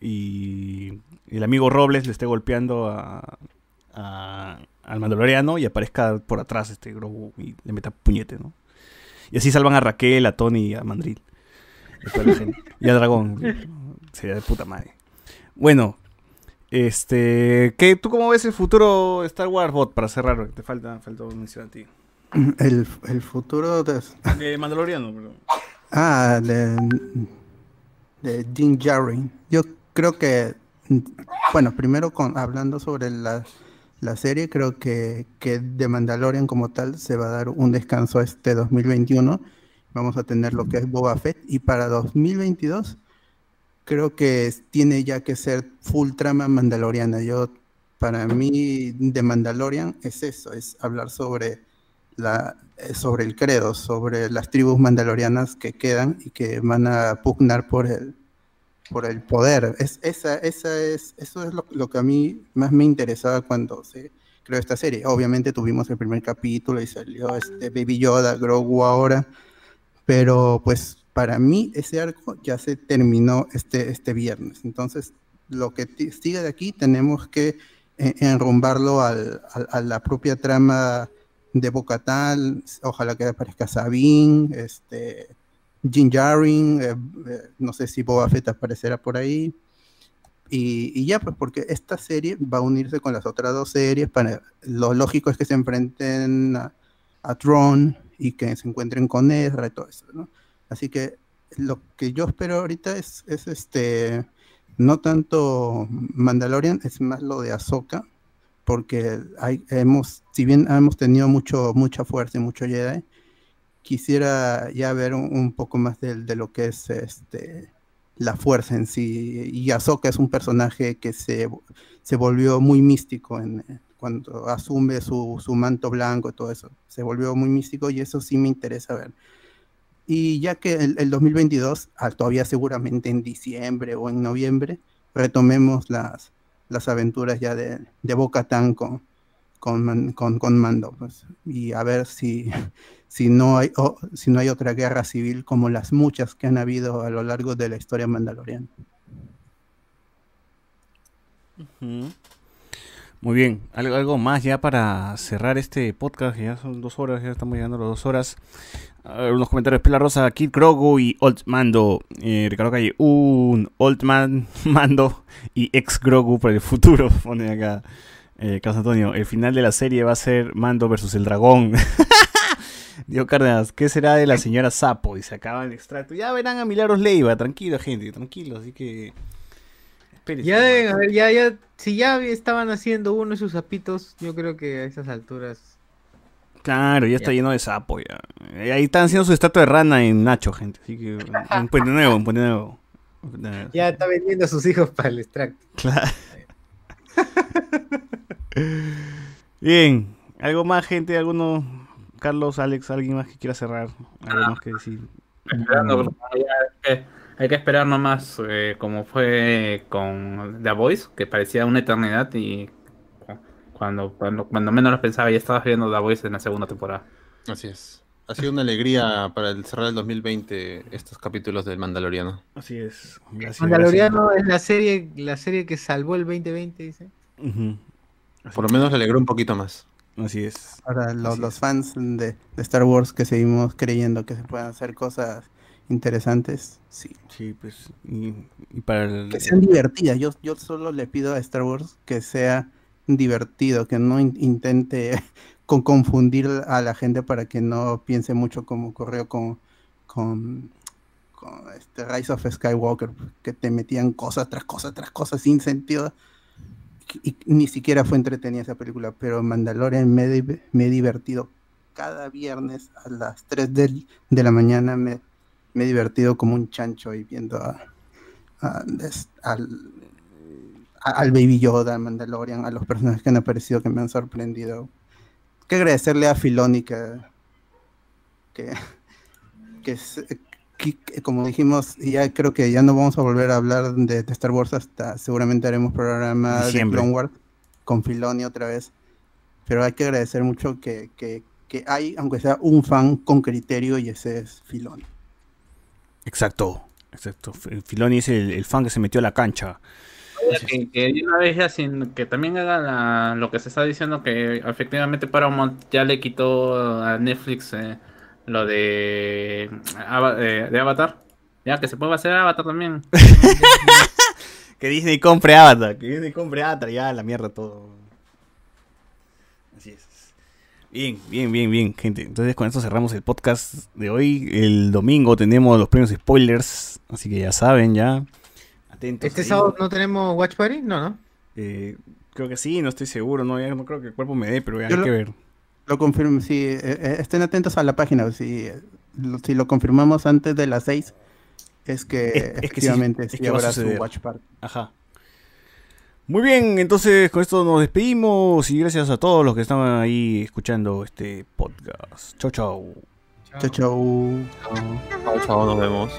y el amigo Robles le esté golpeando a, a- al Mandaloriano y aparezca por atrás este Grogu y le meta puñete, ¿no? Y así salvan a Raquel, a Tony y a Mandril. Y a Dragón. Sería de puta madre. Bueno, este, ¿qué, ¿tú cómo ves el futuro Star Wars Bot para cerrar? Te falta, falta mencionar a ti. El, el futuro de, De Mandaloriano, perdón. Ah, de, de Din Djarin. Yo creo que, bueno, primero con, hablando sobre la, la serie, creo que, que de Mandalorian como tal se va a dar un descanso este 2021. Vamos a tener lo que es Boba Fett. Y para 2022 creo que tiene ya que ser full trama mandaloriana. Yo, para mí, de Mandalorian es eso, es hablar sobre la, eh, sobre el credo, sobre las tribus mandalorianas que quedan y que van a pugnar por el, por el poder. Es, esa, esa es, eso es lo, lo que a mí más me interesaba cuando se creó esta serie. Obviamente tuvimos el primer capítulo y salió este Baby Yoda, Grogu ahora, pero pues para mí ese arco ya se terminó este, este viernes. Entonces, lo que sigue de aquí tenemos que eh, enrumbarlo al- al- a la propia trama de Bocatán, ojalá que aparezca Sabine, este, Jin eh, eh, no sé si Boba Fett aparecerá por ahí. Y, y ya, pues porque esta serie va a unirse con las otras dos series. Para, lo lógico es que se enfrenten a, a Tron y que se encuentren con Ezra y todo eso, ¿no? Así que lo que yo espero ahorita es, es este, no tanto Mandalorian, es más lo de Ahsoka, porque hay, hemos, si bien hemos tenido mucho, mucha fuerza y mucho Jedi, quisiera ya ver un, un poco más de, de lo que es este la fuerza en sí. Y Ahsoka es un personaje que se, se volvió muy místico en, cuando asume su, su manto blanco, todo eso. Se volvió muy místico y eso sí me interesa ver. Y ya que el, el 2022, ah, todavía seguramente en diciembre o en noviembre, retomemos las, las aventuras ya de, de Boca Tan con, con, con, Mando. pues. Y a ver si, si, no hay, si no hay otra guerra civil como las muchas que han habido a lo largo de la historia mandaloriana. Muy bien, algo, algo más ya para cerrar este podcast, que ya son dos horas, ya estamos llegando a las dos horas. Ver, unos comentarios, Pela Rosa, Kid Grogu y Old Mando. Eh, Ricardo Calle, un Old Man Mando y ex Grogu para el futuro, pone acá. Eh, Carlos Antonio, el final de la serie va a ser Mando versus el dragón. Diego Cárdenas, ¿qué será de la señora Sapo? Y se acaba el extracto. Ya verán a Milagros Leiva, tranquilo, gente, tranquilo, así que. espérense Ya deben haber, ya, ya, si ya estaban haciendo uno de sus zapitos, yo creo que a esas alturas. Claro, ya está Ya. lleno de sapo ya. Eh, Ahí están haciendo su estatua de rana en Nacho, gente. Así que en Puente Nuevo, en Puente Nuevo. Ya está vendiendo a sus hijos para el extracto. Claro. Bien, ¿algo más, gente? ¿Alguno? Carlos, Alex, alguien más que quiera cerrar? ¿Algo más que decir? Esperando, ya que- hay que esperar nomás, eh, como fue con The Voice, que parecía una eternidad y cu- cuando, cuando, cuando menos lo pensaba ya estabas viendo The Voice en la segunda temporada. Así es. Ha sido una alegría para el cerrar el 2020 estos capítulos del Mandaloriano. Así es. Gracias, Mandaloriano es la serie, la serie que salvó el 2020, dice. Por lo menos le alegró un poquito más. así es. Para los, Así los es. fans de, de Star Wars que seguimos creyendo que se pueden hacer cosas interesantes, sí. Sí, pues. Y, y para el. Que sean divertidas. Yo, yo solo le pido a Star Wars que sea divertido, que no in- intente con confundir a la gente para que no piense mucho como ocurrió con, con, con este Rise of Skywalker, que te metían cosas tras cosas tras cosas sin sentido. Y ni siquiera fue entretenida esa película, pero Mandalorian me, me he divertido cada viernes a las 3 del- de la mañana. Me, me he divertido como un chancho y viendo a, a- al, al Baby Yoda, a Mandalorian, a los personajes que han aparecido que me han sorprendido. Que agradecerle a Filoni que, que, que es- que- como dijimos, ya creo que ya no vamos a volver a hablar de, de Star Wars hasta seguramente haremos programa de. Clone Wars con Filoni otra vez. Pero hay que agradecer mucho que, que, que hay, aunque sea un fan con criterio, y ese es Filoni. Exacto. Exacto. F- Filoni es el, el fan que se metió a la cancha. Que, que de una vez ya sin que también haga la- lo que se está diciendo que efectivamente Paramount ya le quitó a Netflix eh, lo de, Ava- eh, de Avatar. Ya que se puede hacer Avatar también. Que Disney compre Avatar, que Disney compre Avatar, ya la mierda todo. Bien, bien, bien, bien, gente. Entonces con esto cerramos el podcast de hoy. El domingo tenemos los premios spoilers, así que ya saben, ya. Atentos. ¿Este ahí. sábado no tenemos Watch Party? No, ¿no? Eh, creo que sí, no estoy seguro, no, ya no creo que el cuerpo me dé, pero ya hay lo- que ver. Lo confirmo, sí, eh, eh, estén atentos a la página, si, lo- si lo confirmamos antes de las 6, es que Es- es que sí, efectivamente es sí habrá su watch party. Ajá. Muy bien, entonces con esto nos despedimos y gracias a todos los que estaban ahí escuchando este podcast. Chau, chau. Chau, chau. Chao, chao, nos vemos.